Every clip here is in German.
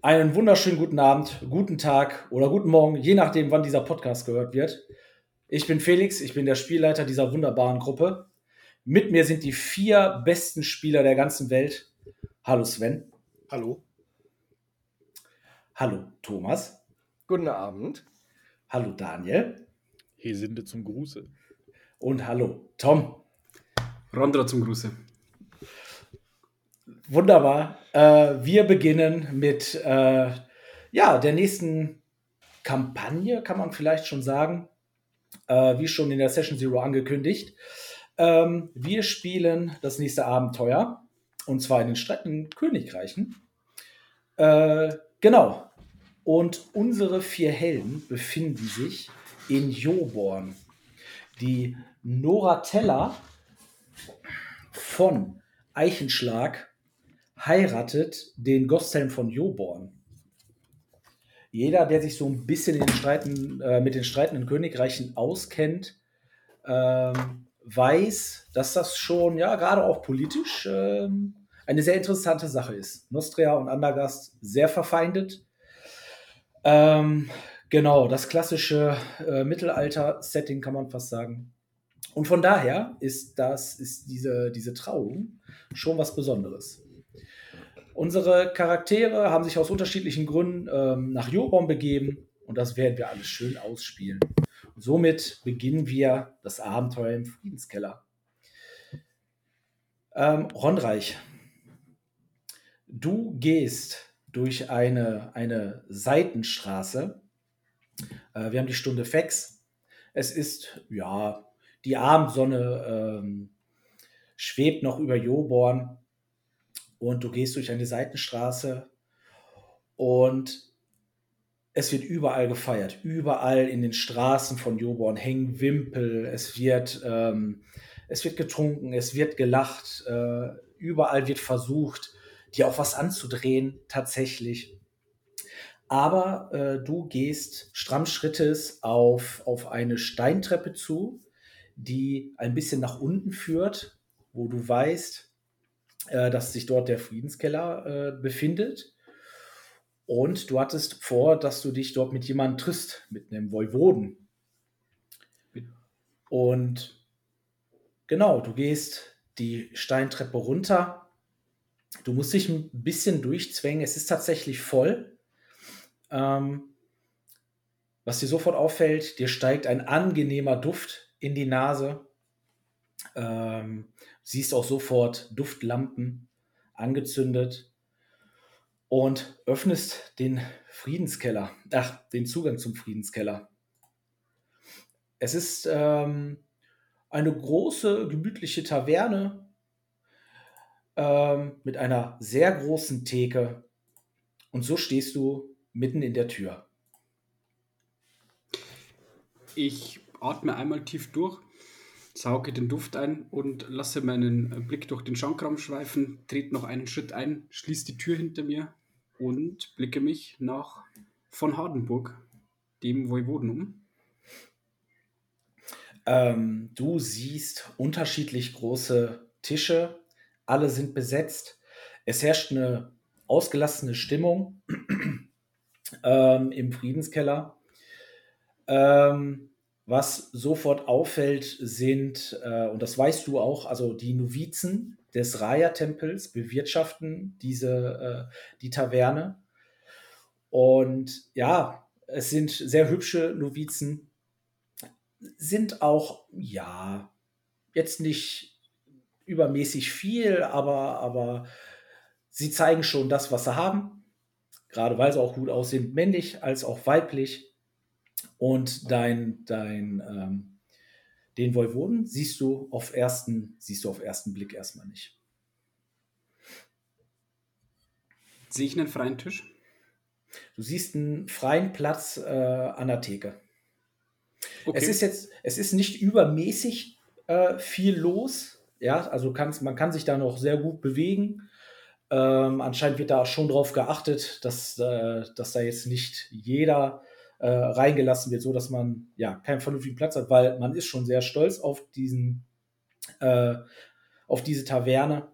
Einen wunderschönen guten Abend, guten Tag oder guten Morgen, je nachdem, wann dieser Podcast gehört wird. Ich bin Felix, ich bin der Spielleiter dieser wunderbaren Gruppe. Mit mir sind die vier besten Spieler der ganzen Welt. Hallo Sven. Hallo. Hallo Thomas. Guten Abend. Hallo Daniel. Hier sind wir zum Gruße. Und hallo Tom. Rondra zum Gruße. Wunderbar. Äh, wir beginnen mit äh, ja, der nächsten Kampagne, kann man vielleicht schon sagen. Äh, wie schon in der Session Zero angekündigt. Ähm, wir spielen das nächste Abenteuer. Und zwar in den streitenden Königreichen. Äh, genau. Und unsere vier Helden befinden sich in Joborn. Die Noratella von Eichenschlag heiratet den Gosthelm von Joborn. Jeder, der sich so ein bisschen den Streiten, äh, mit den streitenden Königreichen auskennt, ähm, weiß, dass das schon, ja, gerade auch politisch ähm, eine sehr interessante Sache ist. Nostria und Andergast sehr verfeindet. Ähm, genau, das klassische äh, Mittelalter-Setting kann man fast sagen. Und von daher ist das, ist diese, diese Trauung schon was Besonderes. Unsere Charaktere haben sich aus unterschiedlichen Gründen ähm, nach Joborn begeben und das werden wir alles schön ausspielen. Und somit beginnen wir das Abenteuer im Friedenskeller. Ähm, Ronreich, du gehst durch eine, eine Seitenstraße. Äh, wir haben die Stunde Fex. Es ist, ja, die Abendsonne ähm, schwebt noch über Joborn und du gehst durch eine Seitenstraße und es wird überall gefeiert. Überall in den Straßen von Joborn hängen Wimpel, es wird, ähm, es wird getrunken, es wird gelacht, äh, überall wird versucht, dir auch was anzudrehen, tatsächlich. Aber äh, du gehst Strammschrittes auf, auf eine Steintreppe zu, die ein bisschen nach unten führt, wo du weißt, äh, dass sich dort der Friedenskeller äh, befindet. Und du hattest vor, dass du dich dort mit jemandem triffst, mit einem Voivoden. Und genau, du gehst die Steintreppe runter. Du musst dich ein bisschen durchzwängen. Es ist tatsächlich voll. Ähm, was dir sofort auffällt, dir steigt ein angenehmer Duft in die Nase. Ähm, siehst auch sofort Duftlampen angezündet und öffnest den Friedenskeller, ach, den Zugang zum Friedenskeller. Es ist ähm, eine große, gemütliche Taverne ähm, mit einer sehr großen Theke. Und so stehst du mitten in der Tür. Ich atme einmal tief durch sauge den Duft ein und lasse meinen Blick durch den Schankraum schweifen, trete noch einen Schritt ein, schließe die Tür hinter mir und blicke mich nach von Hardenburg, dem Voivoden um. Ähm, du siehst unterschiedlich große Tische, alle sind besetzt. Es herrscht eine ausgelassene Stimmung ähm, im Friedenskeller. Ähm, was sofort auffällt, sind, äh, und das weißt du auch, also die Novizen des Raya-Tempels bewirtschaften diese, äh, die Taverne. Und ja, es sind sehr hübsche Novizen, sind auch, ja, jetzt nicht übermäßig viel, aber, aber sie zeigen schon das, was sie haben. Gerade weil sie auch gut aussehen, männlich als auch weiblich. Und dein, dein, ähm, den Voivoden siehst du auf ersten, siehst du auf ersten Blick erstmal nicht. Sehe ich einen freien Tisch? Du siehst einen freien Platz äh, an der Theke. Okay. Es ist jetzt, es ist nicht übermäßig äh, viel los. Ja, also kannst, man kann sich da noch sehr gut bewegen. Ähm, anscheinend wird da schon darauf geachtet, dass, äh, dass da jetzt nicht jeder äh, reingelassen wird, so dass man ja keinen vernünftigen Platz hat, weil man ist schon sehr stolz auf diesen, äh, auf diese Taverne.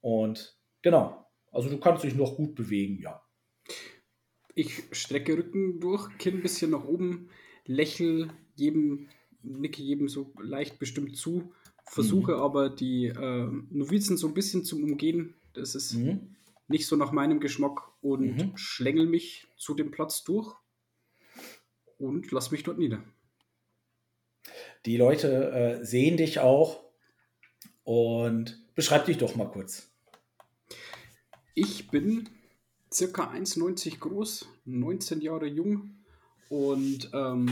Und genau, also du kannst dich noch gut bewegen, ja. Ich strecke Rücken durch, Kinn ein bisschen nach oben, lächel jedem, nicke jedem so leicht bestimmt zu, versuche Mhm. aber die äh, Novizen so ein bisschen zum Umgehen. Das ist Mhm. nicht so nach meinem Geschmack und Mhm. schlängel mich zu dem Platz durch und lass mich dort nieder. Die Leute äh, sehen dich auch und beschreib dich doch mal kurz. Ich bin circa 1,90 groß, 19 Jahre jung und ähm,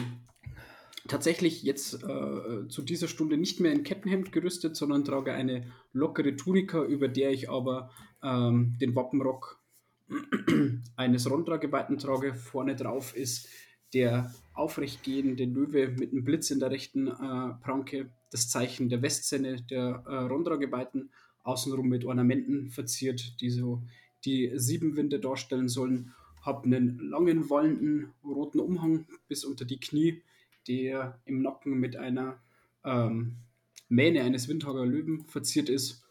tatsächlich jetzt äh, zu dieser Stunde nicht mehr in Kettenhemd gerüstet, sondern trage eine lockere Tunika, über der ich aber ähm, den Wappenrock eines Rondra-Geweihten trage. Vorne drauf ist der aufrechtgehende Löwe mit einem Blitz in der rechten äh, Pranke, das Zeichen der Westsenne der äh, Rondra-Geweihten, außenrum mit Ornamenten verziert, die so die sieben Winde darstellen sollen. Hab einen langen, wallenden roten Umhang bis unter die Knie, der im Nacken mit einer ähm, Mähne eines Windhager Löwen verziert ist.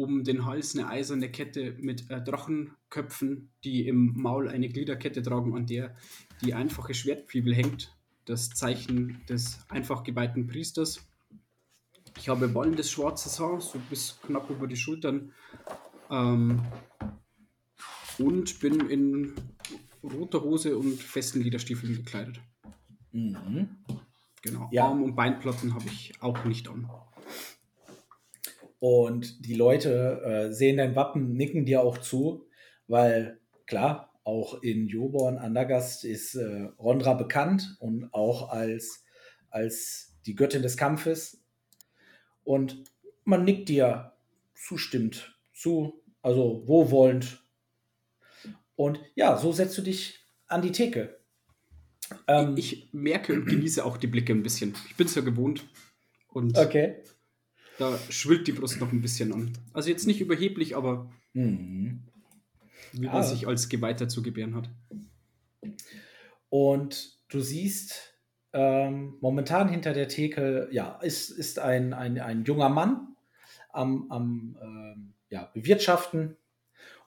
Um den Hals eine eiserne Kette mit äh, Drachenköpfen, die im Maul eine Gliederkette tragen, an der die einfache Schwertfibel hängt. Das Zeichen des einfach geweihten Priesters. Ich habe wallendes schwarzes Haar, so bis knapp über die Schultern. Ähm, und bin in roter Hose und festen Lederstiefeln gekleidet. Mhm. Genau. Ja. Arm- und Beinplatten habe ich auch nicht an. Und die Leute äh, sehen dein Wappen, nicken dir auch zu, weil klar, auch in Joborn Andergast ist äh, Rondra bekannt und auch als, als die Göttin des Kampfes. Und man nickt dir zustimmt zu, also wohlwollend. Und ja, so setzt du dich an die Theke. Ähm, Ich merke und genieße auch die Blicke ein bisschen. Ich bin es ja gewohnt. Und okay. Da schwillt die Brust noch ein bisschen an. Also jetzt nicht überheblich, aber Mhm. wie Ja. man sich als Geweihter zu gebären hat. Und du siehst ähm, momentan hinter der Theke, ja, ist, ist ein, ein, ein junger Mann am, am ähm, ja, Bewirtschaften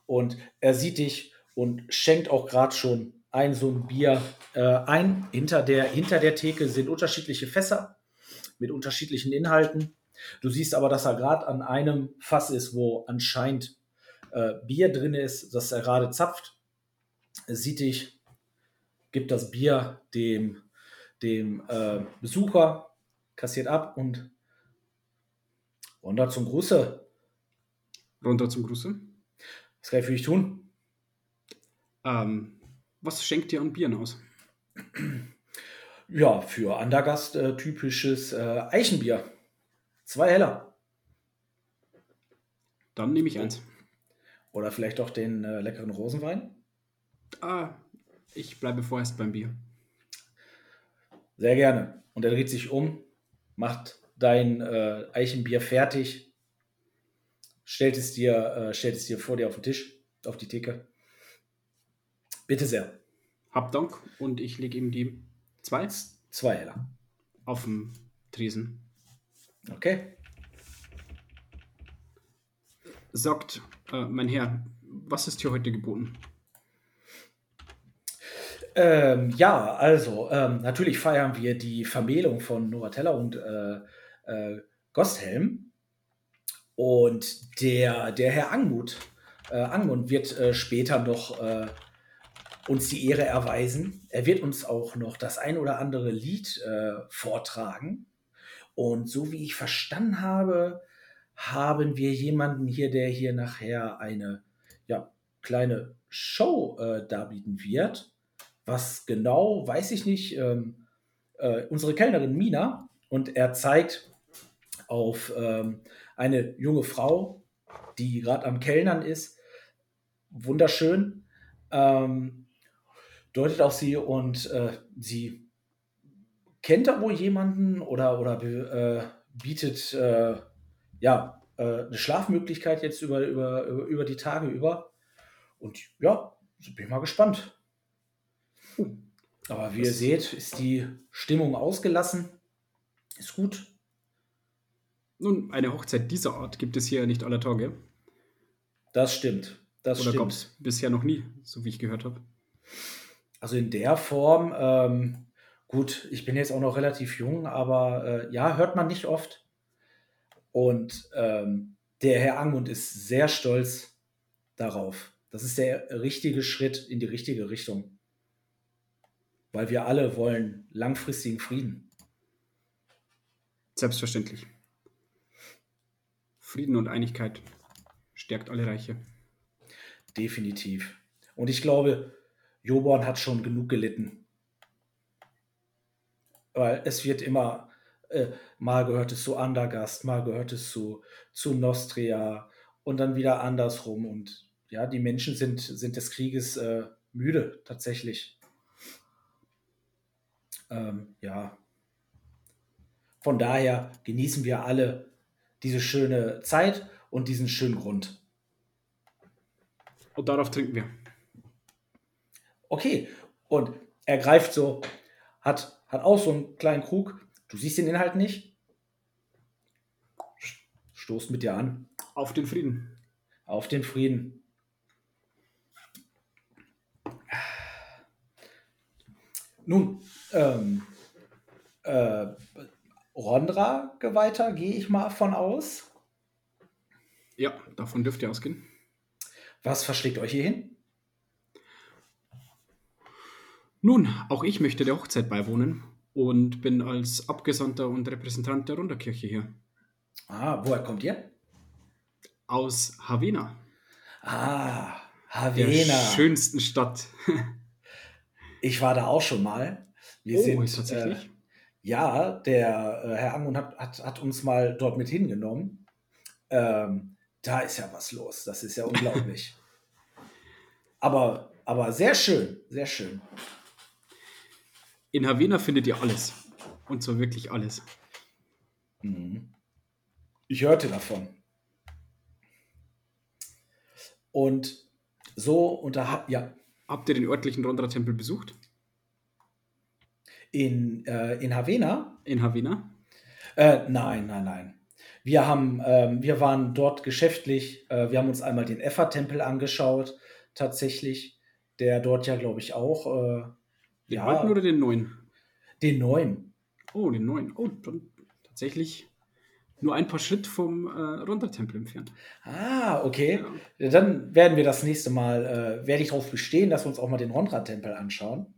und er sieht dich und schenkt auch gerade schon ein so ein Bier äh, ein. Hinter der, hinter der Theke sind unterschiedliche Fässer mit unterschiedlichen Inhalten. Du siehst aber, dass er gerade an einem Fass ist, wo anscheinend äh, Bier drin ist, das er gerade zapft. Er sieht dich, gibt das Bier dem, dem äh, Besucher, kassiert ab und wandert zum Gruße. Runter zum Gruße. Was kann ich für dich tun? Ähm, was schenkt ihr an Bieren aus? Ja, für Andergast äh, typisches äh, Eichenbier. Zwei Heller. Dann nehme ich eins. Oder vielleicht auch den äh, leckeren Rosenwein. Ah, ich bleibe vorerst beim Bier. Sehr gerne. Und er dreht sich um, macht dein äh, Eichenbier fertig, stellt es, dir, äh, stellt es dir vor dir auf den Tisch, auf die Theke. Bitte sehr. Hab Dank und ich lege ihm die zwei Zwei Heller. auf den Tresen. Okay. Sagt, äh, mein Herr, was ist hier heute geboten? Ähm, ja, also ähm, natürlich feiern wir die Vermählung von Novatella und äh, äh, Gosthelm. Und der, der Herr Angmut, äh, Angmund wird äh, später noch äh, uns die Ehre erweisen. Er wird uns auch noch das ein oder andere Lied äh, vortragen. Und so wie ich verstanden habe, haben wir jemanden hier, der hier nachher eine ja, kleine Show äh, darbieten wird. Was genau, weiß ich nicht. Ähm, äh, unsere Kellnerin Mina und er zeigt auf ähm, eine junge Frau, die gerade am Kellnern ist. Wunderschön. Ähm, deutet auf sie und äh, sie kennt da wohl jemanden oder, oder äh, bietet äh, ja äh, eine Schlafmöglichkeit jetzt über, über, über, die Tage über. Und ja, bin ich mal gespannt. Aber wie ihr seht, ist die Stimmung ausgelassen. Ist gut. Nun, eine Hochzeit dieser Art gibt es hier nicht aller Tage. Das stimmt. Das Oder gab stimmt. es bisher noch nie, so wie ich gehört habe? Also in der Form, ähm, gut, ich bin jetzt auch noch relativ jung, aber äh, ja, hört man nicht oft. Und ähm, der Herr Angmund ist sehr stolz darauf. Das ist der richtige Schritt in die richtige Richtung. Weil wir alle wollen langfristigen Frieden. Selbstverständlich. Frieden und Einigkeit stärkt alle Reiche. Definitiv. Und ich glaube, Joborn hat schon genug gelitten. Weil es wird immer, äh, mal gehört es zu Andergast, mal gehört es zu, zu Nostria und dann wieder andersrum. Und ja, die Menschen sind, sind des Krieges äh, müde, tatsächlich. Ähm, ja. Von daher genießen wir alle diese schöne Zeit und diesen schönen Grund. Und darauf trinken wir. Okay, und er greift so, hat, hat auch so einen kleinen Krug. Du siehst den Inhalt nicht. Stoßt mit dir an. Auf den Frieden. Auf den Frieden. Nun, ähm, äh, Rondra Geweihter, gehe ich mal von aus. Ja, davon dürft ihr ausgehen. Was verschlägt euch hierhin? Nun, auch ich möchte der Hochzeit beiwohnen und bin als Abgesandter und Repräsentant der Runderkirche hier. Ah, woher kommt ihr? Aus Havena, Ah, der Havena. schönsten Stadt. Ich war da auch schon mal. Wir Oh, sind tatsächlich? Äh, ja, der äh, Herr Angun hat, hat, hat uns mal dort mit hingenommen. Ähm, da ist ja was los. Das ist ja unglaublich. aber, aber sehr schön, sehr schön. In Havena findet ihr alles. Und zwar wirklich alles. Mhm. Ich hörte davon. Und so unterhalb, ja, Habt ihr den örtlichen Rondra-Tempel besucht? in, äh, in Havena In Havena? Äh, nein, nein, nein. Wir haben, ähm, wir waren dort geschäftlich. Äh, wir haben uns einmal den Effa-Tempel angeschaut, tatsächlich, der dort ja, glaube ich, auch äh, Den ja, alten oder den neuen? den neuen. Oh, den neuen. Oh, dann tatsächlich nur ein paar Schritt vom äh, Rondra-Tempel entfernt. Ah, okay. Ja. Dann werden wir das nächste Mal, äh, werde ich darauf bestehen, dass wir uns auch mal den Rondra-Tempel anschauen.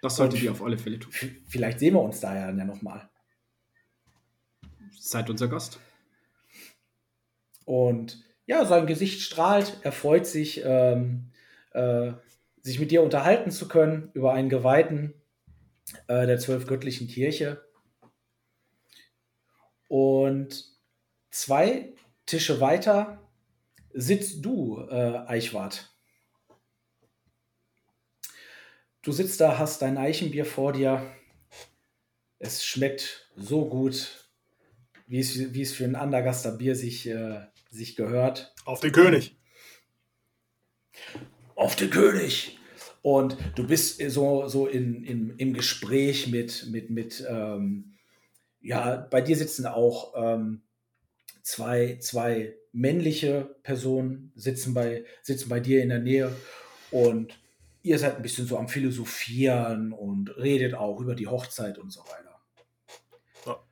Das solltet Und- ihr auf alle Fälle tun. Vielleicht sehen wir uns da ja dann ja nochmal. Seid unser Gast. Und ja, sein Gesicht strahlt, er freut sich, ähm, äh, sich mit dir unterhalten zu können über einen Geweihten äh, der zwölf göttlichen Kirche. Und zwei Tische weiter sitzt du, äh, Eichwart. Du sitzt da, hast dein Eichenbier vor dir. Es schmeckt so gut, wie es, wie es für ein Andergaster Bier sich, äh, sich gehört. Auf den König. Auf den König! Und du bist so, so in, in, im Gespräch mit, mit, mit ähm, ja, bei dir sitzen auch ähm, zwei, zwei männliche Personen, sitzen bei, sitzen bei dir in der Nähe und ihr seid ein bisschen so am Philosophieren und redet auch über die Hochzeit und so weiter. Ja.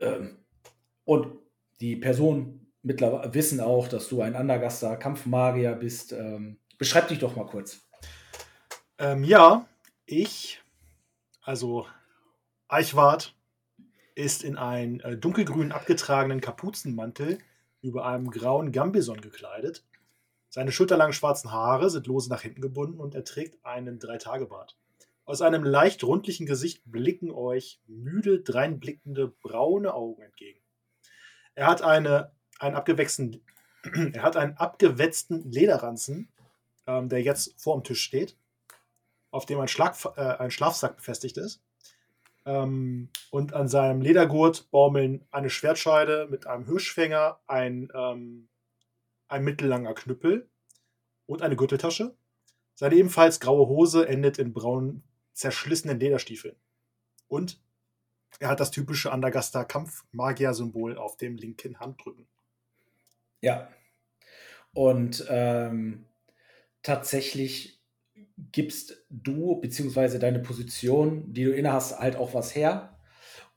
Ähm, und die Personen mittlerweile wissen auch, dass du ein Andergaster Kampfmagier bist. Ähm, beschreib dich doch mal kurz. Ähm, ja, ich, also Eichwart, ist in einen äh, dunkelgrün abgetragenen Kapuzenmantel über einem grauen Gambison gekleidet. Seine schulterlangen schwarzen Haare sind lose nach hinten gebunden und er trägt einen Dreitagebart. Aus einem leicht rundlichen Gesicht blicken euch müde dreinblickende braune Augen entgegen. Er hat eine, einen, abgewechselten, er hat einen abgewetzten Lederranzen, ähm, der jetzt vor dem Tisch steht auf dem ein, Schlag, äh, ein Schlafsack befestigt ist. Ähm, und an seinem Ledergurt baumeln eine Schwertscheide mit einem Hirschfänger, ein, ähm, ein mittellanger Knüppel und eine Gürteltasche. Seine ebenfalls graue Hose endet in braunen, zerschlissenen Lederstiefeln. Und er hat das typische Andergaster Kampfmagier-Symbol auf dem linken Handrücken. Ja. Und ähm, tatsächlich gibst du, beziehungsweise deine Position, die du inne hast, halt auch was her.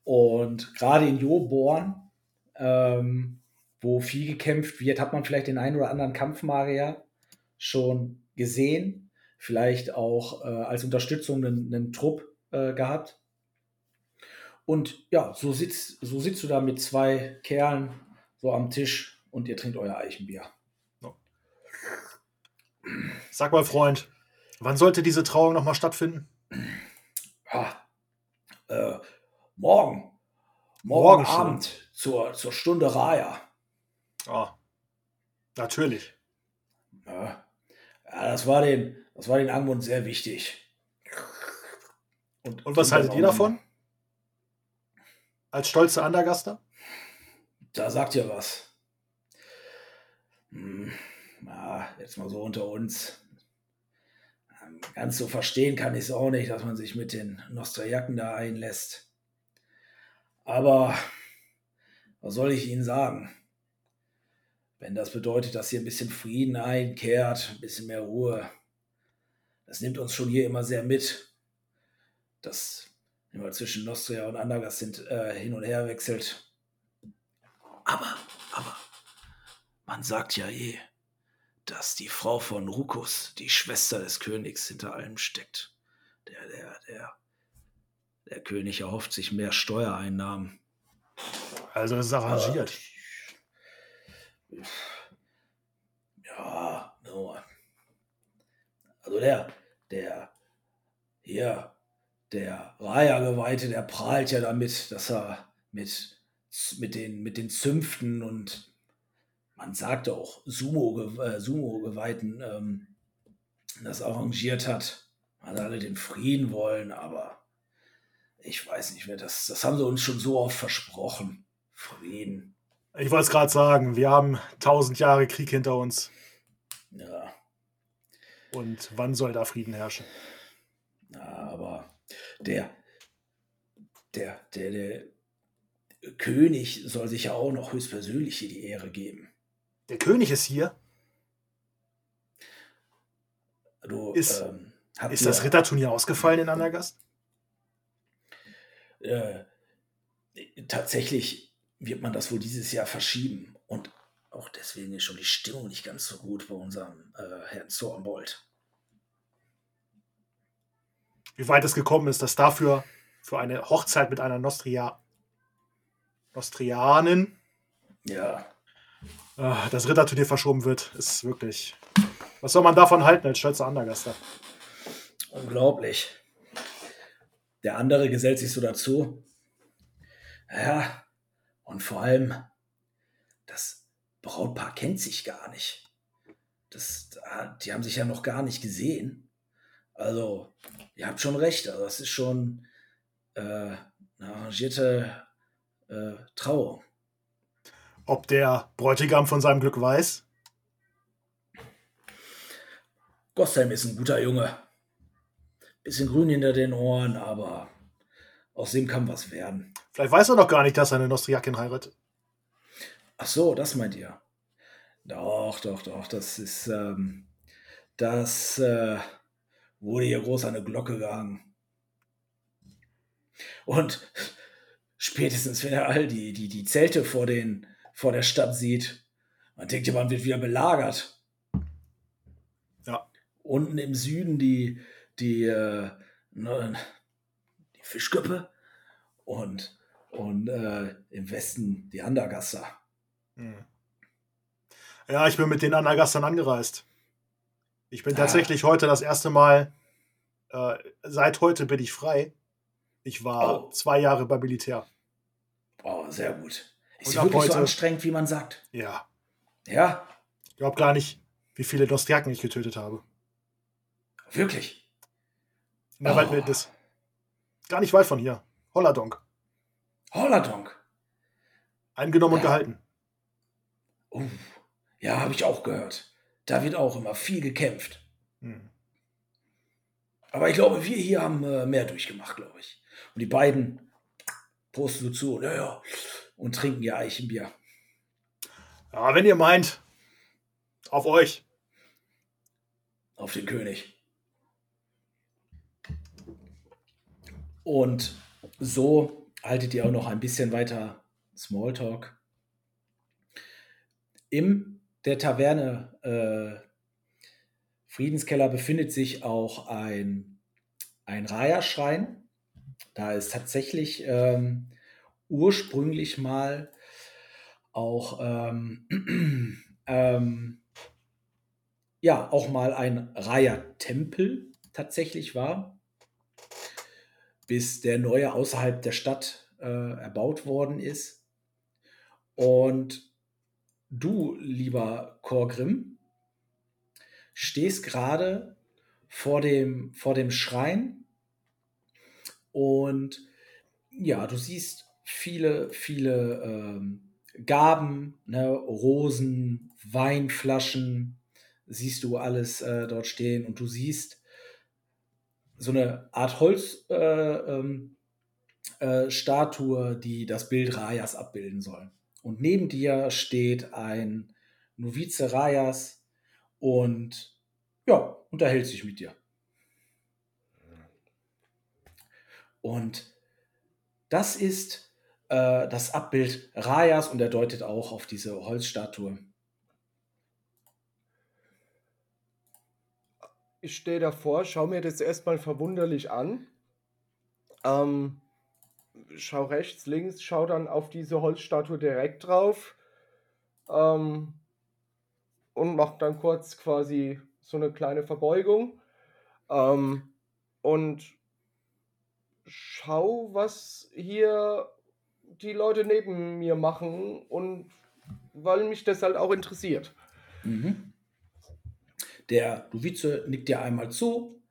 Und gerade in Joborn, ähm, wo viel gekämpft wird, hat man vielleicht den einen oder anderen Kampfmagier schon gesehen. Vielleicht auch äh, als Unterstützung einen, einen Trupp äh, gehabt. Und ja, so sitzt, so sitzt du da mit zwei Kerlen so am Tisch und ihr trinkt euer Eichenbier. Sag mal, Freund, wann sollte diese Trauung nochmal stattfinden? Ha, äh, morgen. Morgen, Morgen. Abend zur, zur Stunde Raya. Ah, natürlich. Ja, ja, das war den, das war den Angmund sehr wichtig. Und was trinkt haltet ihr davon? Als stolze Andergaster? Da sagt ihr was. Hm, na, jetzt mal so unter uns. Ähm, Ganz so verstehen kann ich es auch nicht, dass man sich mit den Nostrajaken da einlässt. Aber was soll ich Ihnen sagen? Wenn das bedeutet, dass hier ein bisschen Frieden einkehrt, ein bisschen mehr Ruhe, das nimmt uns schon hier immer sehr mit. Das immer zwischen Nostria und Andergast sind, äh, hin und her wechselt. Aber, man sagt ja eh, dass die Frau von Rukus, die Schwester des Königs, hinter allem steckt. Der, der, der, der König erhofft sich mehr Steuereinnahmen. Also es ist arrangiert. Ja, nur. Also der, der, hier, der Raya-Geweihte, der prahlt ja damit, dass er mit, mit, den, mit den Zünften und man sagt auch Sumo, äh, Sumo-Geweihten ähm, das arrangiert hat, weil alle den Frieden wollen, aber ich weiß nicht mehr, das, das haben sie uns schon so oft versprochen. Frieden. Ich wollte es gerade sagen, wir haben tausend Jahre Krieg hinter uns. Ja, Und wann soll da Frieden herrschen? Ja, aber der, der, der, der König soll sich ja auch noch höchstpersönlich hier die Ehre geben. Der König ist hier. Du, Ist- ähm, Ist das Ritterturnier ausgefallen in Andergast? Äh, tatsächlich wird man das wohl dieses Jahr verschieben. Und auch deswegen ist schon die Stimmung nicht ganz so gut bei unserem äh, Herrn Zornbold. Wie weit es gekommen ist, dass dafür für eine Hochzeit mit einer Nostria Nostrianin Ja, das Ritterturnier verschoben wird, ist wirklich. Was soll man davon halten als stolzer Andergaster? unglaublich. Der andere gesellt sich so dazu. Ja, und vor allem, das Brautpaar kennt sich gar nicht. Das, da- die haben sich ja noch gar nicht gesehen. Also, ihr habt schon recht. Also, das ist schon äh, eine arrangierte äh, Trauung. Ob der Bräutigam von seinem Glück weiß? Gostheim ist ein guter Junge. Bisschen grün hinter den Ohren, aber aus dem kann was werden. Vielleicht weiß er doch gar nicht, dass er eine Nostriakin heiratet. Ach so, das meint ihr. Doch, doch, doch. Das ist, ähm, das äh, wurde hier groß an eine Glocke gehangen. Und spätestens, wenn er all die, die, die Zelte vor, den, vor der Stadt sieht, man denkt ja, man wird wieder belagert. Ja. Unten im Süden die, die, äh, ne, die Fischköppe und, und äh, im Westen die Andergasser. Hm. Ja, ich bin mit den Andergastern angereist. Ich bin Ah. tatsächlich heute das erste Mal, äh, seit heute bin ich frei. Ich war Oh. zwei Jahre beim Militär. Oh, sehr gut. Ist Und ab wirklich so heute- anstrengend, wie man sagt? Ja. Ja, Ich glaube gar nicht, wie viele Nostriaken ich getötet habe. wirklich. In der Oh. Waldwildnis. Gar nicht weit von hier. Holladonk. Holladonk. Eingenommen und Ja. gehalten. Oh, ja, habe ich auch gehört. Da wird auch immer viel gekämpft. Hm. Aber ich glaube, wir hier haben äh, mehr durchgemacht, glaube ich. Und die beiden posten so zu und, ja, ja, und trinken ihr Eichenbier. Ja, wenn ihr meint, Auf euch. Auf den König. Und so haltet ihr auch noch ein bisschen weiter Smalltalk. In der Taverne äh, Friedenskeller befindet sich auch ein, ein Raya-Schrein. Da ist tatsächlich ähm, ursprünglich mal auch ähm, ähm, ja auch mal ein Raya-Tempel tatsächlich war, bis der neue außerhalb der Stadt äh, erbaut worden ist. Und du, lieber Korgrim, stehst gerade vor dem, vor dem Schrein und ja, du siehst viele, viele ähm, Gaben, ne, Rosen, Weinflaschen, siehst du alles äh, dort stehen und du siehst so eine Art Holzstatue, äh, ähm, äh, die das Bild Rajas abbilden soll. Und neben dir steht ein Novize Rajas und ja, unterhält sich mit dir. Und das ist äh, das Abbild Rajas und er deutet auch auf diese Holzstatue. Ich stehe davor, schaue mir das erstmal verwunderlich an. Ähm, schau rechts, links, schau dann auf diese Holzstatue direkt drauf. Ähm, und mache dann kurz quasi so eine kleine Verbeugung. Ähm, und schau, was hier die Leute neben mir machen und weil mich das halt auch interessiert. Mhm. Der Luvize nickt dir einmal zu,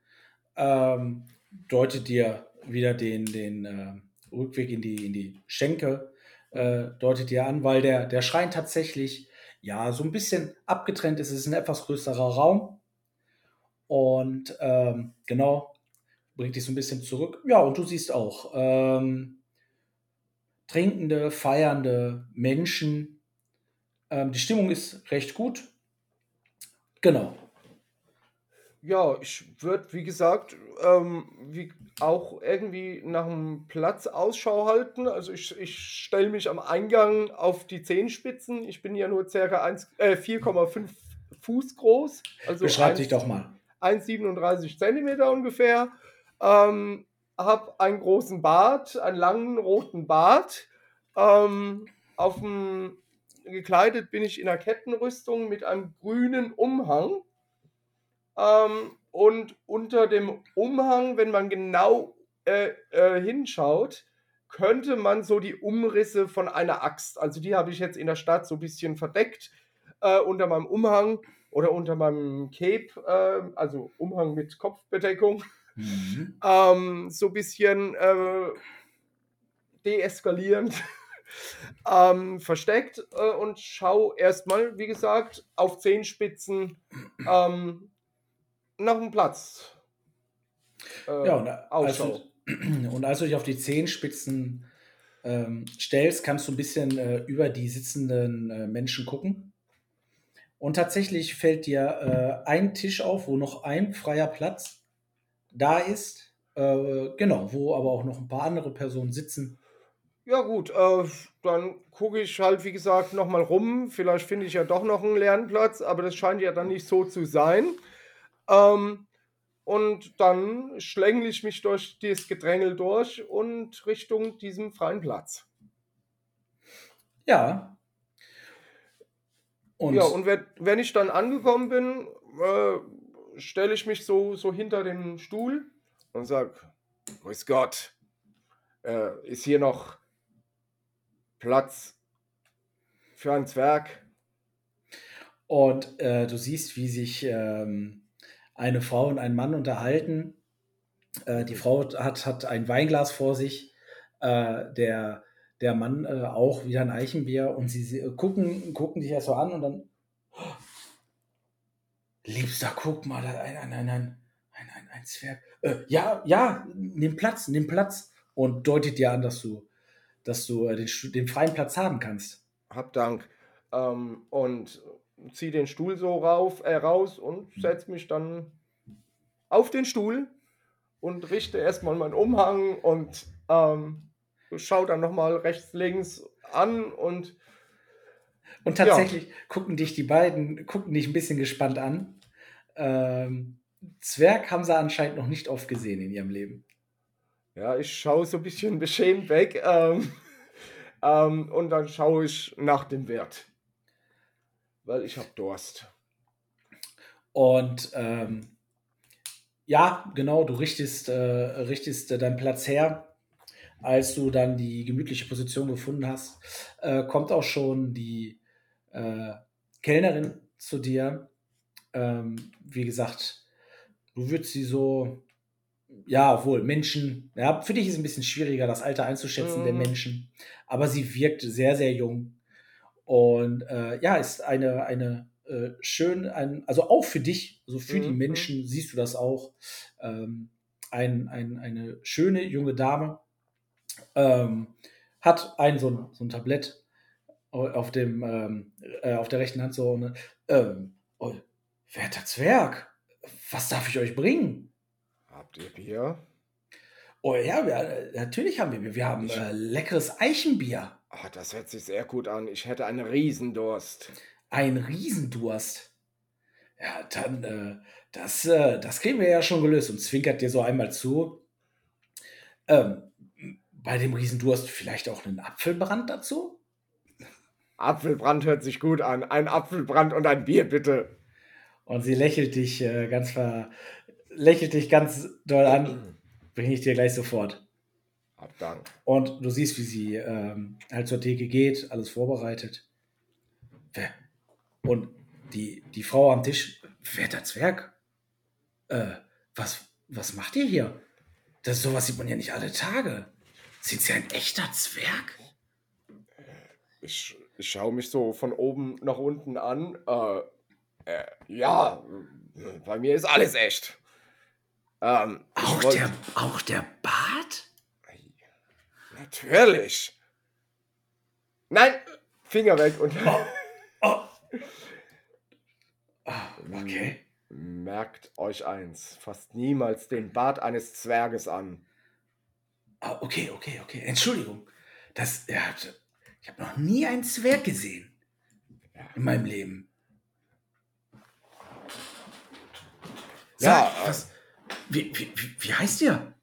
ähm, deutet dir wieder den, den äh, Rückweg in die, in die Schenke, äh, deutet dir an, weil der, der Schrein tatsächlich ja so ein bisschen abgetrennt ist. Es ist ein etwas größerer Raum. Und ähm, genau, bringt dich so ein bisschen zurück. Ja, und du siehst auch, ähm, trinkende, feiernde Menschen. Ähm, die Stimmung ist recht gut. Genau. Ja, ich würde, wie gesagt, ähm, wie auch irgendwie nach einem Platz Ausschau halten. Also ich, ich stelle mich am Eingang auf die Zehenspitzen. Ich bin ja nur ca. äh, 4,5 Fuß groß. Also Beschreib dich doch mal. 1,37 Zentimeter ungefähr. Ähm, habe einen großen Bart, einen langen roten Bart. Ähm, auf dem, gekleidet bin ich in einer Kettenrüstung mit einem grünen Umhang. Ähm, und unter dem Umhang, wenn man genau äh, äh, hinschaut, könnte man so die Umrisse von einer Axt, also die habe ich jetzt in der Stadt so ein bisschen verdeckt, äh, unter meinem Umhang oder unter meinem Cape, äh, also Umhang mit Kopfbedeckung. Mhm. Ähm, so ein bisschen äh, deeskalierend ähm, versteckt äh, und schau erstmal, wie gesagt, auf Zehenspitzen ähm, nach einem Platz. Äh, ja, und als, du, und als, du, dich auf die Zehenspitzen ähm, stellst, kannst du ein bisschen äh, über die sitzenden äh, Menschen gucken. Und tatsächlich fällt dir äh, ein Tisch auf, wo noch ein freier Platz da ist. Äh, genau, wo aber auch noch ein paar andere Personen sitzen. Ja, gut, äh, dann gucke ich halt, wie gesagt, nochmal rum. Vielleicht finde ich ja doch noch einen Lernplatz, aber das scheint ja dann nicht so zu sein. Ähm, und dann schlängle ich mich durch dieses Gedrängel durch und Richtung diesem freien Platz. Ja. Und ja, und wenn, wenn ich dann angekommen bin, äh, stelle ich mich so, so hinter den Stuhl und sage, Grüß Gott, äh, ist hier noch Platz für ein Zwerg? Und äh, du siehst, wie sich ähm, eine Frau und ein Mann unterhalten. Äh, die Frau hat, hat ein Weinglas vor sich, äh, der, der Mann äh, auch wieder ein Eichenbier und sie, sie gucken, gucken dich erst so an und dann Liebster, guck mal, ein, ein, ein, ein, ein, ein Zwerg. Äh, ja, ja, nimm Platz, nimm Platz. Und deutet dir an, dass du, dass du äh, den, den freien Platz haben kannst. Hab Dank. Ähm, und ziehe den Stuhl so rauf, äh, raus und setze mich dann auf den Stuhl und richte erstmal meinen Umhang und ähm, schaue dann nochmal rechts, links an und Und tatsächlich gucken dich die beiden, gucken dich ein bisschen gespannt an. Ähm, Zwerg haben sie anscheinend noch nicht oft gesehen in ihrem Leben. ja, ich schaue so ein bisschen beschämt weg ähm, ähm, und dann schaue ich nach dem Wert. Weil ich habe Durst. Und ähm, ja, genau, du richtest, äh, richtest äh, deinen Platz her. Als du dann die gemütliche Position gefunden hast, äh, kommt auch schon die äh, Kellnerin zu dir. Ähm, wie gesagt, du würdest sie so, ja, obwohl Menschen, ja, für dich ist es ein bisschen schwieriger, das Alter einzuschätzen der Mhm. Menschen, aber sie wirkt sehr, sehr jung. Und äh, ja, ist eine, eine äh, schön, ein, also auch für dich, also für die Mhm. Menschen siehst du das auch, ähm, ein, ein, eine schöne junge Dame ähm, hat ein so ein, so ein Tablett auf dem ähm, äh, auf der rechten Hand so eine, ähm, oh, werter Zwerg, was darf ich euch bringen? Habt ihr Bier? Oh ja, wir, natürlich haben wir Bier. Wir haben äh, leckeres Eichenbier. Ah, das hört sich sehr gut an. Ich hätte einen Riesendurst. Ein Riesendurst. Ja, dann, äh, das, äh, das kriegen wir ja schon gelöst und zwinkert dir so einmal zu. Ähm, bei dem Riesendurst vielleicht auch einen Apfelbrand dazu? Apfelbrand hört sich gut an. Ein Apfelbrand und ein Bier, bitte. Und sie lächelt dich äh, ganz ver lächelt dich ganz doll an. Bringe ich dir gleich sofort. Hab Dank. Und du siehst, wie sie ähm, halt zur Theke geht, alles vorbereitet. Und die, die Frau am Tisch, werter Zwerg, äh, was, was macht ihr hier? Das sowas sieht man ja nicht alle Tage. Sind Sie ein echter Zwerg? Ich, ich schaue mich so von oben nach unten an. Äh, äh, ja, bei mir ist alles echt. Ähm, Auch wollt- der, auch der Bart? Natürlich. Nein, Finger weg und Oh. Ah, okay. merkt euch eins: Fasst niemals den Bart eines Zwerges an. Ah, okay, okay, okay. Entschuldigung. Das, ja, ich habe noch nie einen Zwerg gesehen. In meinem Leben. Ja, Sag, was, wie, wie, wie, heißt ihr?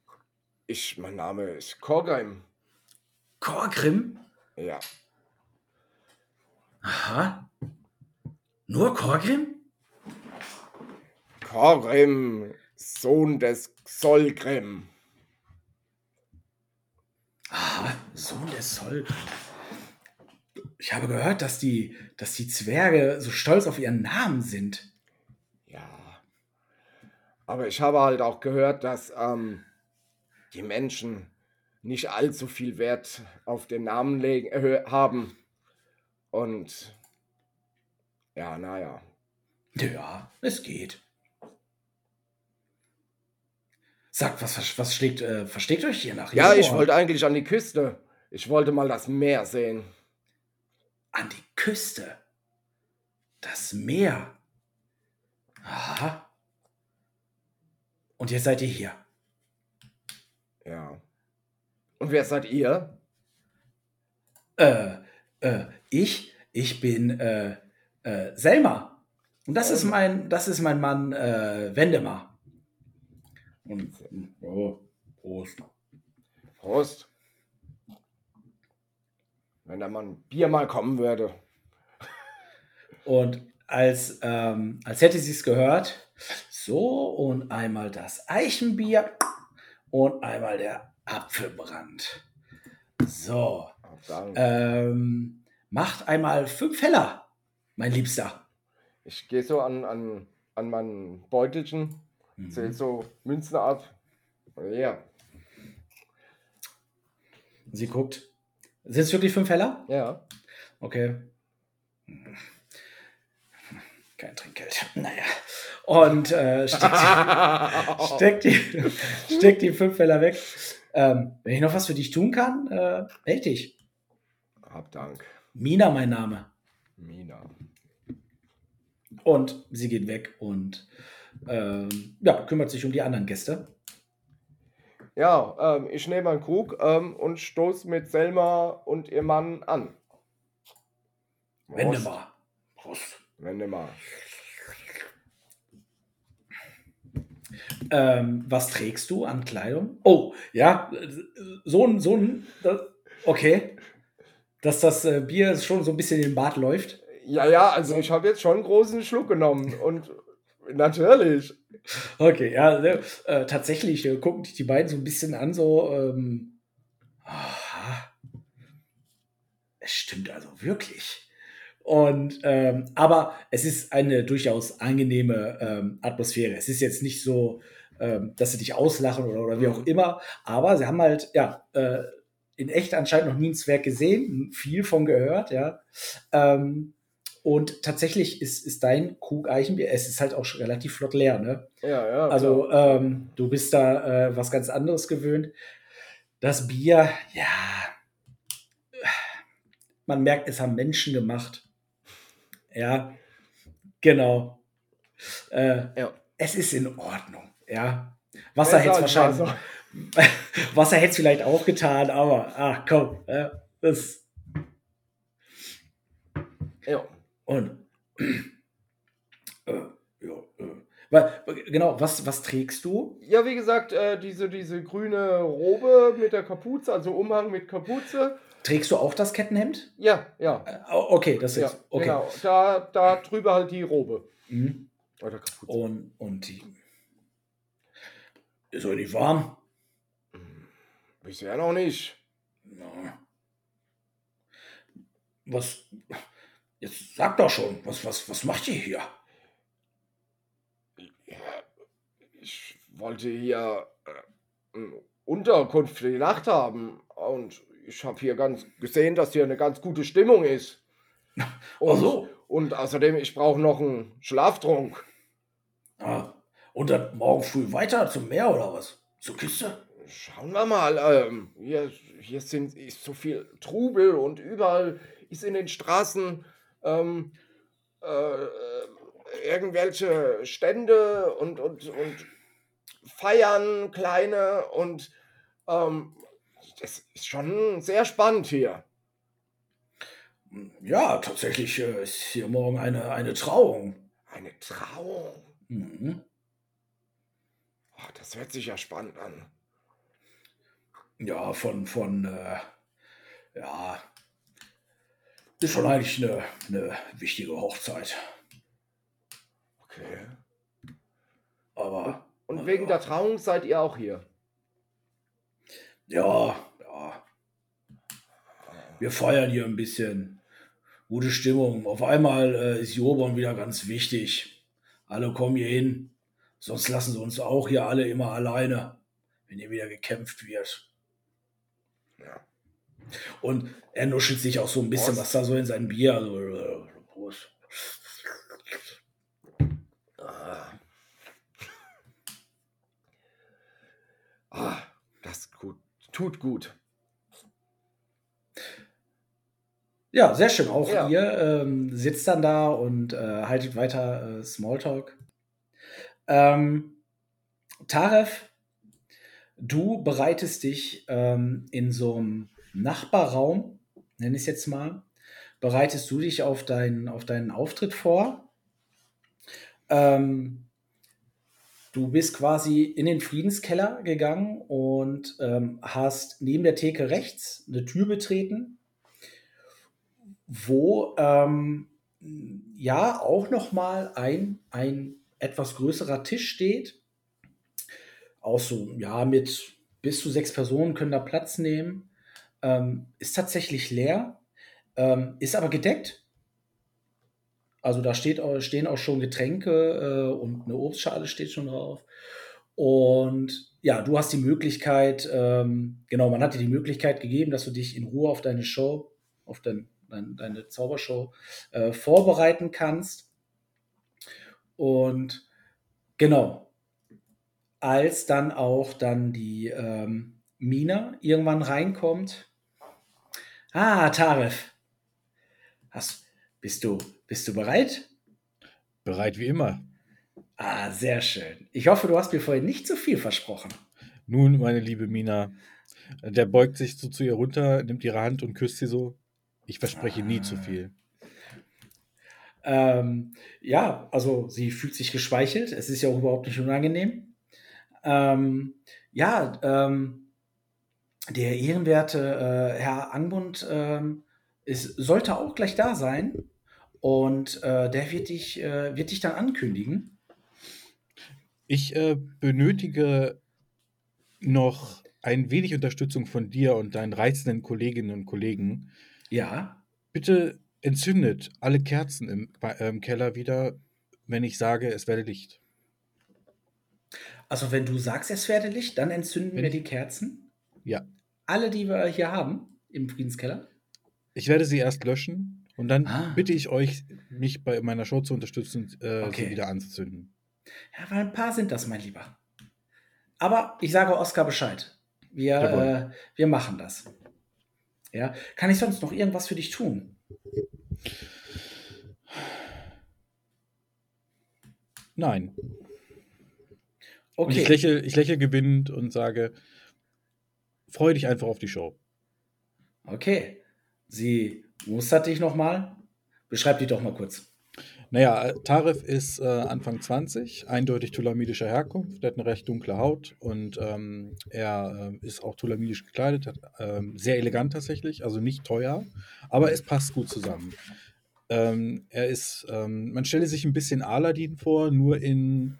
Ich, mein Name ist Korgrim. Korgrim? Ja, Aha. Nur Korgrim? Korgrim, Sohn des Solgrim. Ah, Sohn des Sol. Ich habe gehört, dass die, dass die Zwerge so stolz auf ihren Namen sind. Ja. Aber ich habe halt auch gehört, dass ähm, die Menschen nicht allzu viel Wert auf den Namen legen, äh, haben. Und ja, naja. Ja, es geht. Sagt, was, was, schlägt, äh, versteckt euch hier nach? Ja, ich wollte eigentlich an die Küste. Ich wollte mal das Meer sehen. An die Küste. Das Meer. Aha. Und jetzt seid ihr hier. Ja. Und wer seid ihr? Äh, äh, ich, ich bin äh, äh, Selma. Und das ist mein, das ist mein Mann äh, Wendemar. Und, oh, Prost. Prost. Wenn der Mann Bier mal kommen würde. Und als, ähm, als hätte sie es gehört, so und einmal das Eichenbier und einmal der Apfelbrand. So, Dank. ähm, macht einmal fünf Heller, mein Liebster. Ich gehe so an, an, an mein Beutelchen, zähl so Münzen ab. Ja, Sie guckt. Sind es wirklich fünf Heller? ja. Okay. Kein Trinkgeld. Naja. Und äh, steckt, die, steckt, die, steckt die fünf Heller weg. Ähm, wenn ich noch was für dich tun kann, äh, meld dich. Hab Dank. Mina, mein Name. Mina. Und sie geht weg und ähm, ja, kümmert sich um die anderen Gäste. Ja, ähm, ich nehme einen Krug ähm, und stoße mit Selma und ihr Mann an. Wende mal. Prost. Wende mal. Ähm, was trägst du an Kleidung? Oh, ja, so ein, so ein, okay. Dass das äh, Bier schon so ein bisschen in den Bart läuft. Ja, ja, also ich habe jetzt schon einen großen Schluck genommen und natürlich. Okay, ja, ne, äh, tatsächlich äh, gucken dich die beiden so ein bisschen an, so, ähm, aha. Es stimmt also wirklich. Und, ähm, aber es ist eine durchaus angenehme ähm, Atmosphäre. Es ist jetzt nicht so, ähm, dass sie dich auslachen oder, oder wie auch immer, aber sie haben halt, ja, äh, in echt anscheinend noch nie ein Zwerg gesehen, viel von gehört, ja. Ähm, und tatsächlich ist, ist dein Krug Eichenbier, es ist halt auch schon relativ flott leer, ne? Ja, ja. Also ähm, du bist da äh, was ganz anderes gewöhnt. Das Bier, ja, man merkt, es haben Menschen gemacht. Ja, genau. Äh, Ja. Es ist in Ordnung, ja. Wasser hätte es wahrscheinlich, Wasser. Wasser hätte es vielleicht auch getan, aber ach komm, äh, das Ja. Und äh, ja, äh, weil, genau, was, was trägst du? Ja, wie gesagt, äh, diese, diese grüne Robe mit der Kapuze, also Umhang mit Kapuze. Trägst du auch das Kettenhemd? Ja, ja. Äh, okay, das ist ja okay. Genau. Da, da drüber halt die Robe. Mhm. Oder Kapuze. Und, und die. Ist euch nicht warm? Bisher noch nicht. Na. Was. Jetzt sag doch schon, was, was, was macht ihr hier? Ich wollte hier äh, eine Unterkunft für die Nacht haben. Und ich habe hier ganz gesehen, dass hier eine ganz gute Stimmung ist. Und, Ach so. und außerdem, ich brauche noch einen Schlaftrunk. Ah, und dann morgen früh weiter zum Meer oder was? Zur Küste? Schauen wir mal. Ähm, hier, hier sind, ist so viel Trubel und überall ist in den Straßen ähm, äh, irgendwelche Stände und, und, und Feiern, kleine und ähm, das ist schon sehr spannend hier. Ja, tatsächlich äh, ist hier morgen eine, eine Trauung. Eine Trauung. Mhm. Oh, das hört sich ja spannend an. Ja, von, von, äh, ja, ist schon eigentlich eine, eine wichtige Hochzeit. Okay. Aber Und wegen der Trauung seid ihr auch hier. ja, ja, wir feiern hier ein bisschen. Gute Stimmung. Auf einmal äh, ist Jobon wieder ganz wichtig. Alle kommen hier hin. Sonst lassen sie uns auch hier alle immer alleine, wenn hier wieder gekämpft wird. Ja. Und er nuschelt sich auch so ein bisschen, Prost. was da so in sein Bier. Also, äh, Prost. Ah. Ah, das gut. tut gut. Ja, sehr schön. Auch Ja. ihr ähm, sitzt dann da und äh, haltet weiter äh, Smalltalk. Ähm, Taref, du bereitest dich ähm, in so einem Nachbarraum, nenne ich es jetzt mal, bereitest du dich auf, dein, auf deinen Auftritt vor. Ähm, du bist quasi in den Friedenskeller gegangen und ähm, hast neben der Theke rechts eine Tür betreten wo ähm, ja auch noch mal ein, ein etwas größerer Tisch steht. Auch so, ja, mit bis zu sechs Personen können da Platz nehmen. Ähm, ist tatsächlich leer, ähm, ist aber gedeckt. Also da steht, stehen auch schon Getränke äh, und eine Obstschale steht schon drauf. Und ja, du hast die Möglichkeit, ähm, genau, man hat dir die Möglichkeit gegeben, dass du dich in Ruhe auf deine Show, auf dein, dein, deine Zaubershow äh, vorbereiten kannst. Und genau, als dann auch dann die ähm, Mina irgendwann reinkommt. Ah, Taref. Hast, bist, du, bist du bereit? Bereit wie immer. Ah, sehr schön. Ich hoffe, du hast mir vorhin nicht zu viel versprochen. Nun, meine liebe Mina, der beugt sich so zu ihr runter, nimmt ihre Hand und küsst sie so. Ich verspreche nie zu viel. Ähm, ja, also sie fühlt sich geschweichelt. Es ist ja auch überhaupt nicht unangenehm. Ähm, ja, ähm, der ehrenwerte äh, Herr Angbund ähm, ist, sollte auch gleich da sein. Und äh, der wird dich, äh, wird dich dann ankündigen. Ich äh, benötige noch ein wenig Unterstützung von dir und deinen reizenden Kolleginnen und Kollegen. Ja. Bitte entzündet alle Kerzen im, äh, im Keller wieder, wenn ich sage, es werde Licht. Also wenn du sagst, es werde Licht, dann entzünden Wenn wir die Kerzen. Ja. Alle, die wir hier haben im Friedenskeller. Ich werde sie erst löschen und dann Ah. bitte ich euch, mich bei meiner Show zu unterstützen, äh, Okay. sie wieder anzuzünden. Ja, weil ein paar sind das, mein Lieber. Aber ich sage Oskar Bescheid. Wir, äh, wir machen das. Ja. Kann ich sonst noch irgendwas für dich tun? Nein. Und Okay. ich lächle, ich lächle gewinnend und sage, freu dich einfach auf die Show. Okay. Sie mustert dich nochmal. Beschreib die doch mal kurz. Naja, Tarif ist äh, Anfang 20, eindeutig tulamidischer Herkunft, der hat eine recht dunkle Haut und ähm, er äh, ist auch tulamidisch gekleidet, hat, ähm, sehr elegant tatsächlich, also nicht teuer, aber es passt gut zusammen. Ähm, er ist, ähm, man stelle sich ein bisschen Aladdin vor, nur in,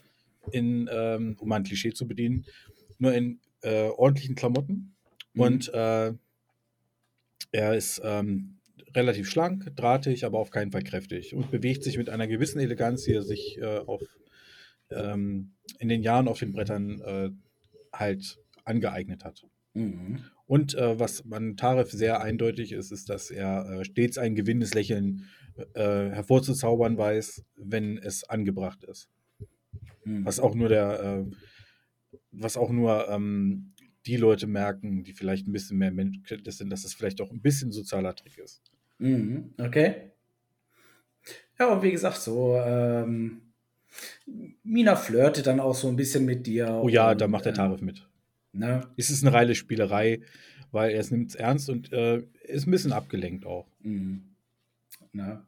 in ähm, um ein Klischee zu bedienen, nur in äh, ordentlichen Klamotten Mhm. und äh, er ist ähm, relativ schlank, drahtig, aber auf keinen Fall kräftig und bewegt sich mit einer gewissen Eleganz, die er sich äh, auf, ähm, in den Jahren auf den Brettern äh, halt angeeignet hat. Mhm. Und äh, was man Tarif sehr eindeutig ist, ist, dass er äh, stets ein gewinnendes Lächeln äh, hervorzuzaubern weiß, wenn es angebracht ist. Mhm. Was auch nur der, äh, was auch nur ähm, die Leute merken, die vielleicht ein bisschen mehr Menschkenntnis sind, dass es vielleicht auch ein bisschen sozialer Trick ist. Mhm. Okay. Ja, und wie gesagt, so, ähm, Mina flirtet dann auch so ein bisschen mit dir. Oh ja, und, da macht der äh, Tarif mit. Ne? Es ist eine reine Spielerei, weil er es nimmt ernst und äh, ist ein bisschen abgelenkt auch. Mhm. Ne?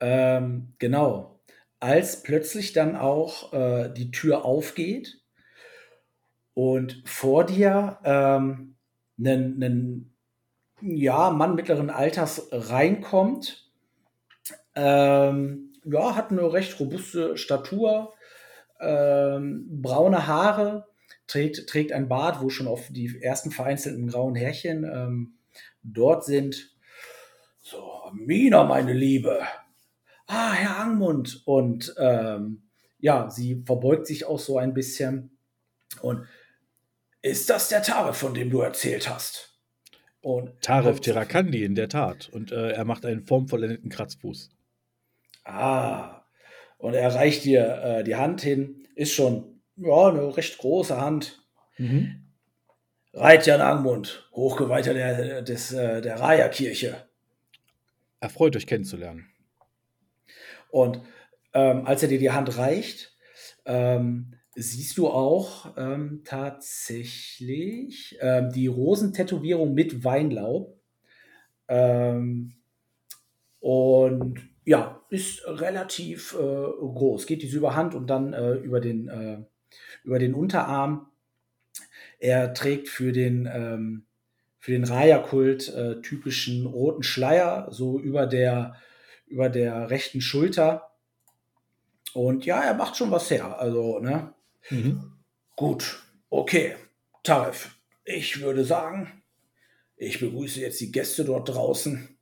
Ähm, genau. Als plötzlich dann auch äh, die Tür aufgeht und vor dir ähm, ein, ein ja, Mann mittleren Alters reinkommt. Ähm, ja, hat eine recht robuste Statur, ähm, braune Haare, trägt, trägt ein Bart, wo schon auf die ersten vereinzelten grauen Härchen ähm, dort sind. So, Mina, meine Liebe. Ah, Herr Angmund. Und ähm, ja, sie verbeugt sich auch so ein bisschen. Und ist das der Tarif, von dem du erzählt hast? Und Tarif Terrakandi in der Tat. Und äh, er macht einen formvollendeten Kratzfuß. Ah, und er reicht dir äh, die Hand hin. Ist schon ja, eine recht große Hand. Mhm. Reitjan Angmund, Hochgeweihter der, des, äh, der Raya-Kirche. Erfreut euch kennenzulernen. Und ähm, als er dir die Hand reicht, ähm, siehst du auch ähm, tatsächlich ähm, die Rosentätowierung mit Weinlaub. Ähm, und ja, ist relativ äh, groß. Geht diese über Hand und dann äh, über, den, äh, über den Unterarm. Er trägt für den, ähm, für den Raya-Kult äh, typischen roten Schleier, so über der, über der rechten Schulter. Und ja, er macht schon was her. Also, ne? Mhm. Gut, okay. Tarif, ich würde sagen, ich begrüße jetzt die Gäste dort draußen.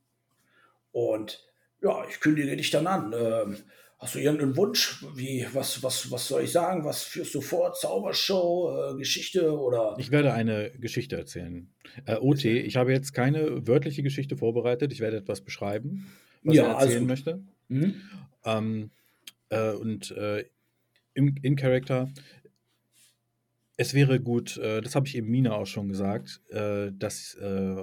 Und ja, ich kündige dich dann an. Ähm, hast du irgendeinen Wunsch? Wie, was, was, was soll ich sagen? Was führst du vor? Zaubershow, äh, Geschichte oder? Ich werde eine Geschichte erzählen. Äh, OT, ich habe jetzt keine wörtliche Geschichte vorbereitet. Ich werde etwas beschreiben, was Ja, also erzählen gut. möchte. Hm? Ähm, äh, und äh, im, in Character, es wäre gut, äh, das habe ich eben Mina auch schon gesagt, äh, dass äh,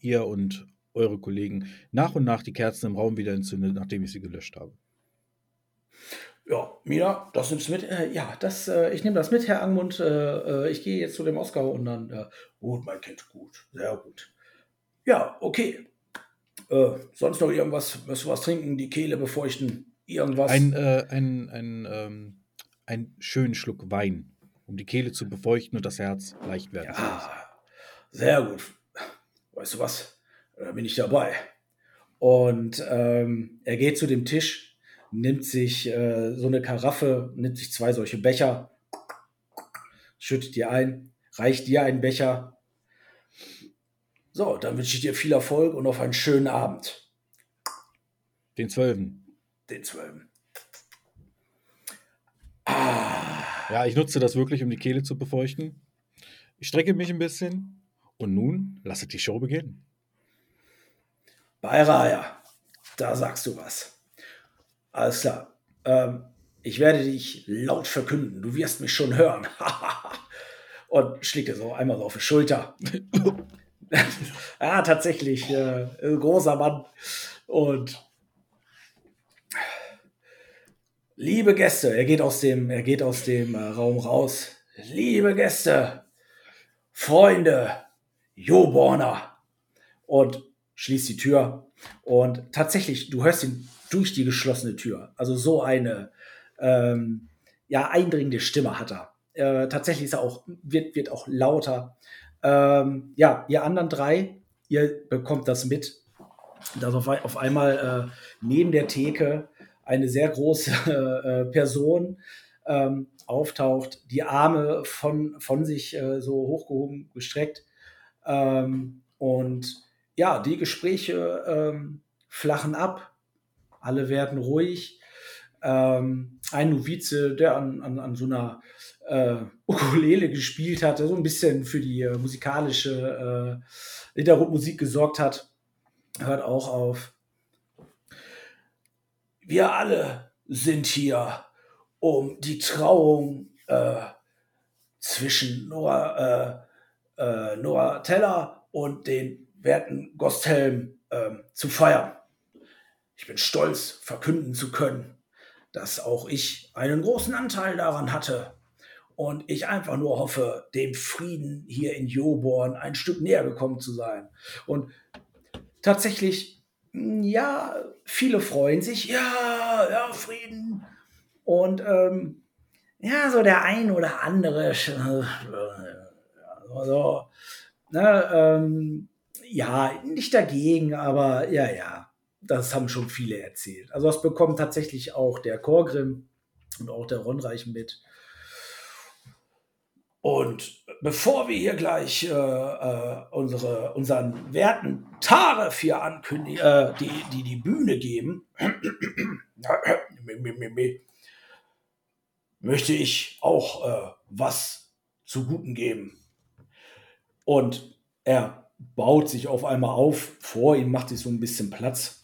ihr und eure Kollegen nach und nach die Kerzen im Raum wieder entzündet, nachdem ich sie gelöscht habe. Ja, Mina, das nimmst du mit. Äh, ja, das, äh, ich nehme das mit, Herr Angmund. Äh, äh, ich gehe jetzt zu dem Oscar und dann. Äh, gut, mein Kind, gut, sehr gut. Ja, okay. Sonst noch irgendwas, wirst du was trinken, die Kehle befeuchten, irgendwas? Ein, äh, ein, ein, ähm, einen schönen Schluck Wein, um die Kehle zu befeuchten und das Herz leicht werden zu lassen. Sehr gut. Weißt du was? Da bin ich dabei. Und ähm, er geht zu dem Tisch, nimmt sich äh, so eine Karaffe, nimmt sich zwei solche Becher, schüttet dir ein, reicht dir einen Becher. So, dann wünsche ich dir viel Erfolg und auf einen schönen Abend. Den Zwölfen. Den Zwölfen. Ja, ich nutze das wirklich, um die Kehle zu befeuchten. Ich strecke mich ein bisschen und nun lasset die Show beginnen. Bei Raya, da sagst du was. Alles klar. Ähm, ich werde dich laut verkünden. Du wirst mich schon hören. Und schlägt dir so einmal so auf die Schulter. ja, tatsächlich. Äh, großer Mann. Und liebe Gäste, er geht aus dem, er geht aus dem äh, Raum raus. Liebe Gäste, Freunde, Joborner. Und schließt die Tür. Und tatsächlich, du hörst ihn durch die geschlossene Tür. Also so eine ähm, ja, eindringende Stimme hat er. Äh, tatsächlich ist er auch, wird, wird auch lauter. Ähm, ja, ihr anderen drei, ihr bekommt das mit, dass auf, auf einmal äh, neben der Theke eine sehr große äh, Person ähm, auftaucht, die Arme von, von sich äh, so hochgehoben, gestreckt. Ähm, und ja, die Gespräche ähm, flachen ab, alle werden ruhig. Ähm, ein Novize, der an, an, an so einer äh, Ukulele gespielt hatte, so ein bisschen für die äh, musikalische äh, Hintergrundmusik gesorgt hat, hört auch auf. Wir alle sind hier, um die Trauung äh, zwischen Nora, äh, äh, Nora Teller und den werten Gosthelm ähm, zu feiern. Ich bin stolz, verkünden zu können, dass auch ich einen großen Anteil daran hatte und ich einfach nur hoffe, dem Frieden hier in Joborn ein Stück näher gekommen zu sein. Und tatsächlich, ja, viele freuen sich, ja, ja, Frieden. Und ähm, ja, so der ein oder andere, äh, so, ne, ähm, ja, nicht dagegen, aber ja, ja, das haben schon viele erzählt. Also das bekommt tatsächlich auch der Chorgrim und auch der Ronreich mit. Und bevor wir hier gleich äh, äh, unsere, unseren werten Taref hier ankündigen, äh, die, die die Bühne geben, möchte ich auch äh, was zu Guten geben. Und er baut sich auf einmal auf. Vor ihm macht sich so ein bisschen Platz.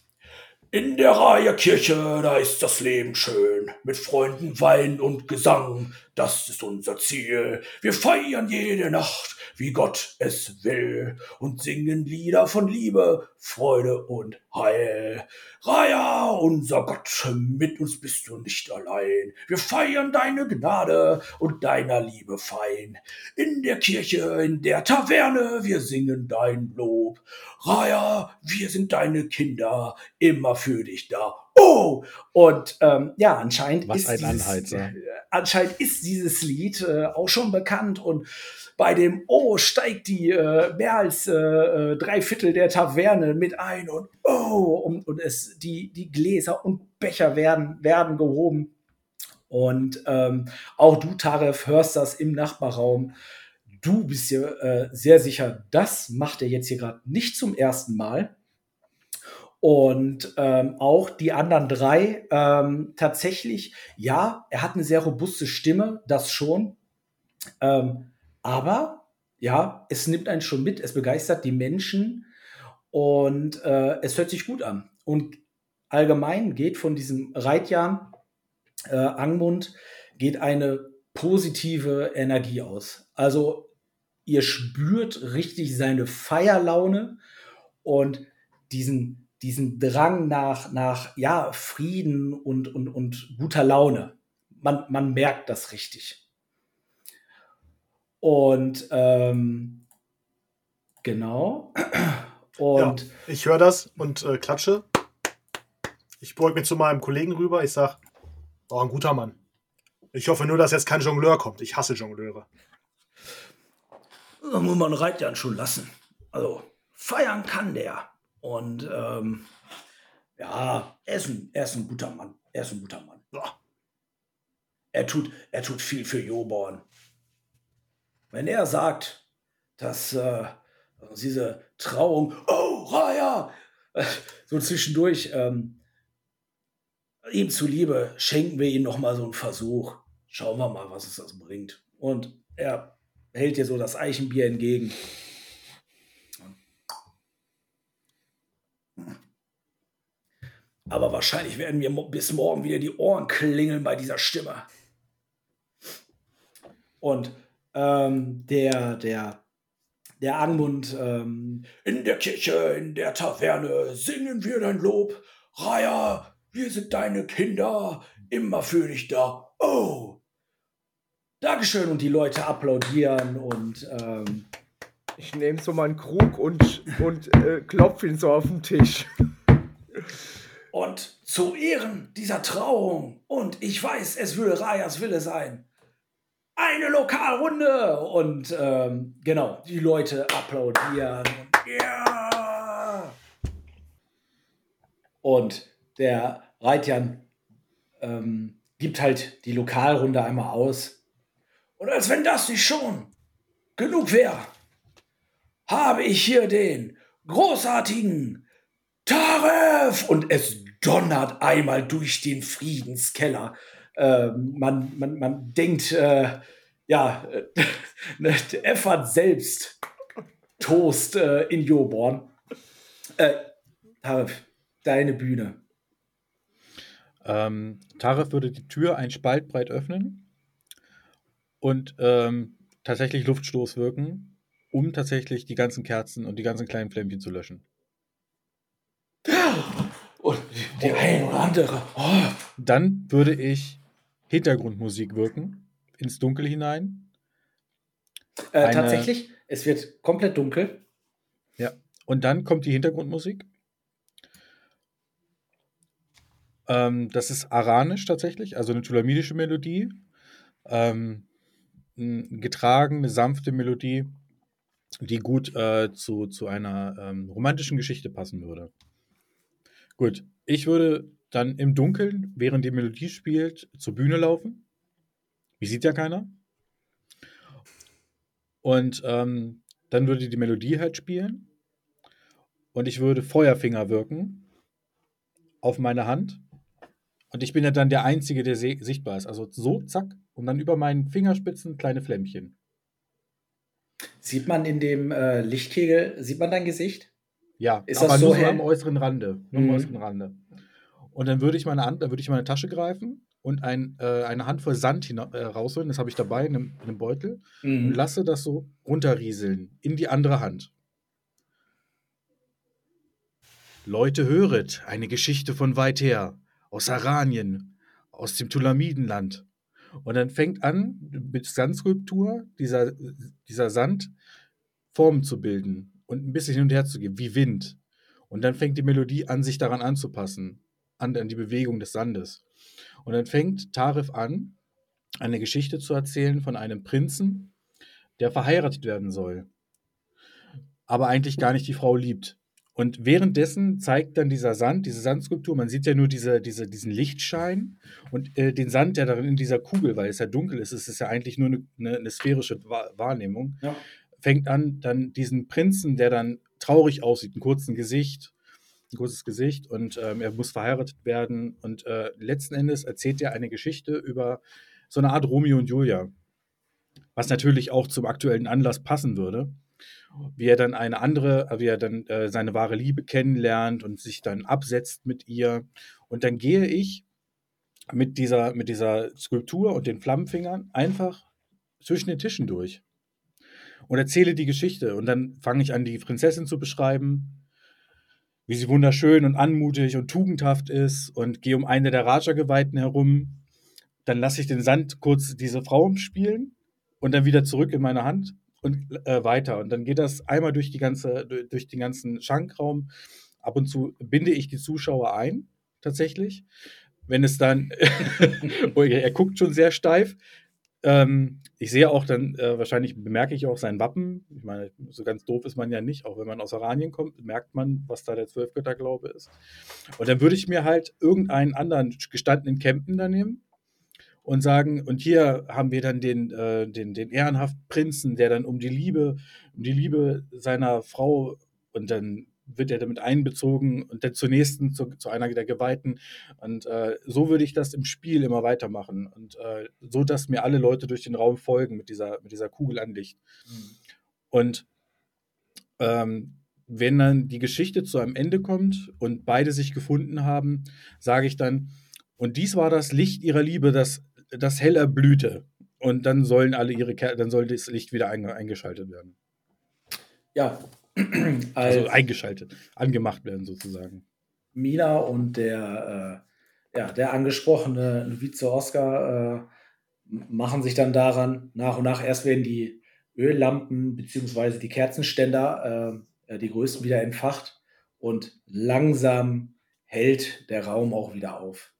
In der Reihe Kirche, da ist das Leben schön. Mit Freunden, Wein und Gesang, das ist unser Ziel. Wir feiern jede Nacht, wie Gott es will, und singen Lieder von Liebe, Freude und Heil. Raya, unser Gott, mit uns bist du nicht allein. Wir feiern deine Gnade und deiner Liebe fein. In der Kirche, in der Taverne, wir singen dein Lob. Raya, wir sind deine Kinder, immer für dich da. Oh! Und ähm, ja, anscheinend Was ist dieses, äh, anscheinend ist dieses Lied äh, auch schon bekannt und bei dem Oh steigt die äh, mehr als äh, äh, drei Viertel der Taverne mit ein und Oh und, und es die die Gläser und Becher werden werden gehoben und ähm, auch du Taref hörst das im Nachbarraum. Du bist dir äh, sehr sicher, das macht er jetzt hier gerade nicht zum ersten Mal. Und ähm, auch die anderen drei ähm, tatsächlich, ja, er hat eine sehr robuste Stimme, das schon. Ähm, aber ja, es nimmt einen schon mit, es begeistert die Menschen und äh, es hört sich gut an. Und allgemein geht von diesem Reitjahr äh, Angmund geht eine positive Energie aus. Also ihr spürt richtig seine Feierlaune und diesen diesen Drang nach, nach ja, Frieden und, und, und guter Laune. Man, man merkt das richtig. Und ähm, genau. Und ja, ich höre das und äh, klatsche. Ich beug mich zu meinem Kollegen rüber. Ich sage, oh, ein guter Mann. Ich hoffe nur, dass jetzt kein Jongleur kommt. Ich hasse Jongleure. Da muss man Reitjan schon lassen. Also, feiern kann der. Und ähm, ja, er ist, ein, er ist ein guter Mann. Er ist ein guter Mann. Ja. Er, tut, er tut viel für Joborn. Wenn er sagt, dass äh, diese Trauung, oh, Raya, so zwischendurch, ähm, ihm zuliebe schenken wir ihm noch mal so einen Versuch. Schauen wir mal, was es das bringt. Und er hält dir so das Eichenbier entgegen. Aber wahrscheinlich werden mir bis morgen wieder die Ohren klingeln bei dieser Stimme. Und ähm, der, der, der Angmund, ähm, in der Kirche, in der Taverne singen wir dein Lob. Raya, wir sind deine Kinder, immer für dich da. Oh! Dankeschön und die Leute applaudieren und ähm, ich nehme so meinen Krug und, und äh, klopfe ihn so auf den Tisch. Und zu Ehren dieser Trauung, und ich weiß, es würde Rajas Wille sein, eine Lokalrunde. Und ähm, genau, die Leute applaudieren. Ja. und der Reitjan ähm, gibt halt die Lokalrunde einmal aus. Und als wenn das nicht schon genug wäre, habe ich hier den großartigen Taref! Und es donnert einmal durch den Friedenskeller. Äh, man, man, man denkt, äh, ja, äh, Effert selbst Toast äh, in Joborn. Äh, Taref, deine Bühne. Ähm, Taref würde die Tür ein Spalt breit öffnen und ähm, tatsächlich Luftstoß wirken, um tatsächlich die ganzen Kerzen und die ganzen kleinen Flämmchen zu löschen. Die eine oder andere. Oh. Dann würde ich Hintergrundmusik wirken, ins Dunkel hinein. Äh, eine, tatsächlich, es wird komplett dunkel. Ja, und dann kommt die Hintergrundmusik. Ähm, das ist aranisch tatsächlich, also eine tulamidische Melodie. Ähm, getragene, sanfte Melodie, die gut äh, zu, zu einer ähm, romantischen Geschichte passen würde. Gut, ich würde dann im Dunkeln, während die Melodie spielt, zur Bühne laufen. Wie sieht ja keiner. Und ähm, dann würde die Melodie halt spielen. Und ich würde Feuerfinger wirken auf meine Hand. Und ich bin ja dann der Einzige, der sichtbar ist. Also so, zack, und dann über meinen Fingerspitzen kleine Flämmchen. Sieht man in dem äh, Lichtkegel, sieht man dein Gesicht? Ja, ist aber das nur so am äußeren Rande. Nur mhm. am äußeren Rande. Und dann würde ich meine Hand, dann würde ich meine Tasche greifen und ein, äh, eine Handvoll Sand äh, rausholen, das habe ich dabei in einem, in einem Beutel, mhm. und lasse das so runterrieseln in die andere Hand. Leute, höret, eine Geschichte von weit her, aus Aranien, aus dem Tulamidenland. Und dann fängt an, mit Sandskulptur dieser, dieser Sand Formen zu bilden und ein bisschen hin und her zu gehen, wie Wind. Und dann fängt die Melodie an, sich daran anzupassen, an, an die Bewegung des Sandes. Und dann fängt Tarif an, eine Geschichte zu erzählen von einem Prinzen, der verheiratet werden soll, aber eigentlich gar nicht die Frau liebt. Und währenddessen zeigt dann dieser Sand, diese Sandskulptur, man sieht ja nur diese, diese, diesen Lichtschein und äh, den Sand, der darin in dieser Kugel, weil es ja dunkel ist, es ist ja eigentlich nur eine, eine, eine sphärische Wahrnehmung, ja. Fängt an, dann diesen Prinzen, der dann traurig aussieht, ein kurzes Gesicht, ein kurzes Gesicht und ähm, er muss verheiratet werden und äh, letzten Endes erzählt er eine Geschichte über so eine Art Romeo und Julia, was natürlich auch zum aktuellen Anlass passen würde wie er dann eine andere, wie er dann äh, seine wahre Liebe kennenlernt und sich dann absetzt mit ihr. Und dann gehe ich mit dieser, mit dieser Skulptur und den Flammenfingern einfach zwischen den Tischen durch und erzähle die Geschichte. Und dann fange ich an, die Prinzessin zu beschreiben, wie sie wunderschön und anmutig und tugendhaft ist und gehe um eine der Raja-Geweihten herum. Dann lasse ich den Sand kurz diese Frau umspielen und dann wieder zurück in meine Hand und äh, weiter. Und dann geht das einmal durch, die ganze, durch den ganzen Schankraum. Ab und zu binde ich die Zuschauer ein, tatsächlich. Wenn es dann, oh, er guckt schon sehr steif, ähm, ich sehe auch dann, äh, wahrscheinlich bemerke ich auch sein Wappen. Ich meine, so ganz doof ist man ja nicht. Auch wenn man aus Oranien kommt, merkt man, was da der Zwölfgötterglaube ist. Und dann würde ich mir halt irgendeinen anderen gestandenen Campen da nehmen und sagen, und hier haben wir dann den, äh, den, den ehrenhaften Prinzen, der dann um die Liebe, um die Liebe seiner Frau und dann wird er damit einbezogen und dann zur nächsten, zu, zu einer der Geweihten. Und äh, so würde ich das im Spiel immer weitermachen. Und äh, so, dass mir alle Leute durch den Raum folgen mit dieser, mit dieser Kugel an Licht. Mhm. Und ähm, wenn dann die Geschichte zu einem Ende kommt und beide sich gefunden haben, sage ich dann, und dies war das Licht ihrer Liebe, das, das hell erblühte. Und dann sollen alle ihre Ker dann soll das Licht wieder eingeschaltet werden. Ja, also eingeschaltet, angemacht werden sozusagen. Mina und der, äh, ja, der angesprochene Vize Oscar äh, machen sich dann daran, nach und nach erst werden die Öllampen bzw. die Kerzenständer, äh, die größten, wieder entfacht und langsam hält der Raum auch wieder auf.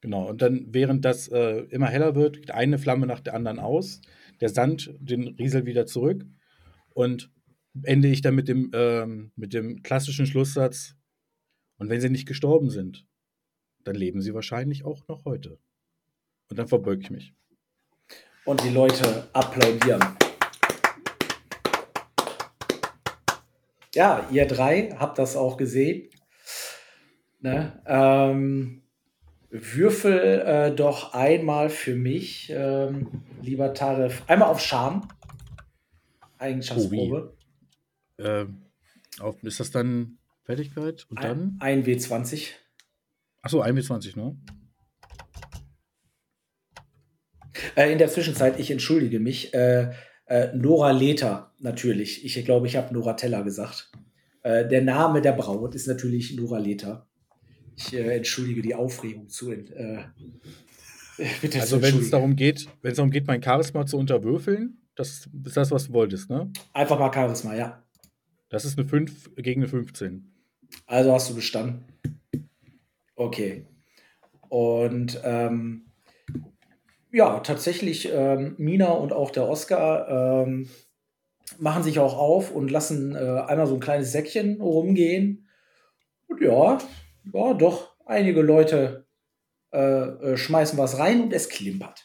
Genau, und dann, während das äh, immer heller wird, geht eine Flamme nach der anderen aus, der Sand den Riesel wieder zurück und ende ich dann mit dem, ähm, mit dem klassischen Schlusssatz, und wenn sie nicht gestorben sind, dann leben sie wahrscheinlich auch noch heute. Und dann verbeuge ich mich. Und die Leute applaudieren. Ja, ihr drei habt das auch gesehen. Ne? Ähm, würfel äh, doch einmal für mich, ähm, lieber Tarif, einmal auf Charme. Eigenschaftsprobe. Äh, auf, ist das dann Fertigkeit? Und dann? Ein, W20. Achso, ein W20, ne? Äh, in der Zwischenzeit, ich entschuldige mich, äh, äh, Nora Leta natürlich. Ich glaube, ich habe Nora Teller gesagt. Äh, der Name der Braut ist natürlich Nora Leta. Ich äh, entschuldige die Aufregung zu. Also wenn es darum geht, wenn es darum geht, mein Charisma zu unterwürfeln, das ist das, was du wolltest, ne? Einfach mal Charisma, ja. Das ist eine 5 gegen eine 15. Also hast du bestanden. Okay. Und ähm, ja, tatsächlich, ähm, Mina und auch der Oscar ähm, machen sich auch auf und lassen äh, einmal so ein kleines Säckchen rumgehen. Und ja, ja, doch, einige Leute äh, äh, schmeißen was rein und es klimpert.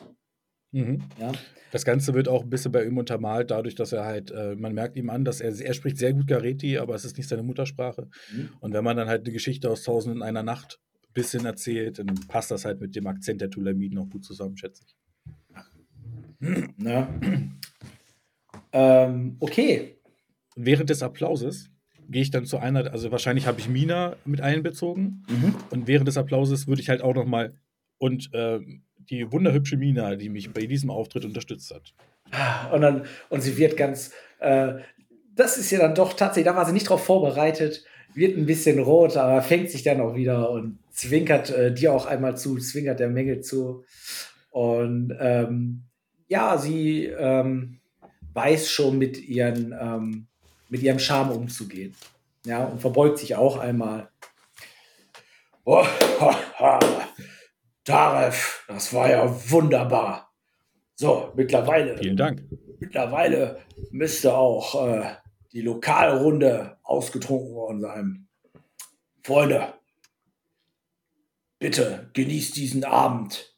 Mhm. Ja. Das Ganze wird auch ein bisschen bei ihm untermalt, dadurch, dass er halt, äh, man merkt ihm an, dass er, er spricht sehr gut Gareti, aber es ist nicht seine Muttersprache. Mhm. Und wenn man dann halt eine Geschichte aus Tausend in einer Nacht ein bisschen erzählt, dann passt das halt mit dem Akzent der Tulamiden auch gut zusammen, schätze ich. Na. Ähm, okay. Während des Applauses gehe ich dann zu einer, also wahrscheinlich habe ich Mina mit einbezogen mhm. und während des Applauses würde ich halt auch noch mal und äh, die wunderhübsche Mina, die mich bei diesem Auftritt unterstützt hat. Und, dann, und sie wird ganz, äh, das ist ja dann doch tatsächlich, da war sie nicht drauf vorbereitet, wird ein bisschen rot, aber fängt sich dann auch wieder und zwinkert äh, dir auch einmal zu, zwinkert der Menge zu. Und ähm, ja, sie ähm, weiß schon mit, ihren, ähm, mit ihrem Charme umzugehen. Ja, und verbeugt sich auch einmal. Oh, ha, ha. Taref, das war ja wunderbar. So, mittlerweile. Vielen Dank. Mittlerweile müsste auch äh, die Lokalrunde ausgetrunken worden sein. Freunde, bitte genießt diesen Abend.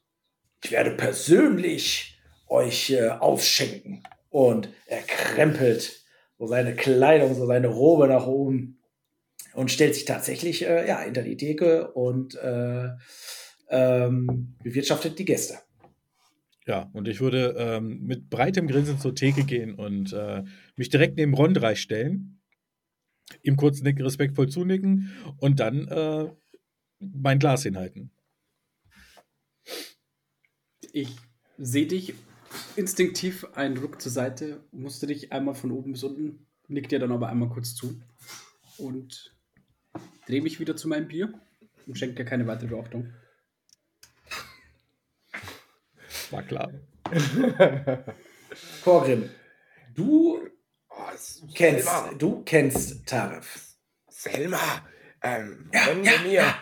Ich werde persönlich euch äh, ausschenken. Und er krempelt so seine Kleidung, so seine Robe nach oben und stellt sich tatsächlich äh, ja, hinter die Theke und äh, ähm, bewirtschaftet die Gäste. Ja, und ich würde ähm, mit breitem Grinsen zur Theke gehen und äh, mich direkt neben Rondreich stellen, ihm kurz nick, respektvoll zunicken und dann äh, mein Glas hinhalten. Ich sehe dich instinktiv einen Ruck zur Seite, musste dich einmal von oben bis unten, nickt dir dann aber einmal kurz zu und drehe mich wieder zu meinem Bier und schenke dir keine weitere Beachtung. War klar. Korgrim, du Oh, kennst, Selma, du kennst Tarif. Selma, ähm, Ja, wenn ja, du mir. ja.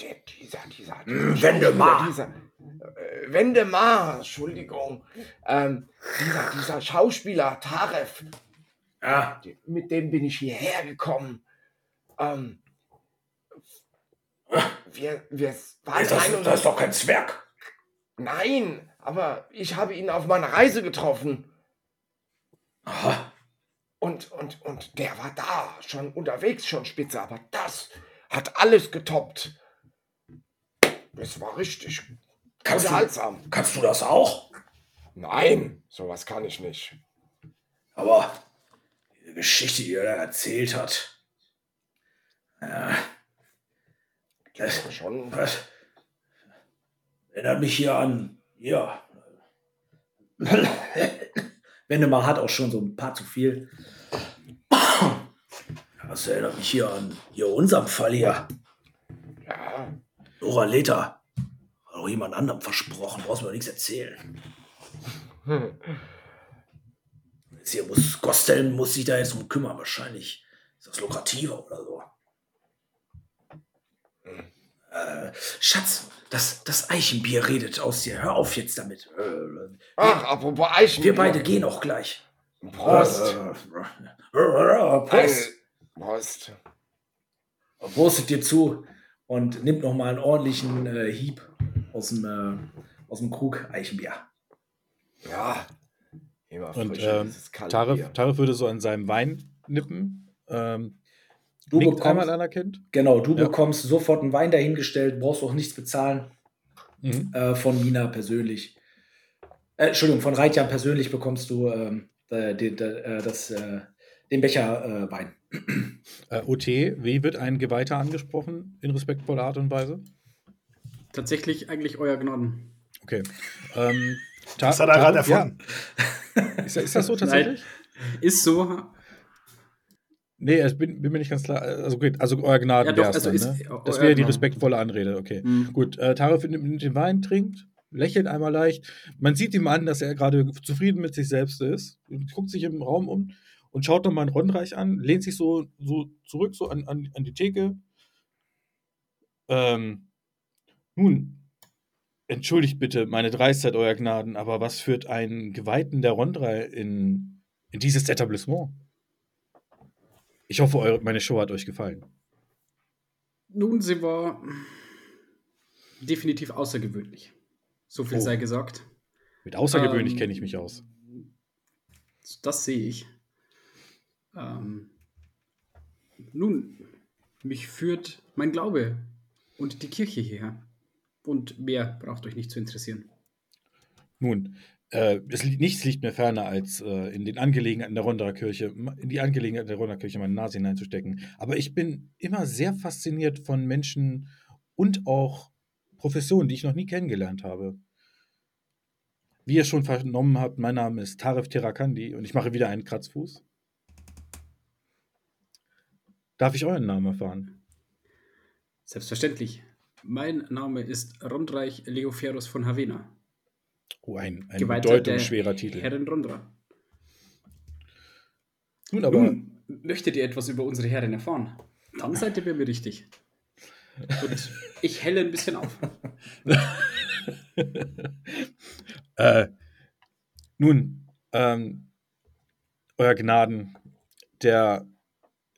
Der, dieser, dieser, Hm, dieser Wendemar. Dieser, äh, Wendemar, Entschuldigung. Ähm, dieser, dieser Schauspieler, Taref, Ja, mit dem bin ich hierher gekommen. Ähm, wir, wir waren das, das ist doch kein Zwerg. Nein, aber ich habe ihn auf meiner Reise getroffen. Aha. Und, und, und der war da, schon unterwegs, schon spitze, aber das hat alles getoppt. Das war richtig Kannst du, kannst du das auch? Nein, sowas kann ich nicht. Aber die Geschichte, die er da erzählt hat. Ja, das, Schon. das erinnert mich hier an. Ja. Wendemar hat auch schon so ein paar zu viel. Das erinnert mich hier an hier unserem Fall hier. Ja, Dora Leta. Hat auch jemand anderem versprochen, brauchst mir doch nichts erzählen. Jetzt hier muss Gostel muss sich da jetzt drum kümmern, wahrscheinlich. Ist das lukrativer oder so. Äh, Schatz, das, das Eichenbier redet aus dir. Hör auf jetzt damit. Äh, Ach, apropos Eichen. wir beide gehen auch gleich. Prost. Äh, äh, Prost. Prost. Prostet dir zu und nimmt noch mal einen ordentlichen äh, Hieb aus dem, äh, aus dem Krug Eichenbier. Ja. Immer Und frischer, ähm, Tarif. Tarif würde so an seinem Wein nippen. Ähm, Du nickt bekommst- einmal anerkennt. Genau, du Ja. bekommst sofort einen Wein dahingestellt, brauchst auch nichts bezahlen Mhm. äh, von Mina persönlich. Äh, Entschuldigung, von Reitjan persönlich bekommst du ähm, äh, den, äh, das, äh, den Becher äh, Wein. Äh, OT, wie wird ein Geweihter angesprochen in respektvoller Art und Weise? Tatsächlich eigentlich euer Gnaden. Okay. Ähm, Ta- Das hat er gerade Tarif, ja. Ist, ist das so tatsächlich? Ist so. Nee, ich bin, bin mir nicht ganz klar. Also, okay, also euer Gnaden Ja, doch, also dann, ist- ne? euer Das wäre die respektvolle Anrede, okay. Hm. Gut, äh, Tarif nimmt den Wein, trinkt, lächelt einmal leicht. Man sieht ihm an, dass er gerade zufrieden mit sich selbst ist. Und guckt sich im Raum um und schaut nochmal einen Rondreich an, lehnt sich so, so zurück so an, an, an die Theke. Ähm, nun, entschuldigt bitte meine Dreistheit, euer Gnaden, aber was führt einen Geweihten der Rondrei in, in dieses Etablissement? Ich hoffe, eure, meine Show hat euch gefallen. Nun, sie war definitiv außergewöhnlich. So viel Oh. sei gesagt. Mit außergewöhnlich Ähm, kenne ich mich aus. Das sehe ich. Ähm, nun, mich führt mein Glaube und die Kirche hierher. Und mehr braucht euch nicht zu interessieren. Nun, äh, es liegt, nichts liegt mir ferner, als äh, in den Angelegenheiten der Ronderer Kirche, in die Angelegenheiten der Ronderer Kirche meine Nase hineinzustecken. Aber ich bin immer sehr fasziniert von Menschen und auch Professionen, die ich noch nie kennengelernt habe. Wie ihr schon vernommen habt, mein Name ist Tarif Terakandi und ich mache wieder einen Kratzfuß. Darf ich euren Namen erfahren? Selbstverständlich. Mein Name ist Rondreich Leoferus von Havena. Oh, ein, ein bedeutungsschwerer Titel. Herren Rondra. Nun, aber Nun, möchtet ihr etwas über unsere Herren erfahren? Dann seid ihr bei mir richtig. Und ich helle ein bisschen auf. äh, nun, ähm, Euer Gnaden, der,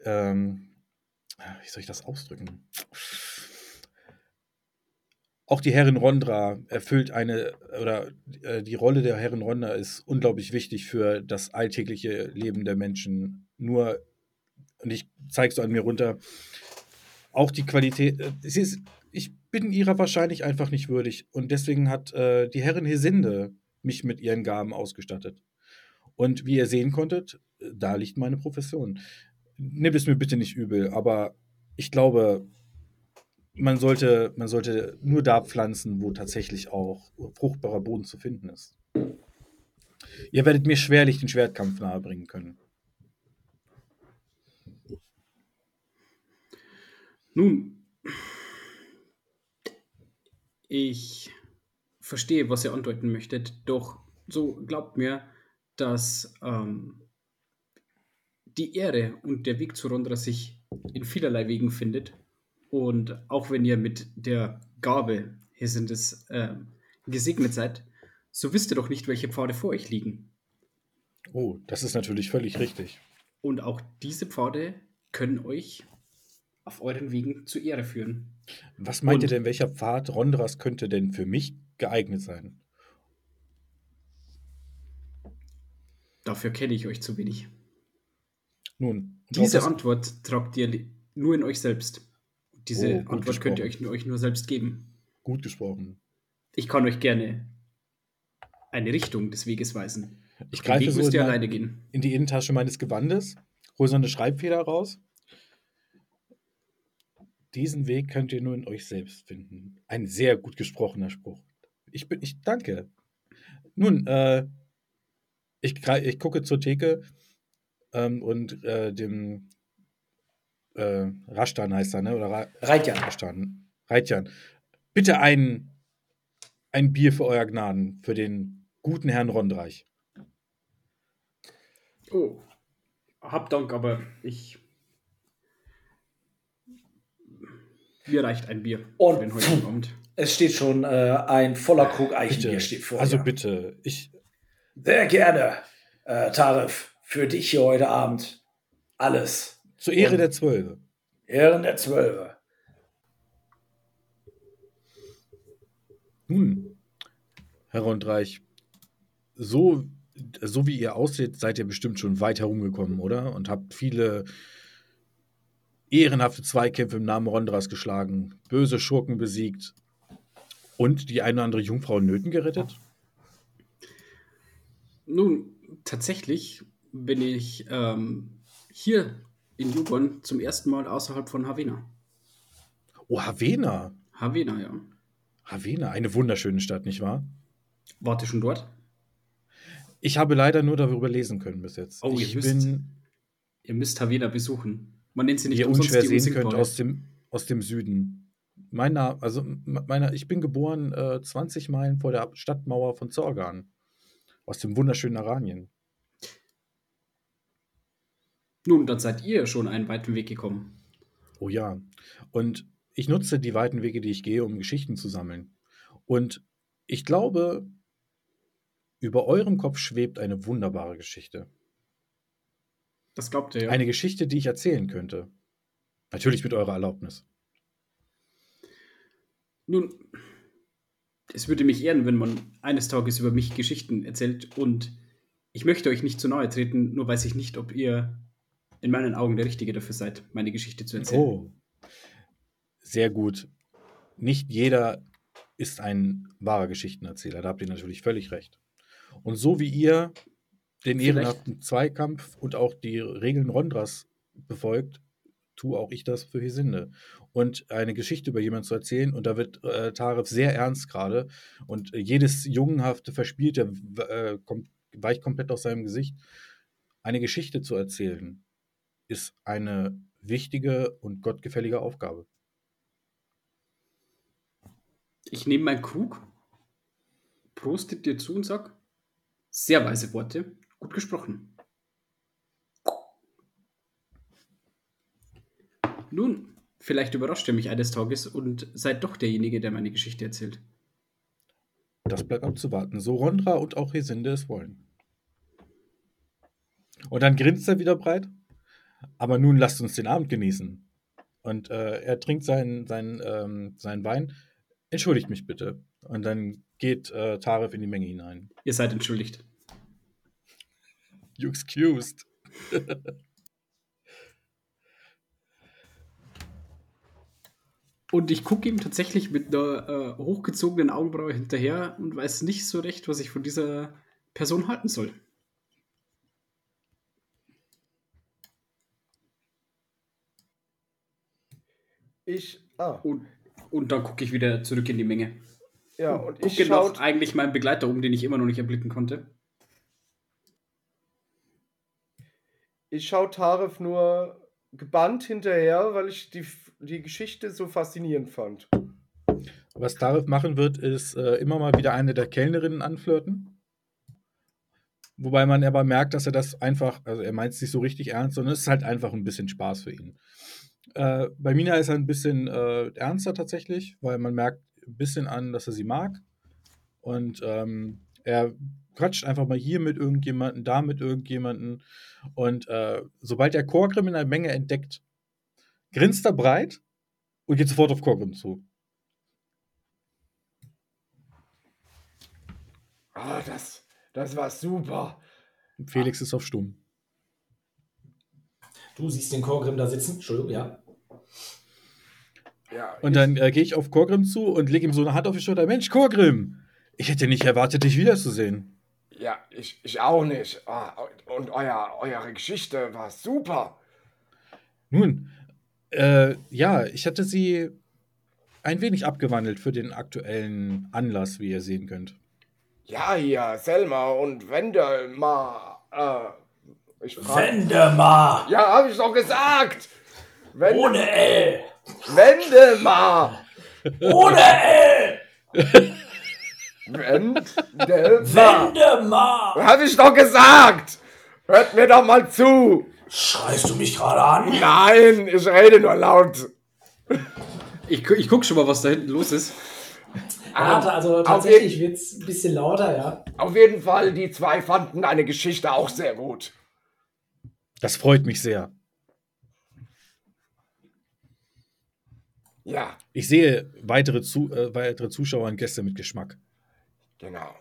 ähm, wie soll ich das ausdrücken? Auch die Herrin Rondra erfüllt eine, oder äh, die Rolle der Herrin Rondra ist unglaublich wichtig für das alltägliche Leben der Menschen. Nur, und ich zeige so an mir runter, auch die Qualität, äh, sie ist, ich bin ihrer wahrscheinlich einfach nicht würdig. Und deswegen hat äh, die Herrin Hesinde mich mit ihren Gaben ausgestattet. Und wie ihr sehen konntet, äh, da liegt meine Profession. Nehmt es mir bitte nicht übel, aber ich glaube, man sollte, man sollte nur da pflanzen, wo tatsächlich auch fruchtbarer Boden zu finden ist. Ihr werdet mir schwerlich den Schwertkampf nahebringen können. Nun, ich verstehe, was ihr andeuten möchtet, doch so glaubt mir, dass ähm, die Ehre und der Weg zu Rondra sich in vielerlei Wegen findet. Und auch wenn ihr mit der Gabe, hier sind es, äh, gesegnet seid, so wisst ihr doch nicht, welche Pfade vor euch liegen. Oh, das ist natürlich völlig richtig. Und auch diese Pfade können euch auf euren Wegen zur Ehre führen. Was meint ihr Und- denn, welcher Pfad Rondras könnte denn für mich geeignet sein? Dafür kenne ich euch zu wenig. Nun, Diese Antwort tragt ihr nur in euch selbst. Diese Oh, Antwort könnt ihr gesprochen. euch, euch nur selbst geben. gut gesprochen. Ich kann euch gerne eine Richtung des Weges weisen. Ich Den greife Weg so in, ihr alleine gehen. in die Innentasche meines Gewandes, hole so eine Schreibfeder raus. Diesen Weg könnt ihr nur in euch selbst finden. Ein sehr gut gesprochener Spruch. Ich bin, ich danke. Nun, äh, ich, ich gucke zur Theke ähm, und äh, dem äh, Rashtan heißt er, ne? Oder Ra Reitjan. Rashtan. Reitjan. Bitte ein, ein Bier für euer Gnaden, für den guten Herrn Rondreich. Oh, hab Dank, aber ich. Mir reicht ein Bier Und- für den heutigen Abend. Es steht schon äh, ein voller Krug Eichenbier Bitte. steht vor Also bitte, ich, Sehr gerne, äh, Tarif, für dich hier heute Abend. Alles. Zur Ehre Und- der Zwölfe. Ehren der Zwölfe. Nun, Herr Rondreich, so, so wie ihr aussieht, seid ihr bestimmt schon weit herumgekommen, oder? Und habt viele ehrenhafte Zweikämpfe im Namen Rondras geschlagen, böse Schurken besiegt und die eine oder andere Jungfrau in Nöten gerettet? Nun, tatsächlich bin ich ähm, hier in Jugon zum ersten Mal außerhalb von Havena. Oh, Havena. Havena, ja. Havena, eine wunderschöne Stadt, nicht wahr? Wart ihr schon dort? Ich habe leider nur darüber lesen können bis jetzt. Oh, ihr ich müsst bin, Ihr müsst Havena besuchen. Man nennt sie nicht ihr unschwer die sehen könnt, aus dem, aus dem Süden. Mein Name, also meiner, ich bin geboren äh, 20 Meilen vor der Stadtmauer von Zorgan. Aus dem wunderschönen Aranien. Nun, dann seid ihr schon einen weiten Weg gekommen. Oh ja. Und ich nutze die weiten Wege, die ich gehe, um Geschichten zu sammeln. Und ich glaube, über eurem Kopf schwebt eine wunderbare Geschichte. Das glaubt ihr ja. Eine Geschichte, die ich erzählen könnte. Natürlich mit eurer Erlaubnis. Nun, es würde mich ehren, wenn man eines Tages über mich Geschichten erzählt und ich möchte euch nicht zu nahe treten, nur weiß ich nicht, ob ihr in meinen Augen der Richtige dafür seid, meine Geschichte zu erzählen. Oh. Sehr gut. Nicht jeder ist ein wahrer Geschichtenerzähler. Da habt ihr natürlich völlig recht. Und so wie ihr den Vielleicht- ehrenhaften Zweikampf und auch die Regeln Rondras befolgt, tue auch ich das für Hesinde. Und eine Geschichte über jemanden zu erzählen, und da wird äh, Taref sehr ernst gerade, und äh, jedes jungenhafte Verspielte äh, kommt, weicht komplett aus seinem Gesicht. Eine Geschichte zu erzählen, ist eine wichtige und gottgefällige Aufgabe. Ich nehme meinen Krug, prostet dir zu und sag, sehr weise Worte, gut gesprochen. Nun, vielleicht überrascht ihr mich eines Tages und seid doch derjenige, der meine Geschichte erzählt. Das bleibt abzuwarten. So Rondra und auch Hesinde es wollen. Und dann grinst er wieder breit. Aber nun lasst uns den Abend genießen. Und äh, er trinkt seinen, seinen, ähm, seinen Wein. Entschuldigt mich bitte. Und dann geht äh, Taref in die Menge hinein. Ihr seid entschuldigt. You excused. Und ich gucke ihm tatsächlich mit einer äh, hochgezogenen Augenbraue hinterher und weiß nicht so recht, was ich von dieser Person halten soll. Ich, ah, Und, und dann gucke ich wieder zurück in die Menge. ja, und ich gucke noch eigentlich meinen Begleiter um, den ich immer noch nicht erblicken konnte. ich schau Taref nur gebannt hinterher, weil ich die, die Geschichte so faszinierend fand. Was Tarif machen wird, ist äh, immer mal wieder eine der Kellnerinnen anflirten. Wobei man aber merkt, dass er das einfach, also er meint es nicht so richtig ernst, sondern es ist halt einfach ein bisschen Spaß für ihn. Äh, bei Mina ist er ein bisschen äh, ernster tatsächlich, weil man merkt ein bisschen an, dass er sie mag. Und ähm, er quatscht einfach mal hier mit irgendjemandem, da mit irgendjemandem. Und äh, sobald er Korgrim in einer Menge entdeckt, grinst er breit und geht sofort auf Korgrim zu. Ah, das, das war super. Felix ist auf Stumm. Du siehst den Korgrim da sitzen. Entschuldigung, ja. Ja, Und dann äh, gehe ich auf Korgrim zu und lege ihm so eine Hand auf die Schulter. Mensch, Korgrim, ich hätte nicht erwartet, dich wiederzusehen. Ja, ich, ich auch nicht. Ah, und euer, eure Geschichte war super. Nun, äh, ja, ich hatte sie ein wenig abgewandelt für den aktuellen Anlass, wie ihr sehen könnt. Ja, hier, Selma und Wendel mal. Äh, ich frag, Wendemar! Ja, hab ich doch gesagt. Wende, Ohne L! Wendemar. Ohne L! Wendemar. Wendemar! Hab ich doch gesagt. Hört mir doch mal zu. Schreist du mich gerade an? Nein, ich rede nur laut. Ich, gu- ich guck schon mal, was da hinten los ist. Warte, also tatsächlich wird es ein bisschen lauter, ja. Auf jeden Fall, die zwei fanden eine Geschichte auch sehr gut. Das freut mich sehr. Ja, Ich sehe weitere, zu, äh, weitere Zuschauer und Gäste mit Geschmack. genau.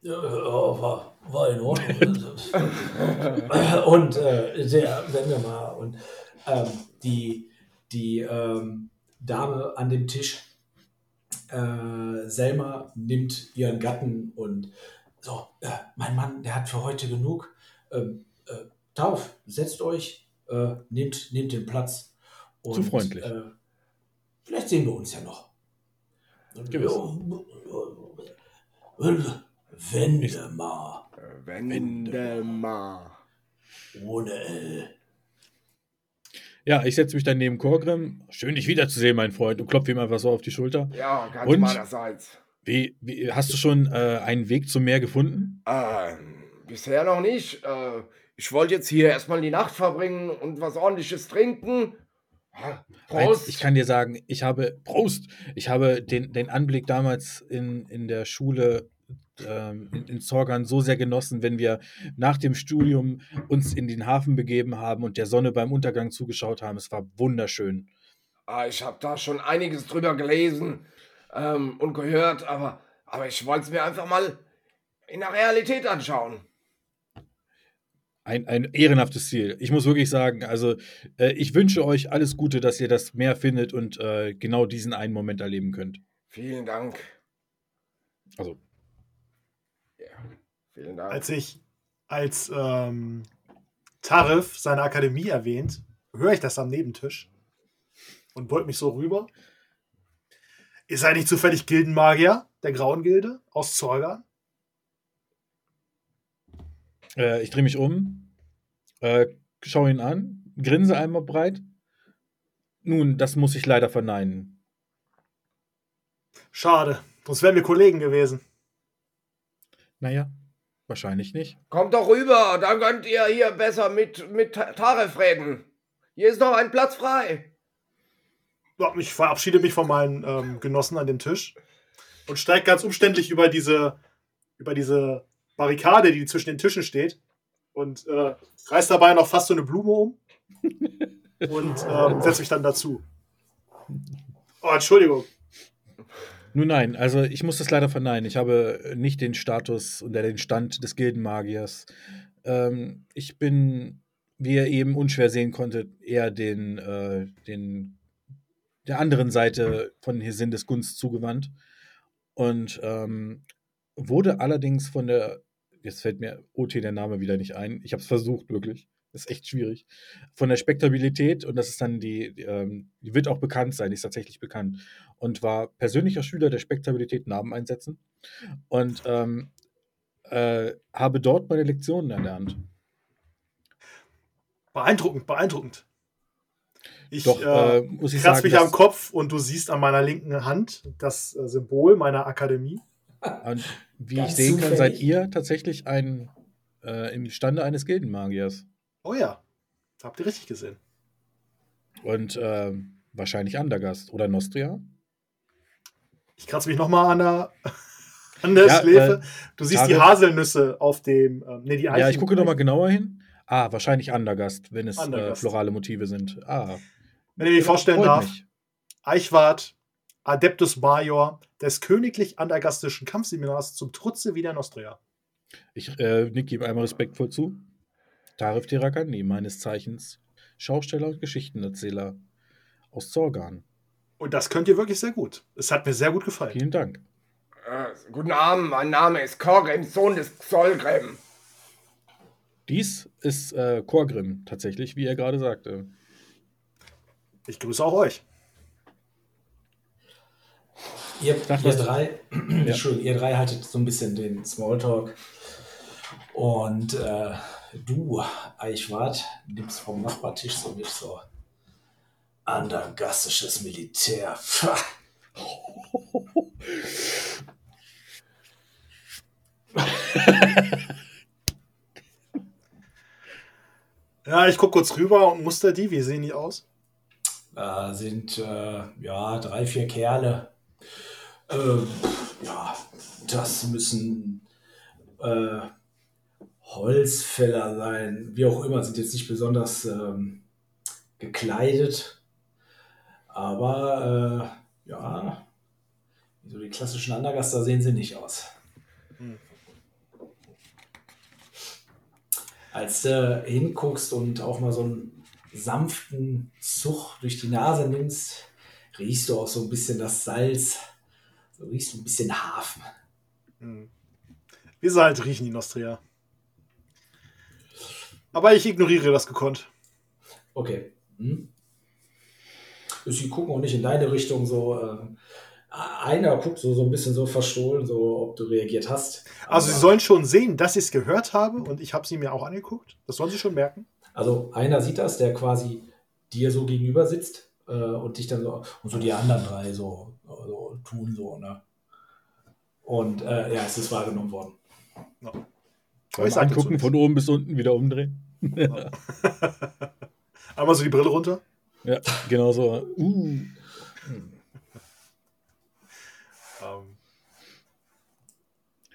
Ja, war, war in Ordnung. und äh, der Wendemar und ähm, die, die ähm, Dame an dem Tisch, äh, Selma, nimmt ihren Gatten und so, äh, mein Mann, der hat für heute genug. Ähm, äh, Tauf, setzt euch, äh, nehmt, nehmt den Platz. Und, Zu freundlich. Äh, vielleicht sehen wir uns ja noch. Gewiss. Wendemar. Wendemar. Ohne L. Ja, ich setze mich dann neben Korgrim. Schön, dich wiederzusehen, mein Freund, und klopfe ihm einfach so auf die Schulter. Ja, ganz Und? meinerseits. Wie, wie, hast du schon äh, einen Weg zum Meer gefunden? Ähm, bisher noch nicht. Äh, ich wollte jetzt hier erstmal die Nacht verbringen und was ordentliches trinken. Ja, Prost. Eins, Ich kann dir sagen, ich habe, Prost, ich habe den, den Anblick damals in, in der Schule ähm, in, in Zorgan so sehr genossen, wenn wir nach dem Studium uns in den Hafen begeben haben und der Sonne beim Untergang zugeschaut haben. Es war wunderschön. Ah, ich habe da schon einiges drüber gelesen ähm, und gehört, aber, aber ich wollte es mir einfach mal in der Realität anschauen. Ein, ein ehrenhaftes Ziel. Ich muss wirklich sagen, also äh, ich wünsche euch alles Gute, dass ihr das Meer findet und äh, genau diesen einen Moment erleben könnt. Vielen Dank. Also, Vielen Dank. Als ich, als ähm, Tarif seine Akademie erwähnt, höre ich das am Nebentisch und beug mich so rüber. Ihr seid nicht zufällig Gildenmagier der Grauen Gilde aus Zorgan? Äh, ich drehe mich um, äh, schaue ihn an, grinse einmal breit. Nun, das muss ich leider verneinen. Schade, sonst wären wir Kollegen gewesen. Naja, wahrscheinlich nicht. Kommt doch rüber, dann könnt ihr hier besser mit, mit Ta- Taref reden. Hier ist noch ein Platz frei. Ja, ich verabschiede mich von meinen ähm, Genossen an dem Tisch und steige ganz umständlich über diese, über diese Barrikade, die zwischen den Tischen steht und äh, reiß dabei noch fast so eine Blume um und ähm, setze mich dann dazu. Oh, Entschuldigung. Nun nein, also ich muss das leider verneinen. Ich habe nicht den Status oder den Stand des Gildenmagiers. Ähm, ich bin, wie ihr eben unschwer sehen konntet, eher den, äh, den der anderen Seite von Hesindes Gunst zugewandt. Und ähm, wurde allerdings von der, jetzt fällt mir OT der Name wieder nicht ein, ich habe es versucht, wirklich. ist echt schwierig. Von der Spektabilität, und das ist dann die, die, ähm, die wird auch bekannt sein, die ist tatsächlich bekannt. Und war persönlicher Schüler der Spektabilität Namen einsetzen. Und ähm, äh, habe dort meine Lektionen erlernt. Beeindruckend, beeindruckend. Ich Doch, äh, äh, muss ich kratz sagen, mich am Kopf und du siehst an meiner linken Hand das äh, Symbol meiner Akademie. Und wie Ganz ich sehen kann, seid zufällig. ihr tatsächlich ein äh, im Stande eines Gildenmagiers. Oh ja, habt ihr richtig gesehen. Und ähm, wahrscheinlich Andergast oder Nostria. Ich kratze mich nochmal an der, an der Ja, Schläfe. äh, du siehst die Tarek- Haselnüsse auf dem. Ähm, nee, die Ja, Eichen- ich gucke nochmal genauer hin. Ah, wahrscheinlich Andergast, wenn es äh, Andergast. florale Motive sind. Ah, Wenn ihr mir vorstellen darf, mich. Eichwart, Adeptus Major des königlich andergastischen Kampfseminars zum Trutze wie der Nostria. Ich äh, nicke ihm einmal respektvoll zu. Tarif Tirakandi, meines Zeichens Schausteller und Geschichtenerzähler aus Zorgan. Und das könnt ihr wirklich sehr gut. Es hat mir sehr gut gefallen. Vielen Dank. Äh, guten Abend, mein Name ist Korem, Sohn des Xolgrem. Dies ist äh, Korgrim tatsächlich, wie er gerade sagte. Ich grüße auch euch. Ihr, Sag ihr drei, Entschuldigung, ihr drei haltet so ein bisschen den Smalltalk. Und äh, du, Eichwart, nimmst vom Nachbartisch so mit so andergastisches Militär. Pfah. Ja, ich gucke kurz rüber und muster die. Wie sehen die aus? Da sind äh, ja drei, vier Kerle. Ähm, ja, das müssen äh, Holzfäller sein, wie auch immer, sind jetzt nicht besonders ähm, gekleidet. Aber äh, ja, so die klassischen Andergaster sehen sie nicht aus. Hm. Als du hinguckst und auch mal so einen sanften Zug durch die Nase nimmst, riechst du auch so ein bisschen das Salz. So riechst du ein bisschen Hafen. Hm. Wie sie halt riechen, die Nostria. Aber ich ignoriere das gekonnt. Okay. Hm? Sie gucken auch nicht in deine Richtung so. ähm, einer guckt so, so ein bisschen so verstohlen, so ob du reagiert hast. Also, Aber- sie sollen schon sehen, dass ich es gehört habe und ich habe sie mir auch angeguckt. Das sollen sie schon merken. Also einer sieht das, der quasi dir so gegenüber sitzt äh, und dich dann so, und so die anderen drei so, so tun so, ne? Und äh, ja, es ist wahrgenommen worden. Ich sagte Angucken von oben bis unten wieder umdrehen. Einmal so die Brille runter. Ja, genau so. Uh. Ähm,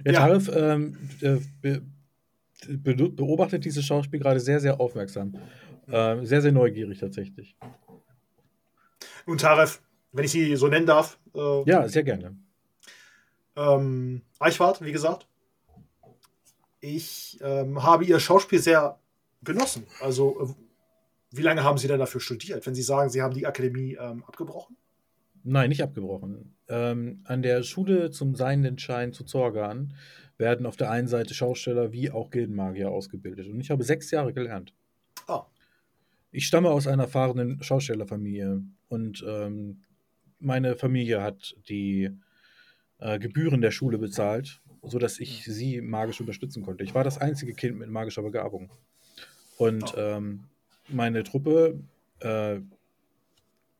Ja, Ja. Tarif ähm, äh, be be beobachtet dieses Schauspiel gerade sehr, sehr aufmerksam. Ähm, sehr, sehr neugierig tatsächlich. Nun, Taref, wenn ich sie so nennen darf. Äh, Ja, sehr gerne. ähm, Eichwart, wie gesagt. Ich ähm, habe ihr Schauspiel sehr genossen. Also, äh, wie lange haben Sie denn dafür studiert? Wenn Sie sagen, Sie haben die Akademie ähm, abgebrochen? Nein, nicht abgebrochen. Ähm, an der Schule zum Seienden Schein zu Zorgan werden auf der einen Seite Schausteller wie auch Gildenmagier ausgebildet. Und ich habe sechs Jahre gelernt. Ah. Ich stamme aus einer erfahrenen Schaustellerfamilie und ähm, meine Familie hat die äh, Gebühren der Schule bezahlt, sodass ich sie magisch unterstützen konnte. Ich war das einzige Kind mit magischer Begabung. Und ähm, meine Truppe, äh,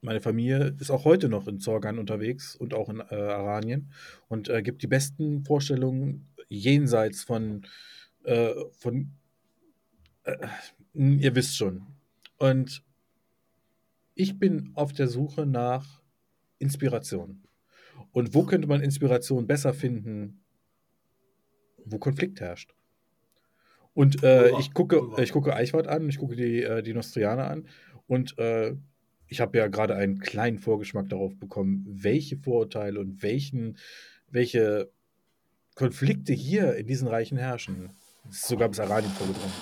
meine Familie ist auch heute noch in Zorgan unterwegs und auch in äh, Aranien und äh, gibt die besten Vorstellungen jenseits von, äh, von äh, ihr wisst schon. Und ich bin auf der Suche nach Inspiration. Und wo könnte man Inspiration besser finden, wo Konflikt herrscht? Und äh, ich, gucke, ich gucke Eichwart an, ich gucke die, äh, die Nostrianer an und äh, ich habe ja gerade einen kleinen Vorgeschmack darauf bekommen, welche Vorurteile und welchen, welche Konflikte hier in diesen Reichen herrschen. Das ist sogar bis Aranien vorgedrungen.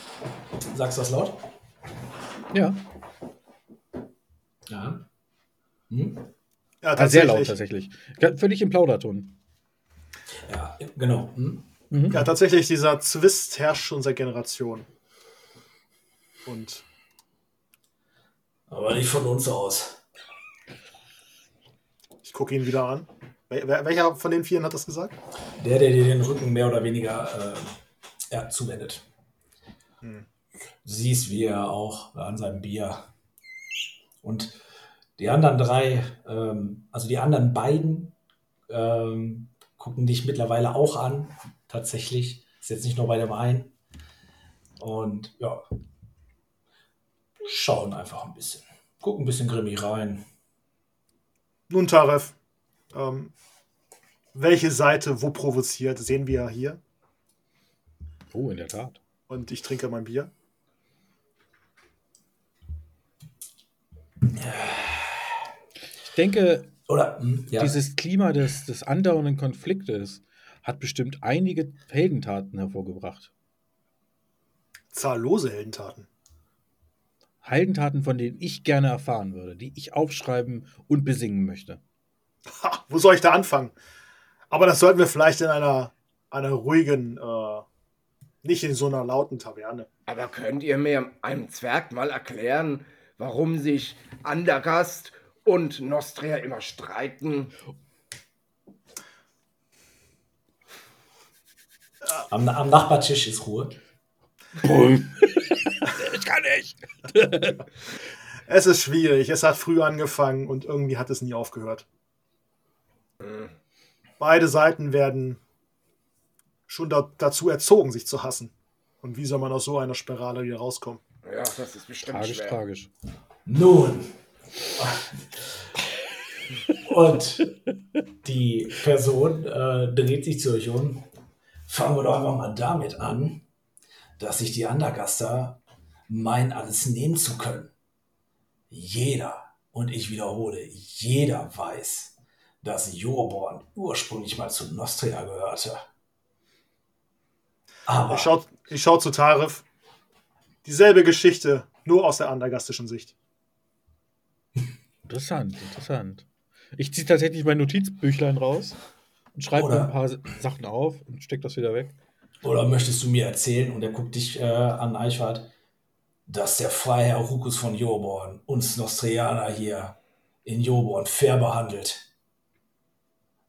Sagst du das laut? Ja, Ja. Hm? Ja, ah, sehr laut tatsächlich. Völlig im Plauderton. Ja, genau. Hm? Mhm. Ja, tatsächlich, dieser Zwist herrscht schon seit Generationen. Und Aber nicht von uns aus. ich gucke ihn wieder an. Wel welcher von den Vieren hat das gesagt? Der, der dir den Rücken mehr oder weniger äh, ja, zuwendet. Du siehst, wie er auch an seinem Bier. Und die anderen drei, ähm, also die anderen beiden, ähm, gucken dich mittlerweile auch an. Tatsächlich. Ist jetzt nicht nur bei dem einen. Und ja, schauen einfach ein bisschen. Gucken ein bisschen grimmig rein. Nun, Taref, ähm, welche Seite wo provoziert, sehen wir hier. Oh, in der Tat. Und ich trinke mein Bier. Ich denke, Oder, hm, ja. dieses Klima des, des andauernden Konfliktes hat bestimmt einige Heldentaten hervorgebracht. Zahllose Heldentaten. Heldentaten, von denen ich gerne erfahren würde, die ich aufschreiben und besingen möchte. Ha, wo soll ich da anfangen? Aber das sollten wir vielleicht in einer, einer ruhigen, äh, nicht in so einer lauten Taverne. Aber könnt ihr mir einem Zwerg mal erklären, warum sich Andergast und Nostria immer streiten? am, am Nachbartisch ist Ruhe. ich kann nicht. Es ist schwierig. Es hat früh angefangen und irgendwie hat es nie aufgehört. Beide Seiten werden schon da, dazu erzogen, sich zu hassen. Und wie soll man aus so einer Spirale wieder rauskommen? Ja, das ist bestimmt Tragisch, schwer. tragisch. Nun. Und die Person äh, dreht sich zu euch um. Fangen wir doch einfach mal damit an, dass sich die Andergaster meinen, alles nehmen zu können. Jeder, und ich wiederhole, jeder weiß, dass Jorborn ursprünglich mal zu Nostria gehörte. Aber Ich schaue ich schau zu Tarif. Dieselbe Geschichte, nur aus der andergastischen Sicht. Interessant, interessant. Ich ziehe tatsächlich mein Notizbüchlein raus und schreibe mir ein paar Sachen auf und stecke das wieder weg. Oder möchtest du mir erzählen, und er guckt dich äh, an, Eichwart, dass der Freiherr Rukus von Joborn uns Nostrianer hier in Joborn fair behandelt?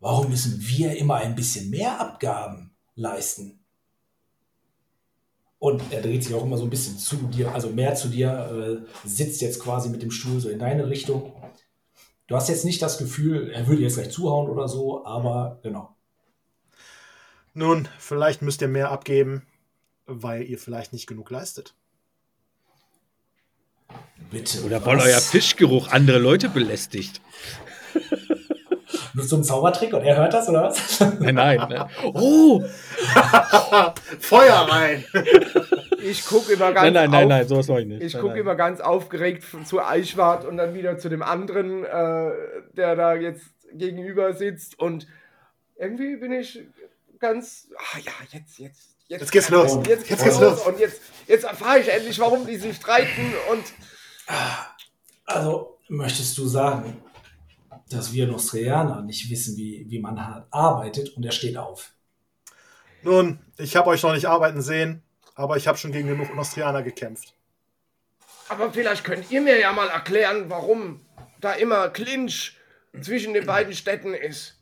Warum müssen wir immer ein bisschen mehr Abgaben leisten? Und er dreht sich auch immer so ein bisschen zu dir, also mehr zu dir, äh, sitzt jetzt quasi mit dem Stuhl so in deine Richtung. Du hast jetzt nicht das Gefühl, er würde jetzt gleich zuhauen oder so, aber genau. Nun, vielleicht müsst ihr mehr abgeben, weil ihr vielleicht nicht genug leistet. Bitte. Oder weil euer Fischgeruch andere Leute belästigt. Nutzt du einen Zaubertrick und er hört das, oder was? Nein, nein. Ne? Oh! Feuer rein! Ich gucke immer ganz Nein, nein, nein, auf, nein, sowas mache ich nicht. Ich gucke immer ganz aufgeregt zu Eichwart und dann wieder zu dem anderen, äh, der da jetzt gegenüber sitzt. Und irgendwie bin ich ganz. Ah ja, jetzt, jetzt. Jetzt geht's los. Jetzt, Jetzt geht's geht's los. los. Und jetzt, jetzt erfahre ich endlich, warum die sich streiten. Und Also, möchtest du sagen, dass wir Nostrianer nicht wissen, wie, wie man hart arbeitet und er steht auf? Nun, ich habe euch noch nicht arbeiten sehen, aber ich habe schon gegen genug Nostrianer gekämpft. aber vielleicht könnt ihr mir ja mal erklären, warum da immer Clinch zwischen den beiden Städten ist.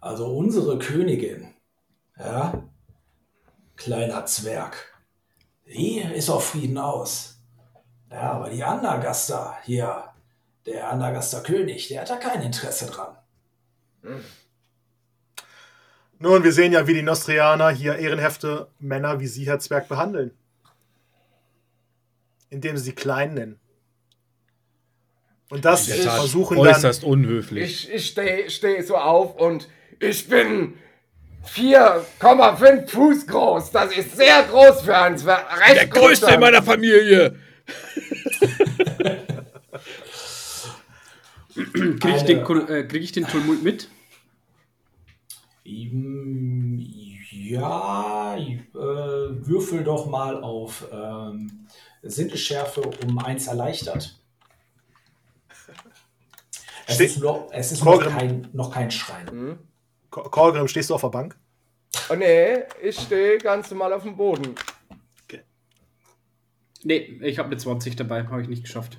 Also, unsere Königin, ja, kleiner Zwerg, die ist auf Frieden aus. Ja, aber die Andergaster hier, der Andergaster König, der hat da kein Interesse dran. Nun, wir sehen ja, wie die Nostrianer hier ehrenhefte Männer wie Sie, Herr Zwerg, behandeln. Indem sie sie klein nennen. Und das Tat versuchen dann. äußerst unhöflich. Ich, ich stehe steh so auf und ich bin 4,5 Fuß groß. Das ist sehr groß für einen Zwerg. Recht Der Größte in meiner Familie! Kriege ich, den äh, krieg ich den Tumult mit? Ja, äh, würfel doch mal auf ähm, Sinnesschärfe um eins erleichtert. Es Ste- ist, noch, es ist noch, kein, noch kein Schrein. Ko- Korgrim, stehst du auf der Bank? Oh, nee, ich stehe ganz normal auf dem Boden. Nee, ich habe eine 20 dabei, habe ich nicht geschafft.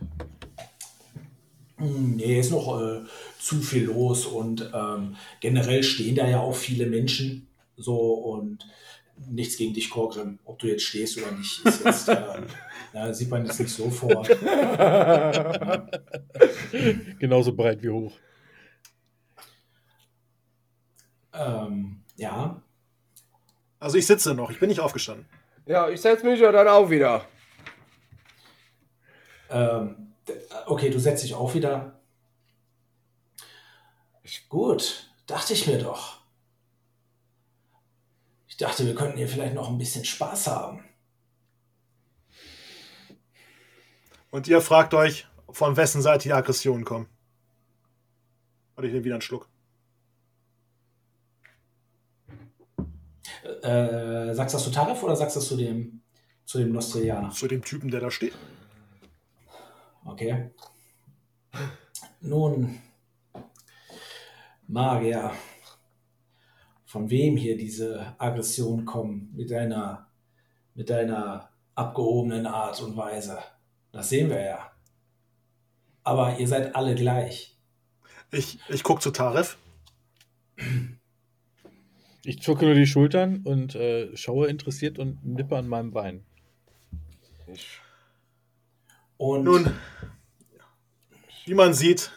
Nee, ist noch äh, zu viel los und ähm, generell stehen da ja auch viele Menschen so und nichts gegen dich, Korgrim. Ob du jetzt stehst oder nicht, ist jetzt, äh, na, sieht man jetzt nicht sofort. Genauso breit wie hoch. Ähm, ja, Also ich sitze noch, ich bin nicht aufgestanden. Ja, ich setze mich ja dann auch wieder. ähm, okay, du setzt dich auch wieder. Gut, dachte ich mir doch. Ich dachte, wir könnten hier vielleicht noch ein bisschen Spaß haben. Und ihr fragt euch, von wessen Seite die Aggressionen kommen. Und ich nehme wieder einen Schluck. Äh, sagst du das zu Tarif oder sagst du das zu dem, zu dem Nostrianer? Zu dem Typen, der da steht. Okay. Nun, Magier, von wem hier diese Aggression kommen mit deiner, mit deiner abgehobenen Art und Weise, das sehen wir ja. Aber ihr seid alle gleich. Ich, ich gucke zu Taref. Ich zucke nur die Schultern und äh, schaue interessiert und nippe an meinem Bein. Ich, Und Nun, wie man sieht,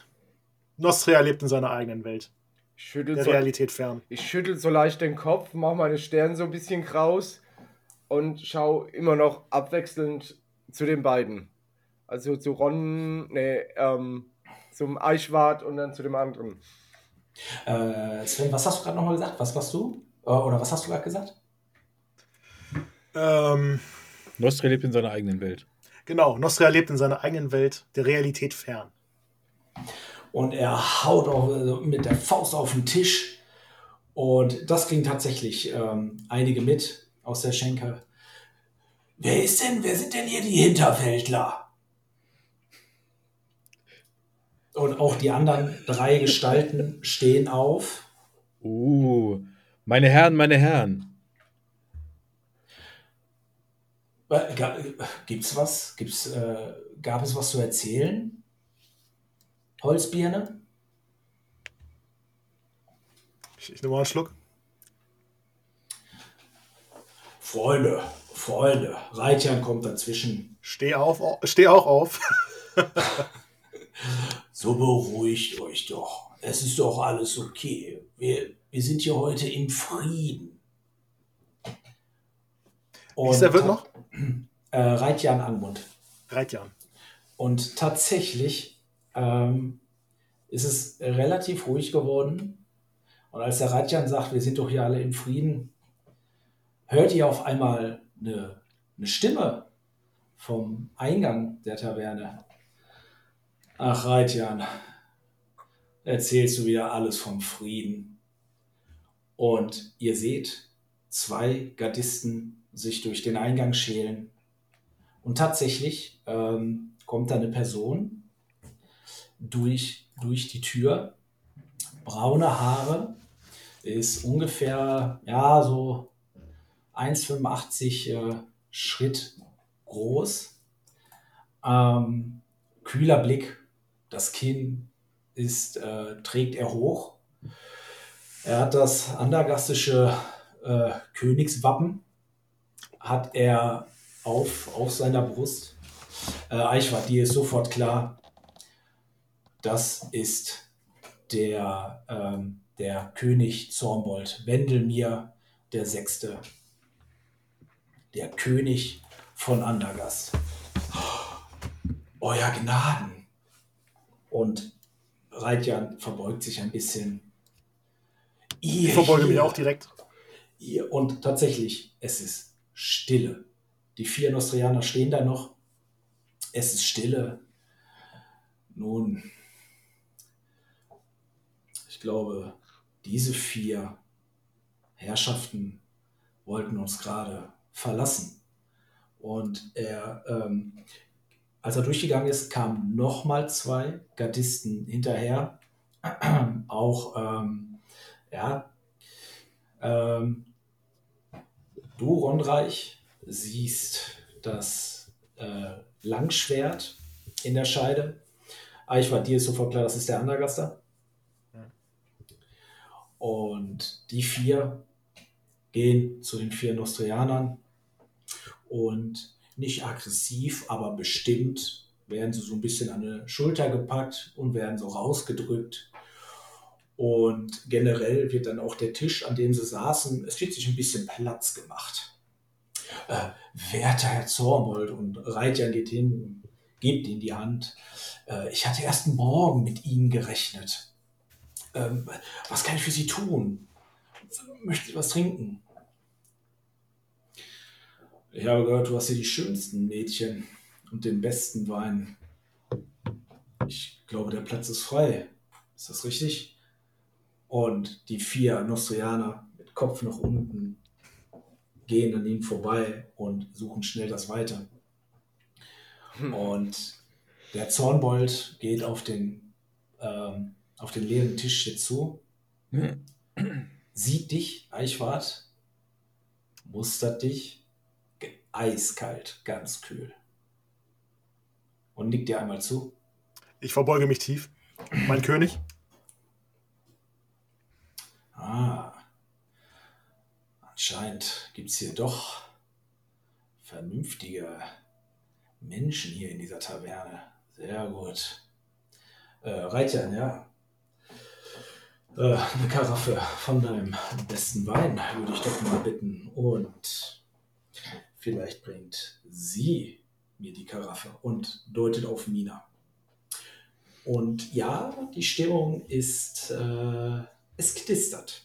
Nostria lebt in seiner eigenen Welt. ich schüttel Der so, Realität fern. ich schüttel so leicht den Kopf, mache meine Stirn so ein bisschen kraus und schaue immer noch abwechselnd zu den beiden. Also zu Ron, nee, ähm, zum Eichwart und dann zu dem anderen. äh, Sven, was hast du gerade nochmal gesagt? Was warst du? Äh, Oder was hast du gerade gesagt? Ähm, Nostra lebt in seiner eigenen Welt. Genau, Nostria lebt in seiner eigenen Welt, der Realität fern. Und er haut auf, also mit der Faust auf den Tisch. Und das klingt tatsächlich ähm, einige mit aus der Schenke. Wer ist denn, wer sind denn hier die Hinterwäldler? Und auch die anderen drei Gestalten stehen auf. Uh, meine Herren, meine Herren. Äh, ga- Gibt's was? Gibt's, äh, gab es was zu erzählen? Holzbirne? Ich, ich nehme mal einen Schluck. Freunde, Freunde. Reitjan kommt dazwischen. Steh, auf, au- steh auch auf. So beruhigt euch doch. Es ist doch alles okay. Wir, wir sind hier heute im Frieden. Wie ist der Wirt noch? Äh, Reitjan Anmund. Reitjan. Und tatsächlich ähm, ist es relativ ruhig geworden. Und als der Reitjan sagt, wir sind doch hier alle im Frieden, hört ihr auf einmal eine, eine Stimme vom Eingang der Taverne. Ach, Reitjan, erzählst du wieder alles vom Frieden. Und ihr seht zwei Gardisten sich durch den Eingang schälen. Und tatsächlich ähm, kommt da eine Person durch, durch die Tür, braune Haare, ist ungefähr, ja, so 1,85 äh, Schritt groß, ähm, kühler Blick, das Kinn ist, äh, trägt er hoch. Er hat das andergastische äh, Königswappen, hat er auf, auf seiner Brust. Äh, Eichwart, dir ist sofort klar, das ist der, ähm, der König Zornbold, Wendelmir der Sechste, der König von Andergast. Euer Gnaden. Und Reitjan verbeugt sich ein bisschen. Ihr Ich verbeuge mich hier- auch direkt. Ihr, und tatsächlich, es ist Stille. Die vier Nostrianer stehen da noch. Es ist Stille. Nun, ich glaube, diese vier Herrschaften wollten uns gerade verlassen. Und er, ähm, als er durchgegangen ist, kamen nochmal zwei Gardisten hinterher. Auch, ähm, ja, ähm, du, Ronreich, siehst das äh, Langschwert in der Scheide. Eichwart, dir ist sofort klar, das ist der Andergaster. Und die vier gehen zu den vier Nostrianern und nicht aggressiv, aber bestimmt werden sie so ein bisschen an die Schulter gepackt und werden so rausgedrückt. Und generell wird dann auch der Tisch, an dem sie saßen, es wird sich ein bisschen Platz gemacht. Äh, werter Herr Zormold und Reitjan geht hin, gibt ihm die Hand. Äh, ich hatte erst morgen mit Ihnen gerechnet. Ähm, was kann ich für Sie tun? Möchten Sie was trinken? Ich habe gehört, du hast hier die schönsten Mädchen und den besten Wein. Ich glaube, der Platz ist frei. Ist das richtig? Und die vier Nostrianer mit Kopf nach unten gehen an ihm vorbei und suchen schnell das Weite. Hm. Und der Zornbold geht auf den, ähm, auf den leeren Tisch hier zu, hm. sieht dich, Eichwart, mustert dich, eiskalt, ganz kühl. Und nickt dir einmal zu. Ich verbeuge mich tief. Mein König. Ah. Anscheinend gibt es hier doch vernünftige Menschen hier in dieser Taverne. Sehr gut. Äh, Reitjan, ja. Äh, eine Karaffe von deinem besten Wein würde ich doch mal bitten. Und vielleicht bringt sie mir die Karaffe und deutet auf Mina. Und ja, die Stimmung ist, äh, es knistert.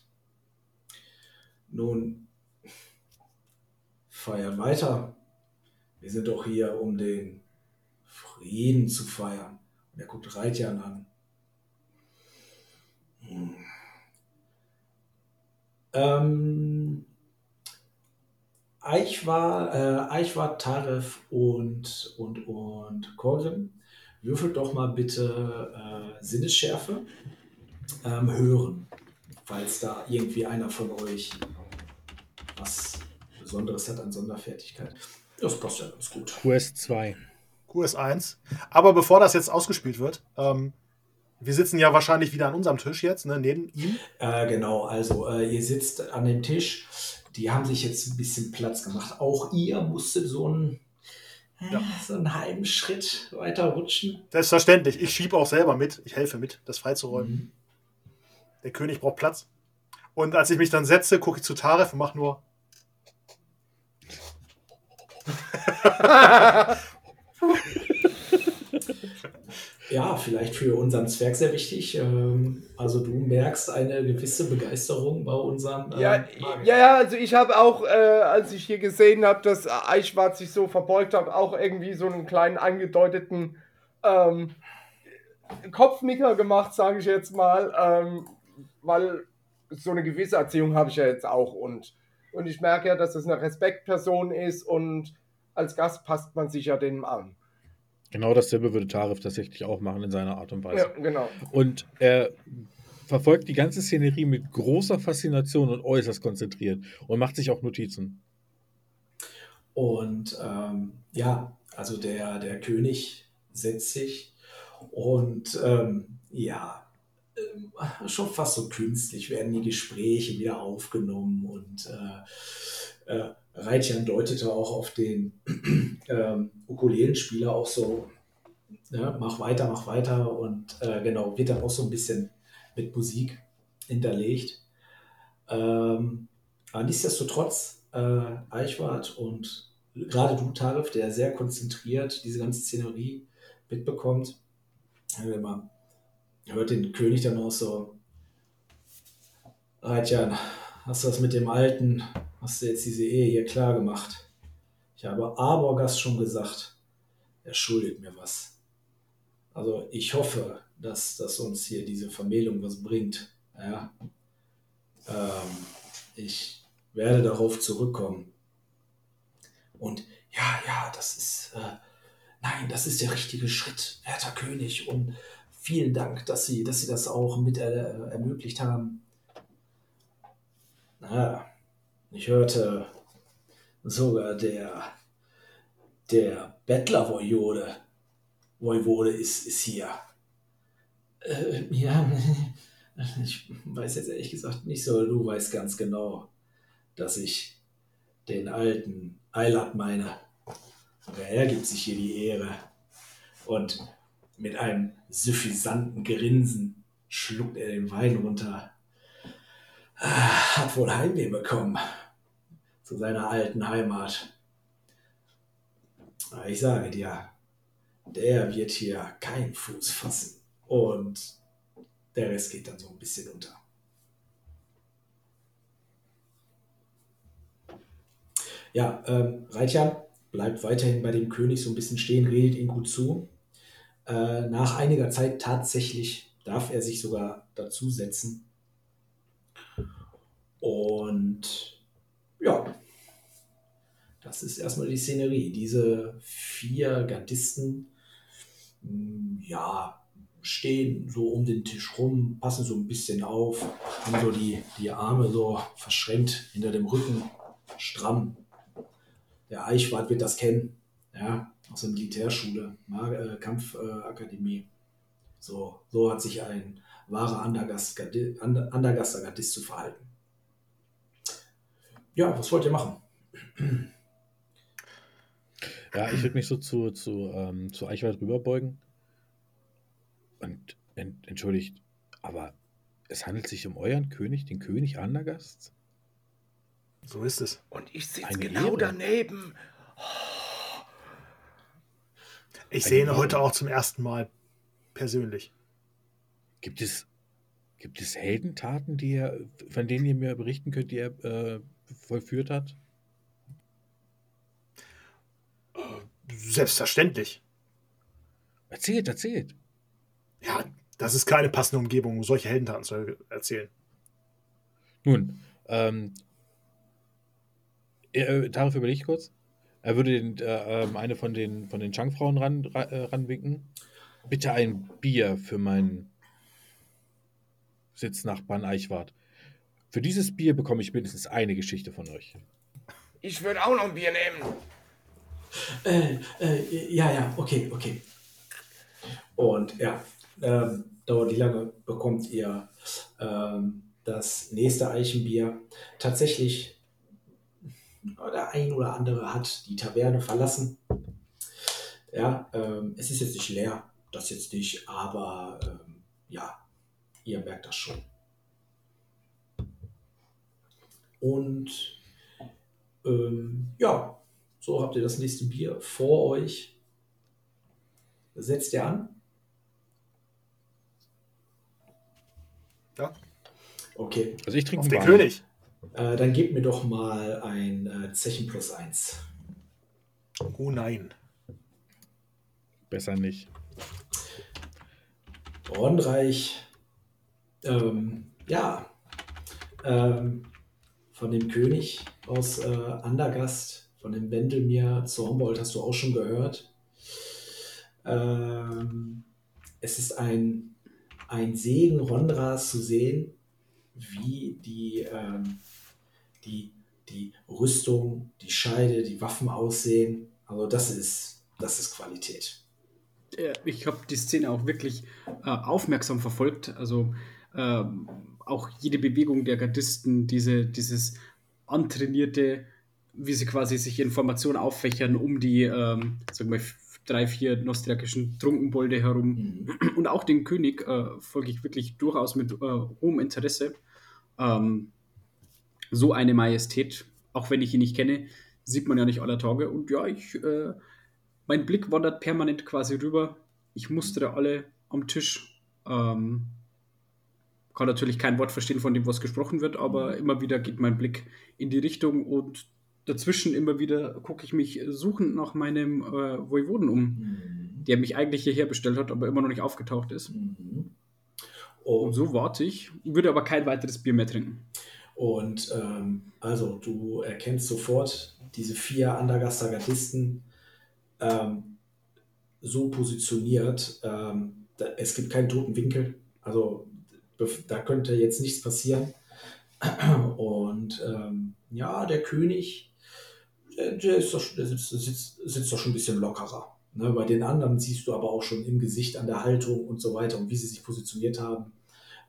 Nun, feiern weiter. Wir sind doch hier, um den Frieden zu feiern. Und er guckt Reitjan an. Hm. Ähm, Eichwar, äh, Eichwar, Taref und, und, und Korgrim, würfelt doch mal bitte äh, Sinnesschärfe ähm, hören, falls da irgendwie einer von euch was Besonderes hat an Sonderfertigkeit. Das passt ja ganz gut. QS 2. QS 1. Aber bevor das jetzt ausgespielt wird, ähm, wir sitzen ja wahrscheinlich wieder an unserem Tisch jetzt, ne, neben ihm. Äh, genau, also äh, ihr sitzt an dem Tisch. Die haben sich jetzt ein bisschen Platz gemacht. Auch ihr musstet so einen, äh, ja. so einen halben Schritt weiter rutschen. Selbstverständlich. Ich schiebe auch selber mit. Ich helfe mit, das freizuräumen. Mhm. Der König braucht Platz. Und als ich mich dann setze, gucke ich zu Taref und mache nur. ja, vielleicht für unseren Zwerg sehr wichtig. Ähm, also du merkst eine gewisse Begeisterung bei unserem. Ja, ja, ja, also ich habe auch, äh, als ich hier gesehen habe, dass Eichwart sich so verbeugt hat, auch irgendwie so einen kleinen angedeuteten ähm, Kopfnicker gemacht, sage ich jetzt mal, ähm, weil so eine gewisse Erziehung habe ich ja jetzt auch und, und ich merke ja, dass das eine Respektperson ist und als Gast passt man sich ja dem an. Genau dasselbe würde Tarif tatsächlich auch machen in seiner Art und Weise. Ja, genau. Und er verfolgt die ganze Szenerie mit großer Faszination und äußerst konzentriert und macht sich auch Notizen. Und ähm, ja, also der, der König setzt sich und ähm, ja, schon fast so künstlich werden die Gespräche wieder aufgenommen und äh, äh, Reitjan deutete auch auf den ähm, Ukulelenspieler auch so, ja, mach weiter, mach weiter und äh, genau, wird dann auch so ein bisschen mit Musik hinterlegt. Ähm, aber nichtsdestotrotz, äh, Eichwart und gerade du, Tarif, der sehr konzentriert diese ganze Szenerie mitbekommt, wenn man hört den König dann auch so, Reitjan, hast du das mit dem Alten hast du jetzt diese Ehe hier klar gemacht. Ich habe Aborgas schon gesagt, er schuldet mir was. Also ich hoffe, dass, dass uns hier diese Vermählung was bringt. Ja. Ähm, ich werde darauf zurückkommen. Und ja, ja, das ist, äh, nein, das ist der richtige Schritt, werter König. Und vielen Dank, dass Sie, dass Sie das auch mit er, ermöglicht haben. Naja, ich hörte sogar der, der Bettler-Vojode Vojvode ist, ist hier. Äh, ja, ich weiß jetzt ehrlich gesagt nicht so, du weißt ganz genau. dass ich den alten Eilat meine. Er gibt sich hier die Ehre. Und mit einem suffisanten Grinsen schluckt er den Wein runter. Ah, Hat wohl Heimweh bekommen zu seiner alten Heimat. Aber ich sage dir, der wird hier keinen Fuß fassen. Und der Rest geht dann so ein bisschen unter. Ja, ähm, Reitjan bleibt weiterhin bei dem König so ein bisschen stehen, redet ihm gut zu. Äh, nach einiger Zeit tatsächlich darf er sich sogar dazusetzen. Und ja, das ist erstmal die Szenerie. Diese vier Gardisten, mh, ja, stehen so um den Tisch rum, passen so ein bisschen auf, haben so die, die Arme so verschränkt hinter dem Rücken, stramm. Der Eichwart wird das kennen, ja, aus der Militärschule, äh, Kampfakademie. So, so hat sich ein wahrer Andergast, Gardi- And- Andergaster Gardist zu verhalten. Ja, was wollt ihr machen? Ja, ich würde mich so zu, zu, ähm, zu Eichwald rüberbeugen. Und ent, entschuldigt, aber es handelt sich um euren König, den König Andergast? So ist es. Und ich sitze genau Ehre. daneben. Ich sehe ihn heute auch zum ersten Mal persönlich. Gibt es, gibt es Heldentaten, die er, von denen ihr mir berichten könnt, die er äh, vollführt hat? Selbstverständlich. Erzählt, erzählt. Ja, das ist keine passende Umgebung, um solche Heldentaten zu erzählen. Nun, ähm, äh, darauf überlege ich kurz. Er würde den, äh, ähm, eine von den, von den Chang-Frauen ran, ra, äh, ranwinken. Bitte ein Bier für meinen Sitznachbarn Eichwart. Für dieses Bier bekomme ich mindestens eine Geschichte von euch. Ich würde auch noch ein Bier nehmen. Äh, äh, ja, ja, okay, okay. Und ja, ähm, dauert wie lange bekommt ihr ähm, das nächste Eichenbier? Tatsächlich, der ein oder andere hat die Taverne verlassen. Ja, ähm, es ist jetzt nicht leer, das jetzt nicht, aber ähm, ja, ihr merkt das schon. Und ähm, ja, so habt ihr das nächste Bier vor euch. Setzt ihr an? Ja. Okay, Also ich trinke Auf den Wein. König. Äh, dann gebt mir doch mal ein äh, Zechen plus eins. Oh nein. Besser nicht. Ronreich, ähm, ja, ähm, von dem König aus äh, Andergast, von dem Wendelmir Zornbold hast du auch schon gehört. Ähm, es ist ein, ein Segen Rondras zu sehen, wie die, ähm, die, die Rüstung, die Scheide, die Waffen aussehen. Also das ist, das ist Qualität. Ich habe die Szene auch wirklich äh, aufmerksam verfolgt. Also ähm, auch jede Bewegung der Gardisten, diese, dieses antrainierte, wie sie quasi sich Informationen auffächern um die, ähm, sagen wir, drei, vier nostrakischen Trunkenbolde herum. Mhm. Und auch den König äh, folge ich wirklich durchaus mit äh, hohem Interesse. Ähm, so eine Majestät, auch wenn ich ihn nicht kenne, sieht man ja nicht aller Tage. Und ja, ich, äh, mein Blick wandert permanent quasi rüber. Ich mustere alle am Tisch. Ähm, kann natürlich kein Wort verstehen von dem, was gesprochen wird, aber immer wieder geht mein Blick in die Richtung und dazwischen immer wieder gucke ich mich suchend nach meinem äh, Voivoden um, Mhm. der mich eigentlich hierher bestellt hat, aber immer noch nicht aufgetaucht ist. Mhm. Und Und so warte ich, würde aber kein weiteres Bier mehr trinken. Und ähm, also du erkennst sofort diese vier Andergaster Gardisten ähm, so positioniert. Ähm, da, es gibt keinen toten Winkel. Also da könnte jetzt nichts passieren. Und ähm, ja, der König, der, der, doch, der sitzt, sitzt, sitzt doch schon ein bisschen lockerer. Ne, bei den anderen siehst du aber auch schon im Gesicht, an der Haltung und so weiter und wie sie sich positioniert haben,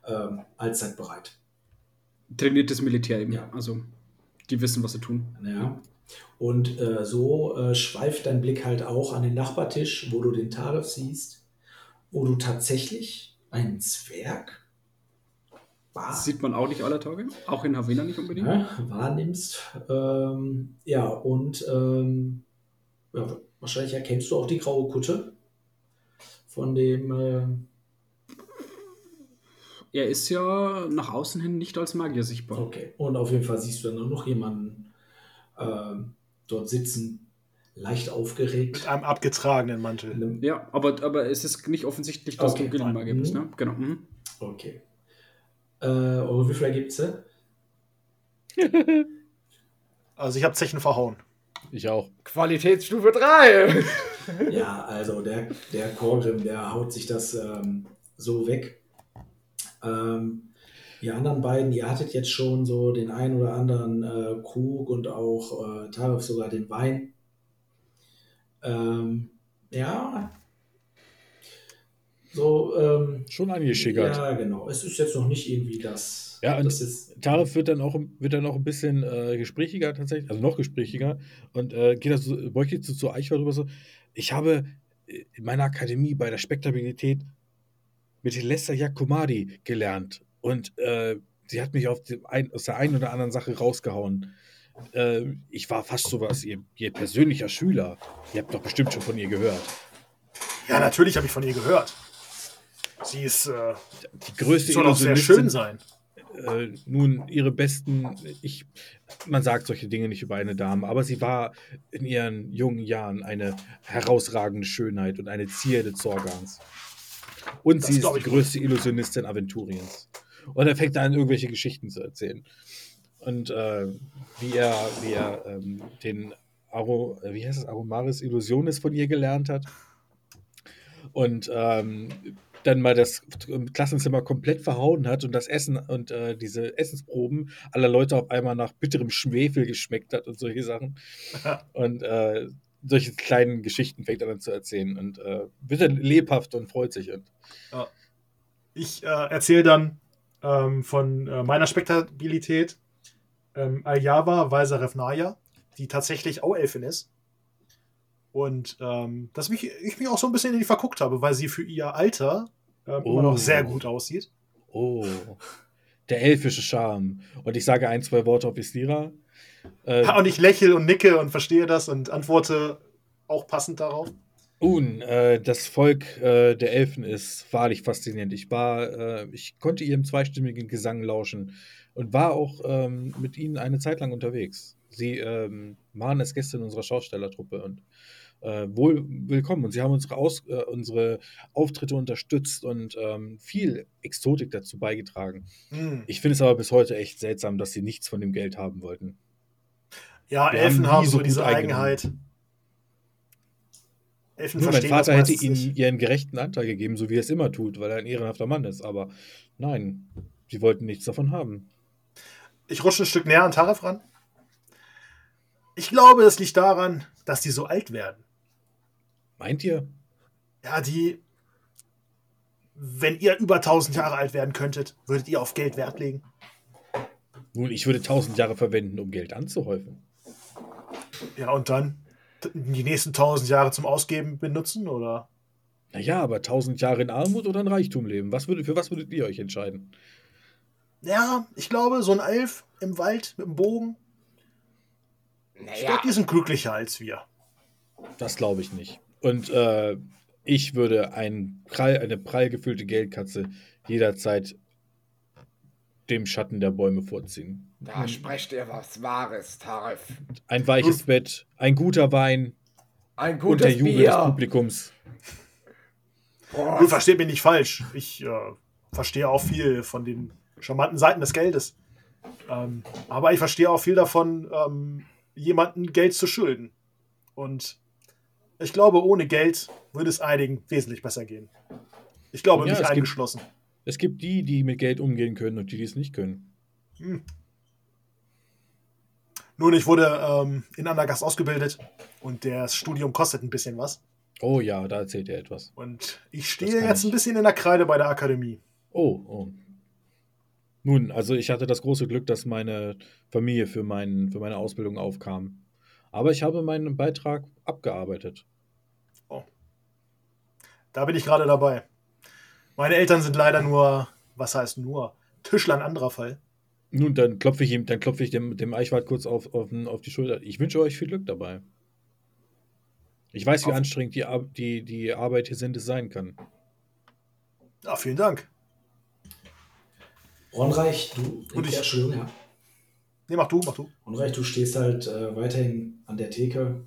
ähm, allzeit bereit. Trainiertes Militär eben. Ja. Also Die wissen, was sie tun. Ja. Und äh, so äh, schweift dein Blick halt auch an den Nachbartisch, wo du den Tarif siehst, wo du tatsächlich einen Zwerg wahr, Das sieht man auch nicht alle Tage. Auch in Havana nicht unbedingt. ne, wahrnimmst. Ähm, ja, und ähm, ja, wahrscheinlich erkennst du auch die graue Kutte von dem. Äh, Er ist ja nach außen hin nicht als Magier sichtbar. okay. Und auf jeden Fall siehst du dann noch jemanden ähm, dort sitzen, leicht aufgeregt. Mit einem abgetragenen In Mantel. Ja, aber, aber es ist nicht offensichtlich, dass Okay, du Gildenmagier fein. bist, Mhm. ne? Genau. Mhm. Okay. Äh, und wie viel ergibt es? Also ich habe Zechen verhauen. Ich auch. Qualitätsstufe 3. Ja, also der, der Korgrim, der haut sich das ähm, so weg. Ähm, ihr anderen beiden, ihr hattet jetzt schon so den ein oder anderen äh, Krug und auch äh, Tarif sogar den Wein. Ähm, ja. So, ähm, Schon angeschickert. ja, genau. Es ist jetzt noch nicht irgendwie das. Ja, und das ist, Tarif wird dann auch, wird dann auch ein bisschen äh, gesprächiger tatsächlich, also noch gesprächiger und äh, geht das so, beugt sich zu, zu Eichwald rüber so. Ich habe äh, in meiner Akademie bei der Spektabilität mit Lester Yakumadi gelernt und äh, sie hat mich ein, aus der einen oder anderen Sache rausgehauen. Äh, ich war fast sowas, ihr, ihr persönlicher Schüler. Ihr habt doch bestimmt schon von ihr gehört. Ja, natürlich habe ich von ihr gehört. Sie ist, äh, Die größte soll auch sehr schön sein. äh, nun ihre besten, ich, man sagt solche Dinge nicht über eine Dame, aber sie war in ihren jungen Jahren eine herausragende Schönheit und eine Zierde Zorgans. Und Das sie ist die größte Illusionistin Aventuriens. Und er fängt an, irgendwelche Geschichten zu erzählen. Und äh, wie er, wie er ähm, den Aro, äh, wie heißt es, Aromaris Illusionis von ihr gelernt hat. Und ähm, dann mal das Klassenzimmer komplett verhauen hat und das Essen und äh, diese Essensproben aller Leute auf einmal nach bitterem Schwefel geschmeckt hat und solche Sachen. Und äh, solche kleinen Geschichten fängt er dann zu erzählen und äh, wird dann lebhaft und freut sich. Und Ich äh, erzähle dann ähm, von äh, meiner Spektabilität. Ähm, Aljava Weiser Refnaya, die tatsächlich auch Elfin ist. Und ähm, dass mich, ich mich auch so ein bisschen in die verguckt habe, weil sie für ihr Alter ähm, immer Oh. noch sehr gut aussieht. oh, der elfische Charme. Und ich sage ein, zwei Worte auf Islira. Äh, Und ich lächle und nicke und verstehe das und antworte auch passend darauf. Nun, äh, das Volk äh, der Elfen ist wahrlich faszinierend. Ich war, äh, ich konnte ihrem zweistimmigen Gesang lauschen und war auch ähm, mit ihnen eine Zeit lang unterwegs. Sie ähm, waren es Gäste in unserer Schaustellertruppe und äh, wohl willkommen. Und sie haben unsere, Aus, äh, unsere Auftritte unterstützt und ähm, viel Exotik dazu beigetragen. Hm. Ich finde es aber bis heute echt seltsam, dass sie nichts von dem Geld haben wollten. Ja, Wir Elfen haben haben, so diese. Eigenheit. Elfen Nur mein Vater hätte ihnen nicht. ihren gerechten Anteil gegeben, so wie er es immer tut, weil er ein ehrenhafter Mann ist. Aber nein, sie wollten nichts davon haben. Ich rutsche ein Stück näher an Tarif ran. Ich glaube, es liegt daran, dass die so alt werden. Meint ihr? Ja, die. Wenn ihr über 1000 Jahre alt werden könntet, würdet ihr auf Geld Wert legen? Nun, ich würde tausend Jahre verwenden, um Geld anzuhäufen. Ja, und dann die nächsten 1000 Jahre zum Ausgeben benutzen? Oder? Naja, aber tausend Jahre in Armut oder in Reichtum leben. Was würdet, für was würdet ihr euch entscheiden? Ja, ich glaube, so ein Elf im Wald mit dem Bogen, ich Naja, glaube, die sind glücklicher als wir. Das glaube ich nicht. Und äh, ich würde ein prall, eine prall gefüllte Geldkatze jederzeit dem Schatten der Bäume vorziehen. da sprecht ihr was Wahres, Tarif. Ein weiches Bett, ein guter Wein Ein und der gutes Jubel des Bier. Publikums. Boah, Gut, versteht mich nicht falsch. Ich äh, verstehe auch viel von den charmanten Seiten des Geldes. Ähm, aber ich verstehe auch viel davon, ähm, jemandem Geld zu schulden. Und ich glaube, ohne Geld würde es einigen wesentlich besser gehen. Ich glaube, Ja, mich es gibt- eingeschlossen. Es gibt die, die mit Geld umgehen können und die, die es nicht können. Hm. Nun, ich wurde ähm, in Andergast ausgebildet und das Studium kostet ein bisschen was. Oh ja, da erzählt er etwas. Und ich stehe jetzt ich. ein bisschen in der Kreide bei der Akademie. Oh, oh. Nun, also ich hatte das große Glück, dass meine Familie für, mein, für meine Ausbildung aufkam. Aber ich habe meinen Beitrag abgearbeitet. Da bin ich gerade dabei. Meine Eltern sind leider nur, was heißt nur, Tischler ein anderer Fall. Nun, dann klopfe ich ihm, dann klopfe ich dem, dem Eichwart kurz auf, auf, auf die Schulter. Ich wünsche euch viel Glück dabei. Ich weiß, wie Auf- anstrengend die, Ar- die, die Arbeit hier sind, es sein kann. Ja, vielen Dank. Ronreich, du. Und ich- Entschuldigung, ja. Nee, mach du, mach du. Ronreich, du stehst halt äh, weiterhin an der Theke,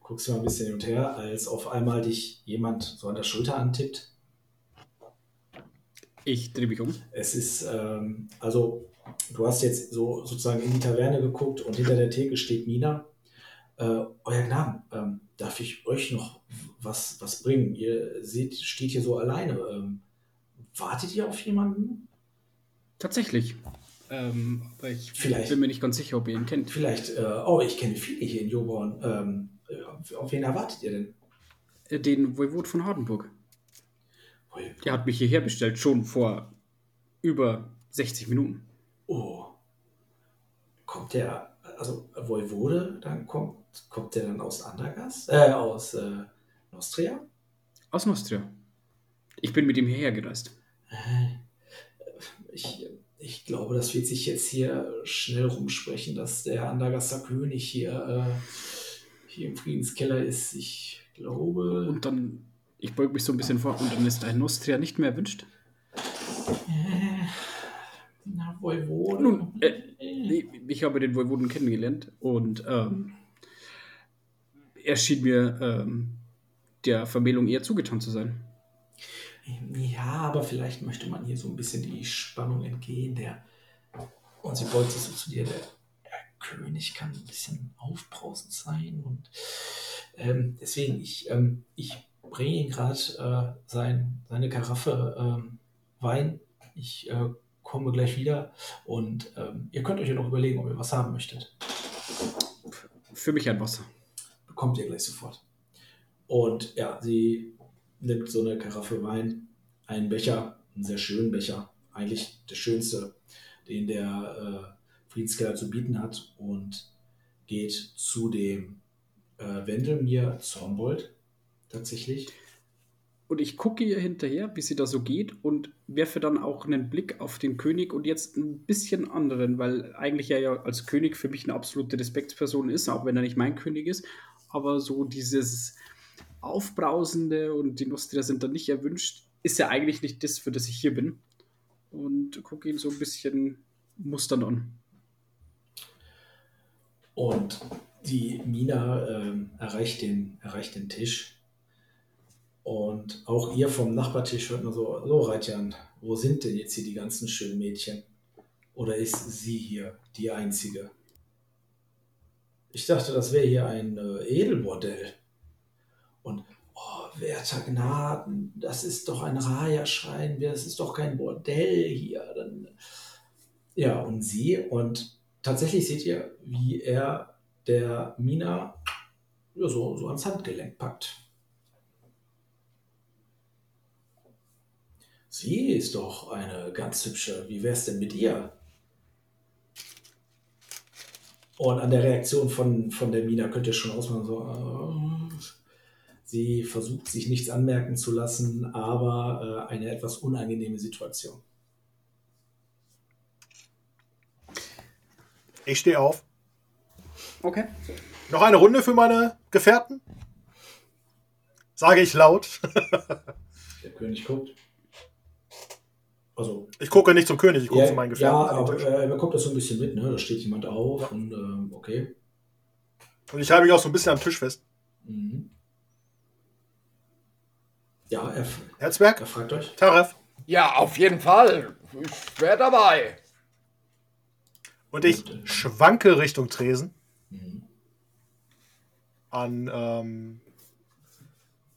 guckst mal ein bisschen hin und her, als auf einmal dich jemand so an der Schulter antippt. Ich drehe mich um. Es ist, ähm, also, du hast jetzt so sozusagen in die Taverne geguckt und hinter der Theke steht Mina. Äh, Euer Gnaden, ähm, darf ich euch noch was, was bringen? Ihr seht, steht hier so alleine. Ähm, wartet ihr auf jemanden? Tatsächlich. Ähm, aber ich Vielleicht. bin mir nicht ganz sicher, ob ihr ihn kennt. Vielleicht, äh, oh, ich kenne viele hier in Joborn. Ähm, äh, auf wen erwartet ihr denn? Äh, Den Voivod von Hardenburg. Der hat mich hierher bestellt, schon vor über 60 Minuten. Oh. Kommt der, also Voivode, dann kommt, kommt der dann aus Andergast? Äh, aus äh, Nostria? Aus Nostria. Ich bin mit ihm hierher gereist. Äh, Ich, ich glaube, das wird sich jetzt hier schnell rumsprechen, dass der Andergaster König hier, äh, hier im Friedenskeller ist. Ich glaube. Und dann, ich beug mich so ein bisschen vor, und dann ist ein Nostria nicht mehr erwünscht. Äh, na, Voivode. Nun, äh, Nee, Ich habe den Voivoden kennengelernt und ähm, er schien mir ähm, der Vermählung eher zugetan zu sein. Ja, aber vielleicht möchte man hier so ein bisschen die Spannung entgehen. Der, und sie beugt sich so zu dir, der, der König kann ein bisschen aufbrausend sein. Und ähm, deswegen, ich, ähm, ich bringe ihm gerade äh, sein, seine Karaffe ähm, Wein. Ich äh, komme gleich wieder und ähm, ihr könnt euch ja noch überlegen, ob ihr was haben möchtet. Für mich ein Wasser. bekommt ihr gleich sofort. Und ja, sie nimmt so eine Karaffe Wein, einen Becher, einen sehr schönen Becher, eigentlich der schönste, den der äh, Friedenskeller zu bieten hat und geht zu dem äh, Wendelmir Zornbold tatsächlich. Und ich gucke ihr hinterher, wie sie da so geht und werfe dann auch einen Blick auf den König und jetzt ein bisschen anderen, weil eigentlich er ja als König für mich eine absolute Respektsperson ist, auch wenn er nicht mein König ist. Aber so dieses Aufbrausende und die Nostria sind dann nicht erwünscht, ist ja eigentlich nicht das, für das ich hier bin. Und gucke ihn so ein bisschen mustern an. Und die Mina ähm, erreicht, den, erreicht den Tisch. Und auch ihr vom Nachbartisch hört man so, so Reitjan, wo sind denn jetzt hier die ganzen schönen Mädchen? Oder ist sie hier die einzige? Ich dachte, das wäre hier ein äh, Edelbordell. Und, oh, werter Gnaden, das ist doch ein Raja-Schrein, das ist doch kein Bordell hier. Dann, ja, und sie, und tatsächlich seht ihr, wie er der Mina ja, so, so ans Handgelenk packt. Sie ist doch eine ganz hübsche. Wie wär's denn mit ihr? Und an der Reaktion von, von der Mina könnt ihr schon ausmachen, so, äh, sie versucht sich nichts anmerken zu lassen, aber äh, eine etwas unangenehme Situation. Ich stehe auf. Okay. Noch eine Runde für meine Gefährten? Sage ich laut. Der König guckt. Also, Ich gucke nicht zum König, ich gucke ja, zu meinen ja, Gefährten. aber äh, er guckt das so ein bisschen mit, ne? Da steht jemand auf und ähm, okay. Und ich halte mich auch so ein bisschen am Tisch fest. Mhm. Ja, er, Herzberg, er fragt euch. Taref. Ja, auf jeden Fall. Ich wäre dabei. Und ich schwanke Richtung Tresen Mhm. an ähm,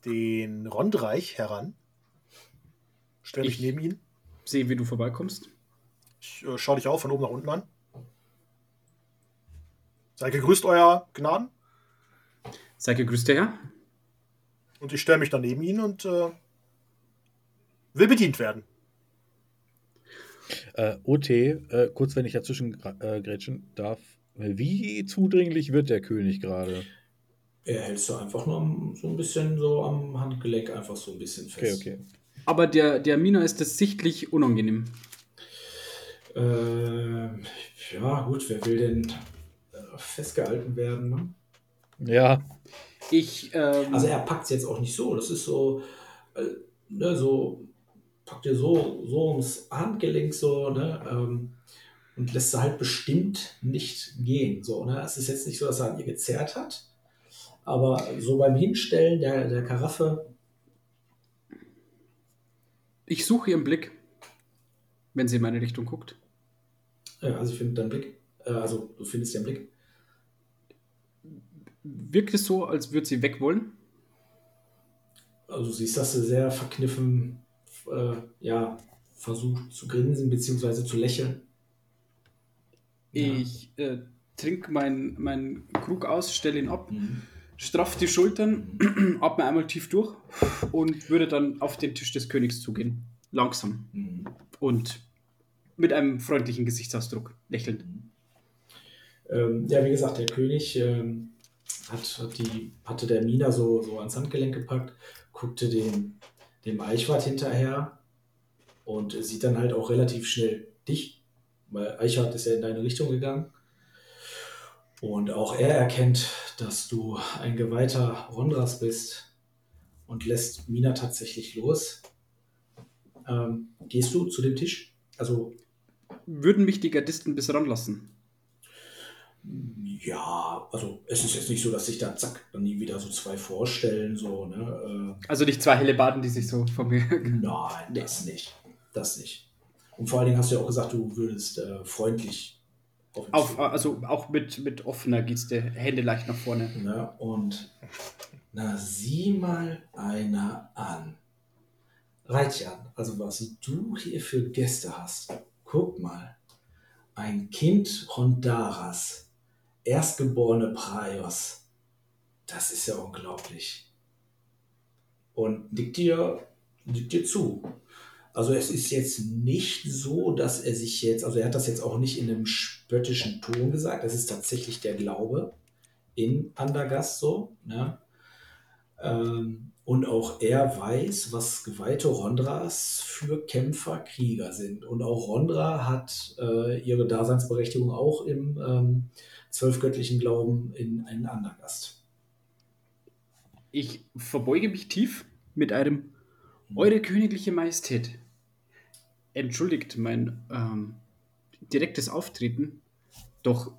den Rondreich heran. Stell mich Ich- neben ihn. Sehe, wie du vorbeikommst. Ich äh, schaue dich auch von oben nach unten an. Sei gegrüßt, euer Gnaden. Sei gegrüßt, der Herr. Und ich stelle mich dann neben ihn und äh, will bedient werden. Äh, OT, äh, kurz wenn ich dazwischen äh, grätschen darf. Wie zudringlich wird der König gerade? Er hältst du einfach nur am- so ein bisschen so am Handgelenk einfach so ein bisschen Okay, fest. okay. Aber der, der Mina ist das sichtlich unangenehm. Ähm, ja, gut, wer will denn äh, festgehalten werden? Ne? Ja, Ich, ähm, Also er packt es jetzt auch nicht so. Das ist so, äh, ne, so, packt ihr so, so ums Handgelenk so, ne? Ähm, und lässt sie halt bestimmt nicht gehen. So, ne? Es ist jetzt nicht so, dass er an ihr gezerrt hat. Aber so beim Hinstellen der, der Karaffe, ich suche ihren Blick, wenn sie in meine Richtung guckt. äh, also ich finde deinen Blick, äh, also du findest ihren Blick. Wirkt es so, als würde sie weg wollen? Also du siehst, dass sie sehr verkniffen, äh, ja, versucht zu grinsen bzw. zu lächeln. Ja. Ich äh, trinke meinen mein Krug aus, stelle ihn ab, Mhm. Straff die Schultern, atme einmal tief durch und würde dann auf den Tisch des Königs zugehen. Langsam Mhm. und mit einem freundlichen Gesichtsausdruck, lächelnd. Ähm, ja, wie gesagt, der König ähm, hat, hat die, hatte der Mina so, so ans Handgelenk gepackt, guckte dem, dem Eichwart hinterher und sieht dann halt auch relativ schnell dich, weil Eichwart ist ja in deine Richtung gegangen. Und auch er erkennt, dass du ein geweihter Rondras bist und lässt Mina tatsächlich los. Ähm, gehst du zu dem Tisch? Also Würden mich die Gardisten bis ranlassen? Ja, also es ist jetzt nicht so, dass sich da zack dann nie wieder so zwei vorstellen, so, ne? Also nicht zwei helle Baden, die sich so von mir. Äh, nein, das nicht. Das nicht. Und vor allen Dingen hast du ja auch gesagt, du würdest äh, freundlich auf also auch mit, mit offener Geste, Hände leicht nach vorne. Ne? Und na, sieh mal einer an. Reitjan, also was du hier für Gäste hast. Guck mal. Ein Kind Hondaras. Erstgeborene Praios. Das ist ja unglaublich. Und nickt dir, nickt dir zu. Also es ist jetzt nicht so, dass er sich jetzt, also er hat das jetzt auch nicht in einem spöttischen Ton gesagt, es ist tatsächlich der Glaube in Andergast so. Ne? Ähm, und auch er weiß, was geweihte Rondras für Kämpfer, Krieger sind. Und auch Rondra hat äh, ihre Daseinsberechtigung auch im ähm, zwölfgöttlichen Glauben in, in Andergast. Ich verbeuge mich tief mit einem Eure königliche Majestät. Entschuldigt mein ähm, direktes Auftreten, doch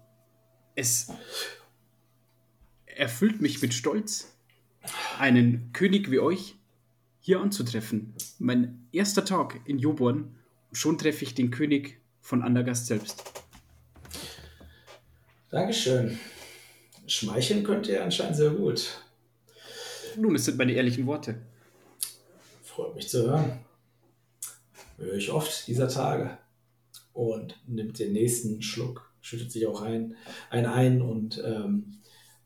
es erfüllt mich mit Stolz, einen König wie euch hier anzutreffen. Mein erster Tag in Joborn, schon treffe ich den König von Andergast selbst. Dankeschön. Schmeicheln könnt ihr anscheinend sehr gut. Nun, es sind meine ehrlichen Worte. Freut mich zu hören. Höre ich oft dieser Tage. Und nimmt den nächsten Schluck, schüttet sich auch ein, ein ein und ähm,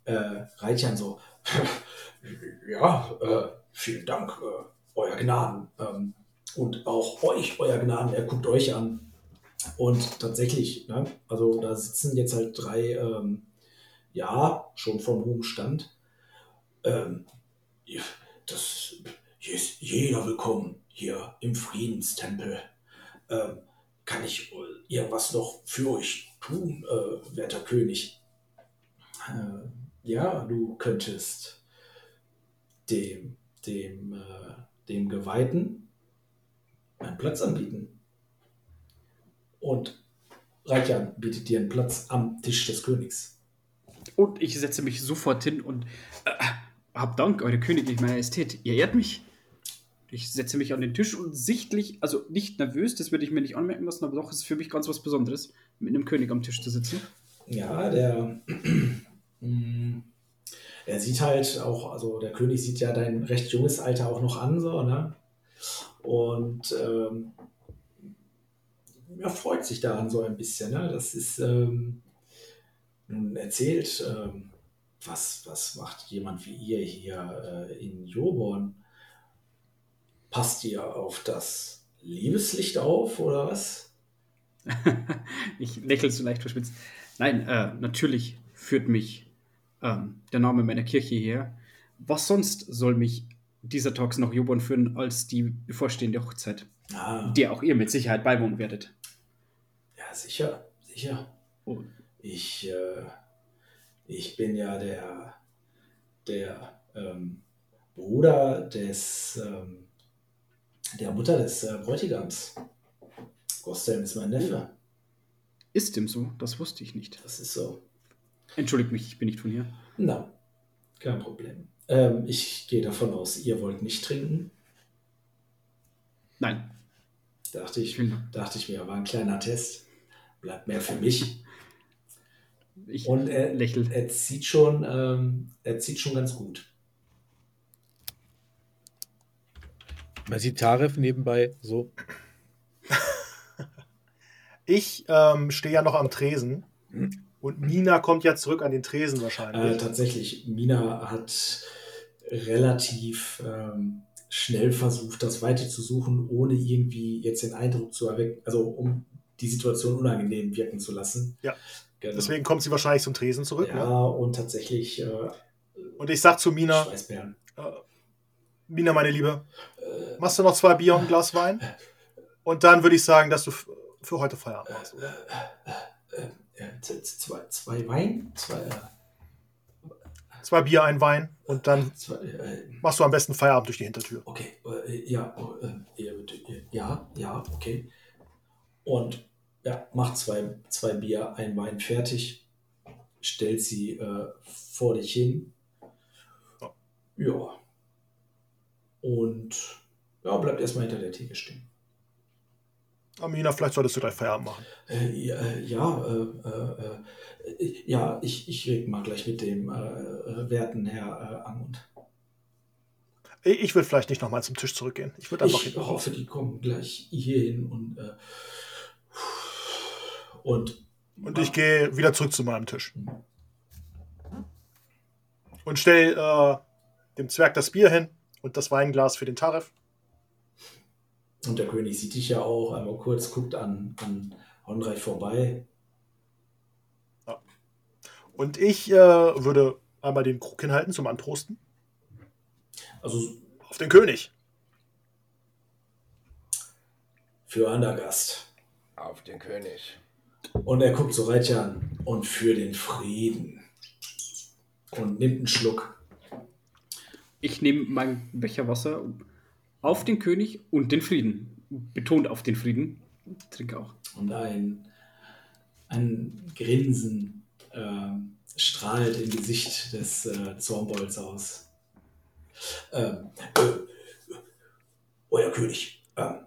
äh, Reitjan so, ja, äh, vielen Dank, äh, Euer Gnaden. Ähm, und auch euch, Euer Gnaden, er guckt euch an. Und tatsächlich, ne, also da sitzen jetzt halt drei, ähm, ja, schon von hohem Stand. Ähm, das, hier ist jeder willkommen hier im Friedenstempel. Ähm, kann ich irgendwas noch für euch tun, äh, werter König? Äh, ja, du könntest dem, dem, äh, dem Geweihten einen Platz anbieten. Und Reichan bietet dir einen Platz am Tisch des Königs. Und ich setze mich sofort hin und äh, hab Dank, Eure Königliche Majestät. Ihr ehrt mich. Ich setze mich an den Tisch und sichtlich, also nicht nervös, das würde ich mir nicht anmerken lassen, aber doch ist es für mich ganz was Besonderes, mit einem König am Tisch zu sitzen. Ja, der, mm, er sieht halt auch, also der König sieht ja dein recht junges Alter auch noch an, so, ne? Und ähm, er freut sich daran so ein bisschen, ne? Das ist, ähm, nun erzählt, ähm, was, was macht jemand wie ihr hier äh, in Joborn? Passt ihr auf das Liebeslicht auf oder was? ich lächle so leicht verschwitzt. Nein, äh, natürlich führt mich ähm, der Name meiner Kirche her. Was sonst soll mich dieser Tags nach Jobon führen als die bevorstehende Hochzeit, Ah, der auch ihr mit Sicherheit beiwohnen werdet? ja, sicher, sicher. Oh, Ich, äh, ich bin ja der, der ähm, Bruder des, ähm, der Mutter des äh, Bräutigams. Gostelm ist mein Neffe. ist dem so? Das wusste ich nicht. Das ist so. Entschuldigt mich, ich bin nicht von hier. Na, kein Problem. Ähm, ich gehe davon aus, ihr wollt nicht trinken. Nein, Dachte ich, dachte ich mir, war ein kleiner Test. Bleibt mehr für mich. ich Und er, lächle. er zieht schon, ähm, er zieht schon ganz gut. Man sieht Taref nebenbei so. Ich ähm, stehe ja noch am Tresen. Und Nina kommt ja zurück an den Tresen Äh, wahrscheinlich. tatsächlich, Mina hat relativ ähm, schnell versucht, das Weite zu suchen, ohne irgendwie jetzt den Eindruck zu erwecken, also um die Situation unangenehm wirken zu lassen. Ja. Genau. Deswegen kommt sie wahrscheinlich zum Tresen zurück. ja, Ne? und tatsächlich äh, Und ich sag zu Mina, Schweißbären. äh, Mina, meine Liebe, machst du noch zwei Bier und ein Glas Wein? Und dann würde ich sagen, dass du für heute Feierabend machst, oder? zwei, zwei Wein? Zwei, äh, Zwei Bier, ein Wein und dann zwei, äh, machst du am besten Feierabend durch die Hintertür. Okay, äh, ja, äh, ja, ja, okay. Und ja, macht zwei, zwei Bier, ein Wein fertig, stellt sie äh, vor dich hin. Ja. Und ja, bleibt erstmal hinter der Theke stehen. Aber Mina, vielleicht solltest du gleich Feierabend machen. Äh, ja, äh, ja, äh, äh, ja, ich, ich rede mal gleich mit dem äh, werten Herr äh, Angmund. Ich, würde vielleicht nicht nochmal zum Tisch zurückgehen. Ich würde einfach Ich hoffe, die kommen gleich hierhin und und Und ich gehe wieder zurück zu meinem Tisch. Und stell äh, dem Zwerg das Bier hin und das Weinglas für den Tarif. Und der König sieht dich ja auch einmal kurz, guckt an, an Honreich vorbei. Und ich äh, würde einmal den Krug hinhalten zum Anprosten. Also Auf den König. für Andergast. Auf den König. Und er guckt so Reitja an. Und für den Frieden. Und nimmt einen Schluck. Ich nehme meinen Becher Wasser auf den König und den Frieden. Betont auf den Frieden. Trinke auch. Und ein, ein Grinsen ähm, strahlt im Gesicht des äh, Zornbolds aus. Ähm, äh, euer König, ähm,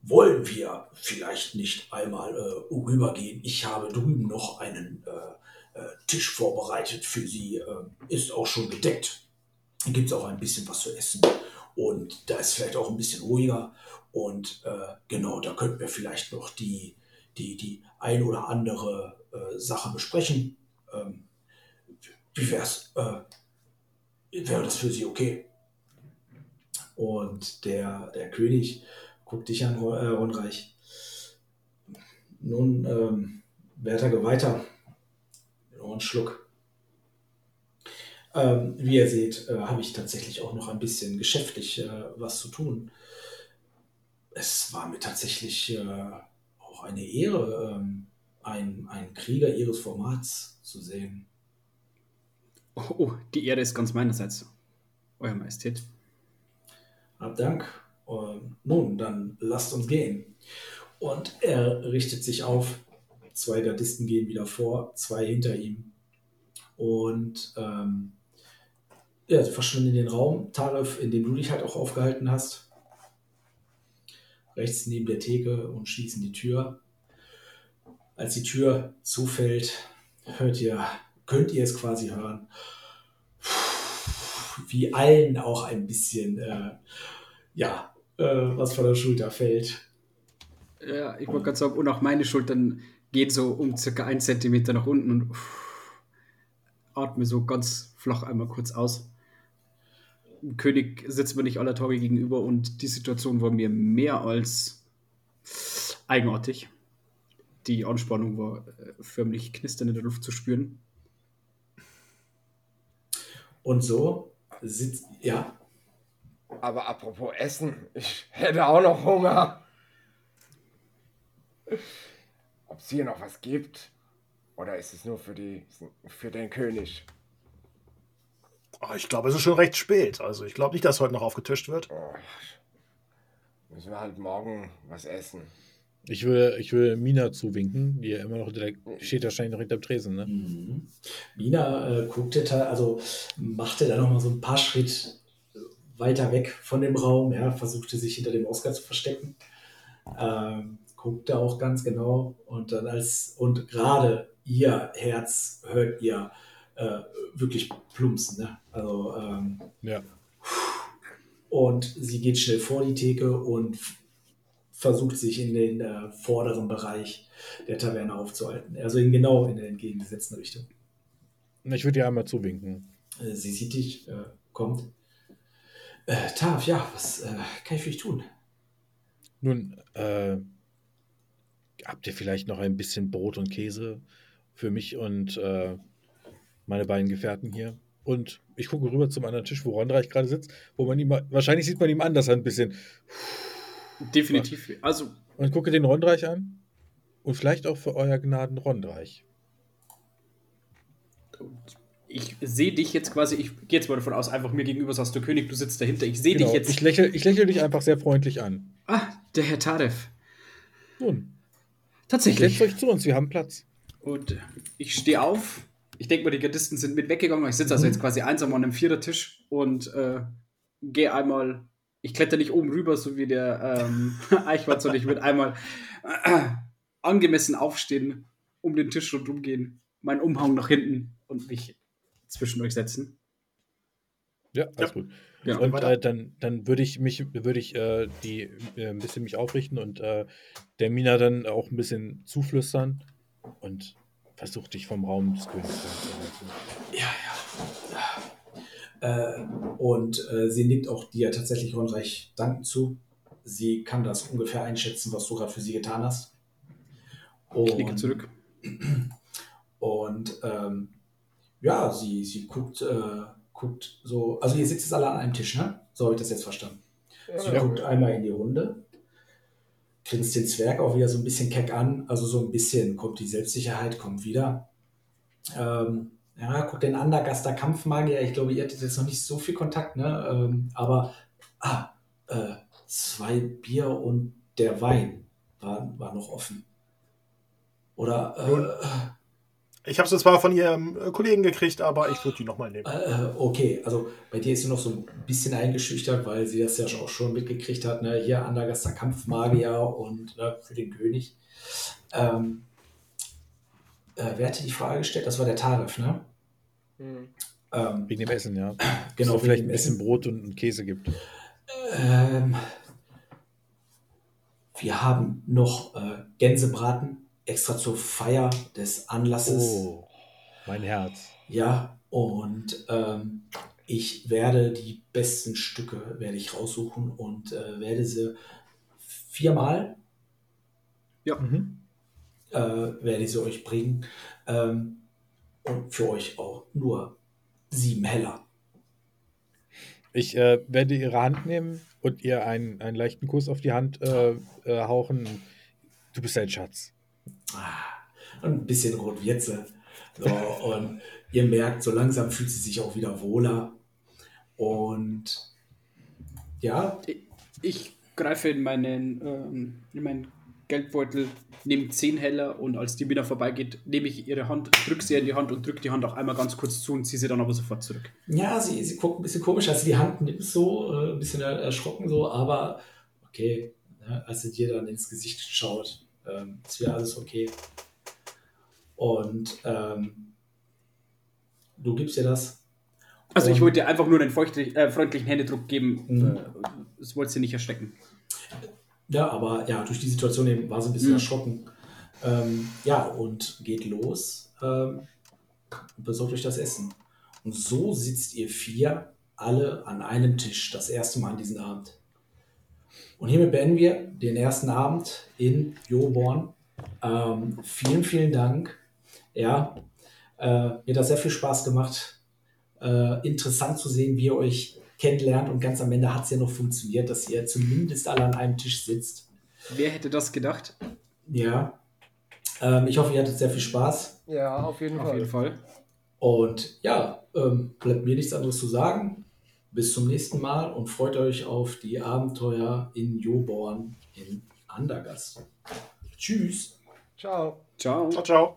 wollen wir vielleicht nicht einmal äh, rübergehen? Ich habe drüben noch einen äh, äh, Tisch vorbereitet für Sie. Äh, ist auch schon gedeckt. Gibt es auch ein bisschen was zu essen. Und da ist vielleicht auch ein bisschen ruhiger. Und äh, genau, da könnten wir vielleicht noch die, die, die ein oder andere äh, Sache besprechen. Ähm, wie wär's? Äh, wäre das für Sie okay? Und der, der König guckt dich an, äh, Ronreich. Nun, ähm, werter Geweihter, noch einen Schluck. Ähm, wie ihr seht, äh, habe ich tatsächlich auch noch ein bisschen geschäftlich äh, was zu tun. Es war mir tatsächlich äh, auch eine Ehre, ähm, einen, Krieger ihres Formats zu sehen. Oh, oh, die Ehre ist ganz meinerseits. Euer Majestät. Hab Dank. Ähm, nun, dann lasst uns gehen. Und er richtet sich auf. Zwei Gardisten gehen wieder vor, zwei hinter ihm. Und ähm, ja, sie verschwinden in den Raum. Tarif, in dem du dich halt auch aufgehalten hast. Rechts neben der Theke und schließen die Tür. Als die Tür zufällt, hört ihr, könnt ihr es quasi hören, wie allen auch ein bisschen, äh, ja, äh, was von der Schulter fällt. Ja, ich wollte gerade sagen, und auch meine Schultern gehen so um circa ein Zentimeter nach unten und atme so ganz flach einmal kurz aus. König sitzt mir nicht aller Tage gegenüber und die Situation war mir mehr als eigenartig. Die Anspannung war äh, förmlich knistern in der Luft zu spüren. Und so sitzt, ja, Aber apropos Essen, ich hätte auch noch Hunger. Ob es hier noch was gibt? Oder ist es nur für, die, für den König? Ah, Ich glaube, es ist schon recht spät. Also ich glaube nicht, dass heute noch aufgetischt wird. Oh, müssen wir halt morgen was essen. Ich würde, ich würde Mina zuwinken, die ja immer noch direkt, steht wahrscheinlich noch hinterm Tresen, ne? Mhm. Mina äh, guckte da, also machte da nochmal so ein paar Schritt weiter weg von dem Raum, ja, versuchte sich hinter dem Oscar zu verstecken. Ähm, guckte auch ganz genau und dann als und gerade ihr Herz hört ihr äh, wirklich plumpsen, ne? Also ähm, Ja. und sie geht schnell vor die Theke und versucht sich in den äh, vorderen Bereich der Taverne aufzuhalten. Also in, genau in der entgegengesetzten Richtung. Ich würde ihr einmal zuwinken. Äh, sie sieht dich, äh, kommt. Äh, Tav, ja, was äh, kann ich für dich tun? Nun, äh, habt ihr vielleicht noch ein bisschen Brot und Käse für mich und äh, meine beiden Gefährten hier? Und ich gucke rüber zum anderen Tisch, wo Rondreich gerade sitzt, wo man ihm, wahrscheinlich sieht man ihm an, dass er ein bisschen, Definitiv. Also, und gucke den Rondreich an und vielleicht auch für euer Gnaden Rondreich. ich sehe dich jetzt quasi, ich gehe jetzt mal davon aus, einfach mir gegenüber sagst du König, du sitzt dahinter. Ich sehe Genau, dich jetzt. ich lächle ich lächel dich einfach sehr freundlich an. ah, der Herr Taref. Nun, Tatsächlich. setzt euch zu uns, wir haben Platz. Und ich stehe auf. Ich denke mal, die Gardisten sind mit weggegangen. Ich sitze also jetzt quasi einsam an einem Vierertisch und äh, gehe einmal. Ich kletter nicht oben rüber, so wie der ähm, Eichwart, sondern ich würde einmal äh, angemessen aufstehen, um den Tisch rundum gehen, meinen Umhang nach hinten und mich zwischen euch setzen. Ja, alles Ja. gut. Ja. Und äh, dann, dann würde ich mich, würde ich äh, die äh, ein bisschen mich aufrichten und äh, der Mina dann auch ein bisschen zuflüstern und versucht dich vom Raum des Königs fernzuhalten. Ja, ja. Äh, und äh, sie nickt auch dir tatsächlich Rondreich Danken zu. Sie kann das ungefähr einschätzen, was du gerade für sie getan hast. Ich nicke zurück. Und ähm, ja, sie, sie guckt, äh, guckt so, also ihr sitzt jetzt alle an einem Tisch, ne? So habe ich das jetzt verstanden. Sie Ja. guckt einmal in die Runde, grinst den Zwerg auch wieder so ein bisschen keck an, also so ein bisschen kommt die Selbstsicherheit, kommt wieder. Ähm, ja, guckt den Andergaster Kampfmagier, ich glaube, ihr hattet jetzt noch nicht so viel Kontakt, ne? Ähm, aber, ah, äh, zwei Bier und der Wein war, war noch offen. Oder, äh, Ich habe sie zwar von ihrem äh, Kollegen gekriegt, aber ich würde die nochmal nehmen. Äh, okay, also bei dir ist sie noch so ein bisschen eingeschüchtert, weil sie das ja auch schon mitgekriegt hat. Ne? Hier Andergaster Kampfmagier und ne, für den König. Ähm, äh, wer hatte die Frage gestellt? Das war der Tarif, ne? Hm. Ähm, Wegen dem Essen, ja. genau, Dass es vielleicht ein bisschen Essen. Brot und, und Käse gibt. Ähm, wir haben noch äh, Gänsebraten extra zur Feier des Anlasses. Oh, mein Herz. Ja, und ähm, ich werde die besten Stücke werde ich raussuchen und äh, werde sie viermal Mhm. äh, werde ich sie euch bringen ähm, und für euch auch nur sieben Heller. Ich äh, werde ihre Hand nehmen und ihr einen, einen leichten Kuss auf die Hand äh, äh, hauchen. Du bist ein Schatz. Ah, und ein bisschen Rotwürze. So, und ihr merkt, so langsam fühlt sie sich auch wieder wohler. Und ja, Ich greife in meinen, ähm, in meinen Geldbeutel, nehme 10 Heller und als die wieder vorbeigeht, nehme ich ihre Hand, drücke sie in die Hand und drücke die Hand auch einmal ganz kurz zu und ziehe sie dann aber sofort zurück. Ja, sie, sie guckt ein bisschen komisch, als sie die Hand nimmt, so, äh, ein bisschen er- erschrocken, so, aber okay, ne, als sie dir dann ins Gesicht schaut, ähm, ist wieder alles okay. Und ähm, du gibst ihr das. Also ich wollte dir einfach nur einen äh, freundlichen Händedruck geben. Mhm. Äh, das wollte sie nicht erschrecken. Ja, aber ja, durch die Situation eben war sie ein bisschen Mhm. erschrocken. Ähm, ja, und geht los ähm, und besorgt euch das Essen. Und so sitzt ihr vier alle an einem Tisch, das erste Mal an diesem Abend. Und hiermit beenden wir den ersten Abend in Joborn. Ähm, vielen, vielen Dank. Ja, äh, mir hat das sehr viel Spaß gemacht. Äh, interessant zu sehen, wie ihr euch kennenlernt und ganz am Ende hat es ja noch funktioniert, dass ihr zumindest alle an einem Tisch sitzt. Wer hätte das gedacht? Ja. Ähm, ich hoffe, ihr hattet sehr viel Spaß. Ja, auf jeden Auf Fall. jeden Fall. Und ja, ähm, bleibt mir nichts anderes zu sagen. Bis zum nächsten Mal und freut euch auf die Abenteuer in Joborn in Andergast. Tschüss. Ciao. Ciao. Ciao, ciao.